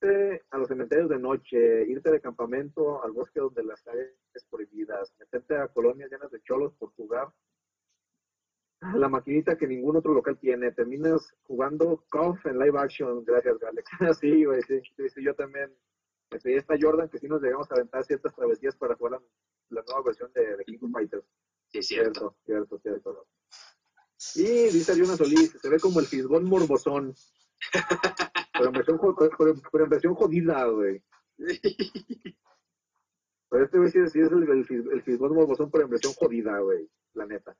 Meterte a los cementerios de noche, irte de campamento al bosque donde las áreas prohibidas, meterte a colonias llenas de cholos por jugar a la maquinita que ningún otro local tiene, terminas jugando Golf en live action, gracias Galex. (laughs) sí, güey, sí, yo también. Este, y está Jordan que sí nos llegamos a aventar ciertas travesías para jugar la, la nueva versión de, de King of Fighters. Sí, cierto. Cierto, cierto, cierto. Y dice Ariana Solís, se ve como el fisbón morbosón. Pero, versión jodida, güey. Pero este güey sí, es el, el, el fisbón morbosón, pero en versión jodida, güey. La neta.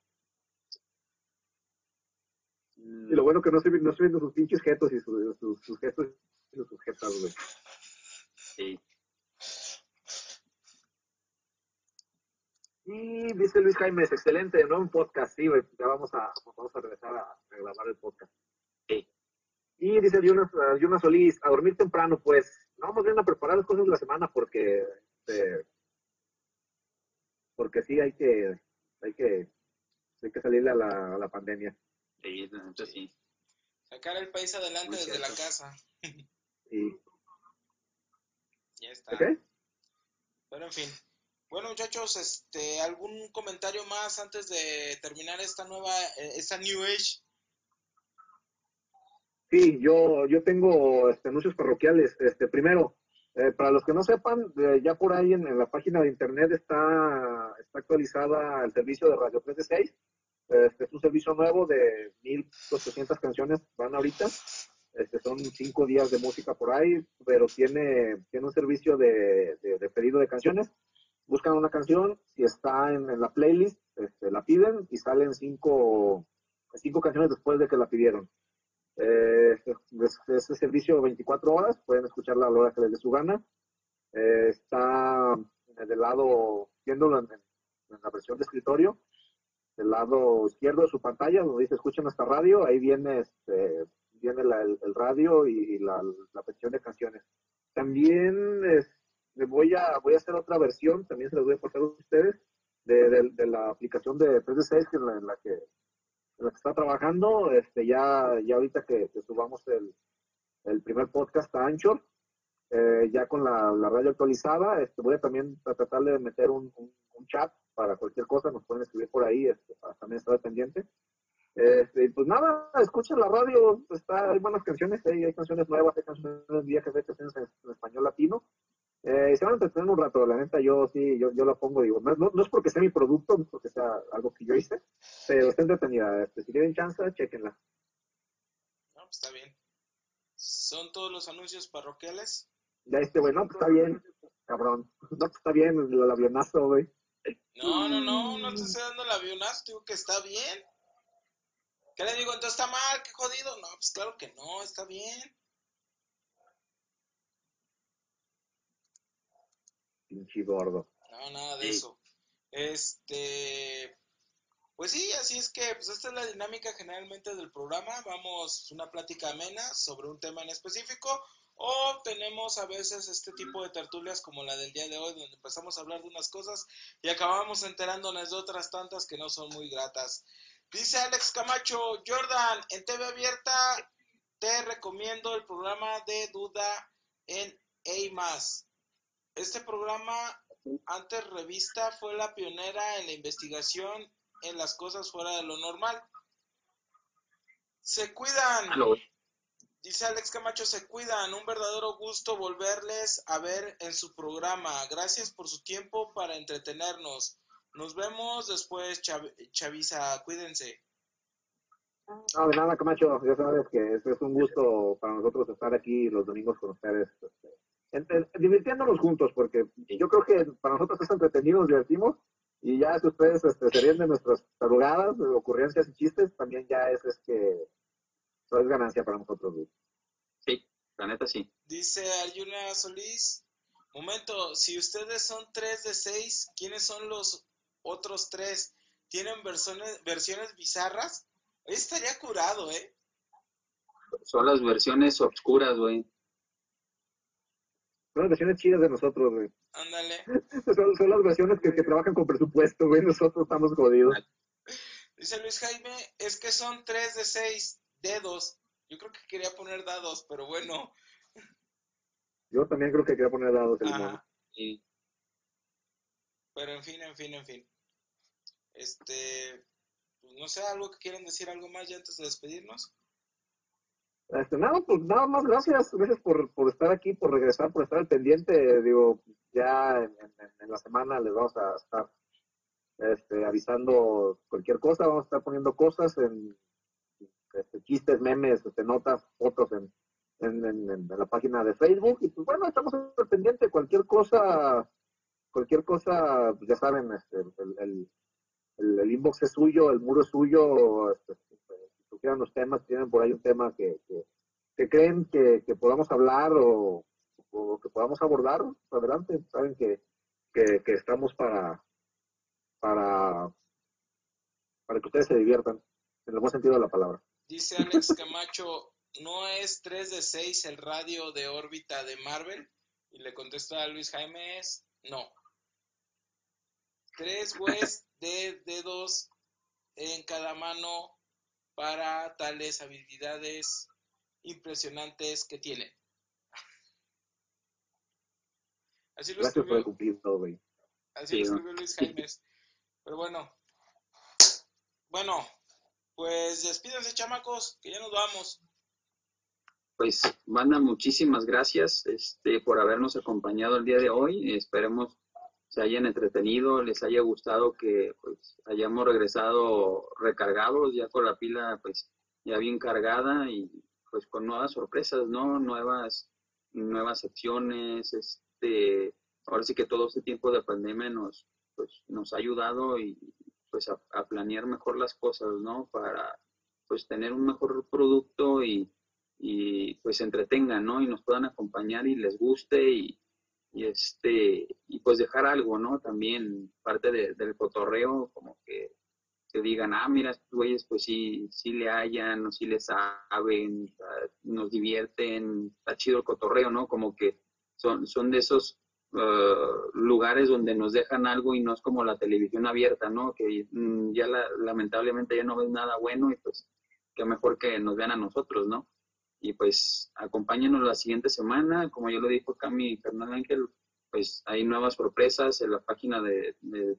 Y lo bueno que no estoy, no estoy viendo sus pinches gestos y sus, sus, sus gestos y sus sujetas, güey. Sí. Y dice Luis Jaime, es excelente, ¿no? Un podcast, sí, güey. Ya vamos a, vamos a regresar a, a grabar el podcast. Sí. Y dice Yuna, Yuna Solís, a dormir temprano, pues. Vamos bien a preparar las cosas de la semana porque este, porque sí hay que, hay que, hay que salir a la, a la pandemia. Sí, entonces sí. Sacar el país adelante Muy desde la casa. Y, Ya está. ¿ok? Pero en fin. Bueno, muchachos, este, ¿algún comentario más antes de terminar esta nueva, eh, esta New Age? Sí, yo, yo tengo este, anuncios parroquiales. Este, primero, eh, para los que no sepan, eh, ya por ahí en, la página de internet está, está actualizada el servicio de Radio 3 de 6. Este es un servicio nuevo de 1.800 canciones, van ahorita. Este, son cinco días de música por ahí, pero tiene, tiene un servicio de pedido de canciones. Buscan una canción, si está en, en la playlist, este, la piden y salen cinco, cinco canciones después de que la pidieron. Eh, es, es el servicio 24 horas, pueden escucharla a la hora que les dé su gana. Eh, está del lado, viéndolo en, en la versión de escritorio, del lado izquierdo de su pantalla, donde dice escuchen esta radio, ahí viene, este, viene la- el, radio y, la, la de canciones. También es- le voy a, voy a hacer otra versión, también se las voy a pasar a ustedes, de, de- de la aplicación de 3 de 6, que es la, en la que la que está trabajando, este, ya, ya ahorita que, que subamos el, el primer podcast a Anchor, eh, ya con la, radio actualizada, este, voy a también a tratar de meter un, un- chat para cualquier cosa, nos pueden escribir por ahí, este, para también estar pendiente. Este, pues nada, escuchen la radio, está, hay buenas canciones, hay, hay canciones nuevas, hay canciones viejas, hay canciones en español latino. Eh, se van a entretener un rato, la neta, yo sí, yo, yo la pongo, digo, no, no, no es porque sea mi producto, no es porque sea algo que yo hice, pero está entretenida. Este, si tienen chance, chequenla. No, pues está bien. Son todos los anuncios parroquiales. Ya este, güey, no, pues está bien, cabrón. No, pues está bien, el, el avionazo, güey. No, no, no, no te estoy dando el avionazo, digo que está bien. ¿Qué le digo? Entonces está mal, qué jodido. No, pues claro que no, está bien. Pinche gordo. No, nada de Sí. eso. Este, pues sí, así es que, pues esta es la dinámica generalmente del programa. Vamos una plática amena sobre un tema en específico o tenemos a veces este tipo de tertulias como la del día de hoy, donde empezamos a hablar de unas cosas y acabamos enterándonos de otras tantas que no son muy gratas. Dice Alex Camacho, Jordan, en TV abierta te recomiendo el programa de duda en A+. Este programa antes revista fue la pionera en la investigación en las cosas fuera de lo normal. Se cuidan, güey. dice Alex Camacho, se cuidan. Un verdadero gusto volverles a ver en su programa. Gracias por su tiempo para entretenernos. Nos vemos después, Chav- Chavisa. Cuídense. No, de nada, Camacho, ya sabes que es, es un gusto para nosotros estar aquí los domingos con ustedes, este, divirtiéndonos juntos, porque yo creo que para nosotros es entretenido, nos divertimos, y ya si ustedes este, se ríen de nuestras tarugadas, de ocurrencias y chistes, también ya es, es que eso es ganancia para nosotros. Sí, la neta sí. Dice Ayuna Solís. Momento, si ustedes son tres de seis, ¿quiénes son los otros tres? ¿Tienen versiones, versiones bizarras? Hoy estaría curado, ¿eh? Son las versiones obscuras, güey. Son las versiones chidas de nosotros, güey. Ándale. (laughs) Son, son las versiones que, que trabajan con presupuesto, güey. Nosotros estamos jodidos. Dice Luis Jaime, es que son tres de seis dedos. Yo creo que quería poner dados, pero bueno. Yo también creo que quería poner dados el. Ajá. Sí. Pero en fin, en fin, en fin. Este, pues no sé, algo que quieran decir, algo más ya antes de despedirnos. Este, nada, pues nada más gracias, gracias por, por estar aquí, por regresar, por estar al pendiente. Digo, ya en, en- la semana les vamos a estar este, avisando cualquier cosa, vamos a estar poniendo cosas en este, chistes, memes, este, notas, fotos en, en, la página de Facebook. Y pues bueno, estamos al pendiente, cualquier cosa, cualquier cosa, pues, ya saben, este, el, el, el- el inbox es suyo, el muro es suyo, si surgieran los temas, tienen por ahí un tema que, que, creen que, que podamos hablar o, o que podamos abordar, adelante, saben que, que, que estamos para, para, para que ustedes se diviertan, en el buen sentido de la palabra. Dice Alex Camacho, ¿no es 3 de 6 el radio de órbita de Marvel? Y le contesta a Luis Jaime, es no. tres güeyes de dedos en cada mano para tales habilidades impresionantes que tienen. Así lo Gracias escribió, cumplir todo, güey. así lo escribió Luis Jaimes. Pero bueno, bueno, pues despídense chamacos, que ya nos vamos. Pues, banda, muchísimas gracias este, por habernos acompañado el día de hoy. Esperemos se hayan entretenido, les haya gustado que pues hayamos regresado recargados, ya con la pila pues ya bien cargada y pues con nuevas sorpresas, ¿no? Nuevas, nuevas secciones, este, ahora sí que todo este tiempo de pandemia nos, pues, nos ha ayudado y pues a, a planear mejor las cosas, ¿no? Para pues tener un mejor producto y, y pues entretengan, ¿no? Y nos puedan acompañar y les guste y, y este y pues dejar algo, ¿no? También parte de, del cotorreo, como que, que digan, ah, mira, estos güeyes pues sí, sí le hallan, o sí le saben, nos divierten, está chido el cotorreo, ¿no? Como que son, son de esos uh, lugares donde nos dejan algo y no es como la televisión abierta, ¿no? Que mm, ya la, lamentablemente ya no ves nada bueno y pues que mejor que nos vean a nosotros, ¿no? Y pues acompáñenos la siguiente semana, como yo lo dijo acá mi Fernando Ángel, pues hay nuevas sorpresas en la página de, de,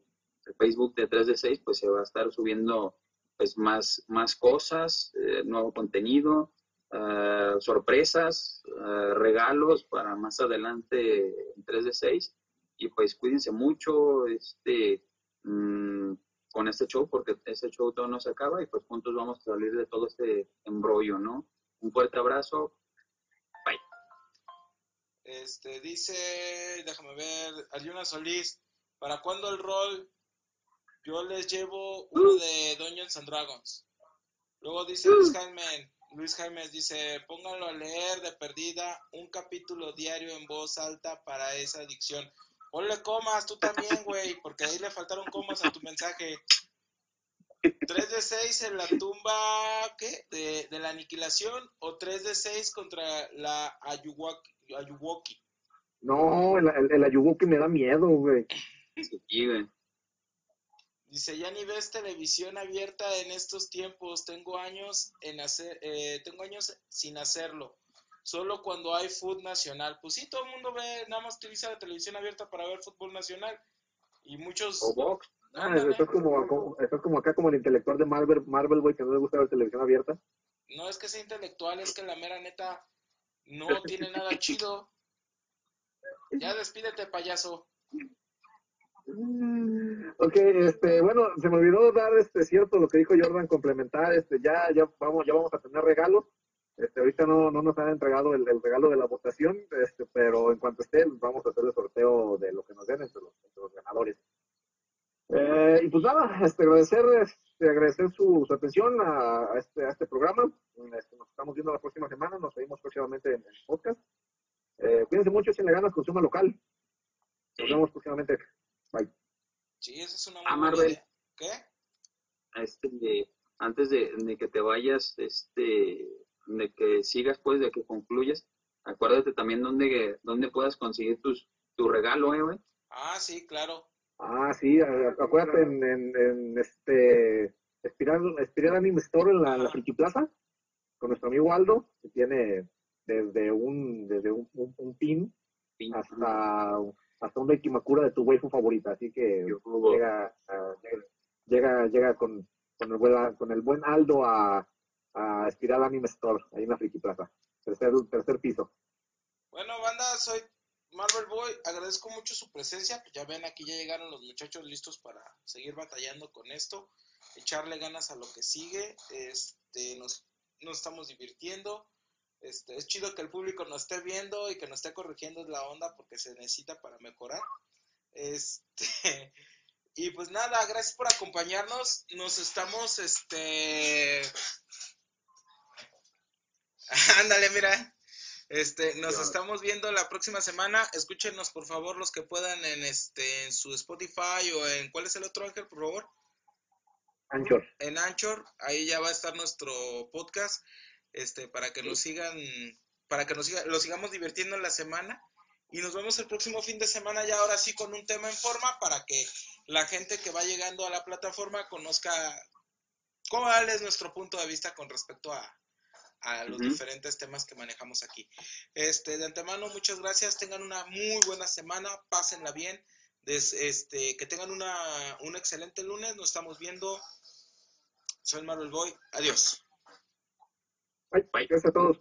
Facebook de 3 de 6, pues se va a estar subiendo pues más, más cosas, eh, nuevo contenido, uh, sorpresas, uh, regalos para más adelante en 3 de 6 y pues cuídense mucho este mmm, con este show porque este show todo no se acaba y pues juntos vamos a salir de todo este embrollo, ¿no? Un fuerte abrazo. Bye. Este, dice, déjame ver, Ayuna Solís, ¿para cuándo el rol? Yo les llevo uno de Dungeons and Dragons. Luego dice Luis Jaime, Luis Jaime dice, pónganlo a leer de perdida un capítulo diario en voz alta para esa adicción. Ponle comas, tú también, güey, porque ahí le faltaron comas a tu mensaje. 3 de 6 en la tumba ¿qué? De, de, la aniquilación o 3 de 6 contra la Ayuwoki. Ayuwoki. No, el, el, el Ayuwoki me da miedo, güey. Sí, güey. Dice, ya ni ves televisión abierta en estos tiempos. Tengo años en hacer, eh, tengo años sin hacerlo. Solo cuando hay fútbol nacional. Pues sí, todo el mundo ve, nada más utiliza la televisión abierta para ver fútbol nacional. Y muchos. O box. Ah, eso, es como, como, eso es como acá como el intelectual de Marvel, Marvel, güey, que no le gusta ver televisión abierta. No es que sea intelectual, es que la mera neta no tiene nada chido. Ya despídete, payaso. Ok, este, bueno, se me olvidó dar este cierto lo que dijo Jordan, complementar, este, ya, ya vamos, ya vamos a tener regalos. Este, ahorita no, no nos han entregado el, el, regalo de la votación, este, pero en cuanto esté, vamos a hacer el sorteo de lo que nos den entre los, entre los ganadores. Eh, y pues nada, este, agradecer, este, agradecer su, su atención a, a, este, a este programa. Este, nos estamos viendo la próxima semana, nos vemos próximamente en el podcast. Eh, cuídense mucho, si le ganas, consuma local. Nos vemos próximamente. Bye. Sí, esa es una ah, Marvel. Idea. ¿Qué? Este, de, antes de, de, que te vayas, este, de que sigas, pues, de que concluyas, acuérdate también dónde, dónde puedas conseguir tus, tu regalo, eh, güey. Ah, sí, claro. Ah, sí, acuérdate en, en, en este Espiral, Espiral Anime Store en la, en la Friki Plaza, con nuestro amigo Aldo, que tiene desde un, desde un, un, un pin, hasta, hasta una Ikimakura de tu waifu favorita, así que llega, uh, llega, llega con, con, el buen, con el buen Aldo a, a Espiral Anime Store, ahí en la Friki Plaza, tercer, tercer piso. Bueno, banda, soy Marvel Boy, agradezco mucho su presencia. Pues ya ven, aquí ya llegaron los muchachos listos para seguir batallando con esto, echarle ganas a lo que sigue. Este, nos, nos estamos divirtiendo. Este, es chido que el público nos esté viendo y que nos esté corrigiendo la onda porque se necesita para mejorar. Este, (laughs) y pues nada, gracias por acompañarnos. Nos estamos, este. (laughs) Ándale, mira. Este, nos estamos viendo la próxima semana. Escúchenos, por favor, los que puedan en este en su Spotify o en ¿cuál es el otro Ángel, por favor? Anchor. En Anchor, ahí ya va a estar nuestro podcast, este, para que sí. nos sigan, para que nos siga, lo sigamos divirtiendo en la semana. Y nos vemos el próximo fin de semana ya ahora sí con un tema en forma para que la gente que va llegando a la plataforma conozca cuál es nuestro punto de vista con respecto a, a los diferentes temas que manejamos aquí. Este, de antemano, muchas gracias. Tengan una muy buena semana. Pásenla bien. este, que tengan una, un excelente lunes. Nos estamos viendo. Soy Marvel Boy. Adiós. Bye. Bye. Gracias a todos.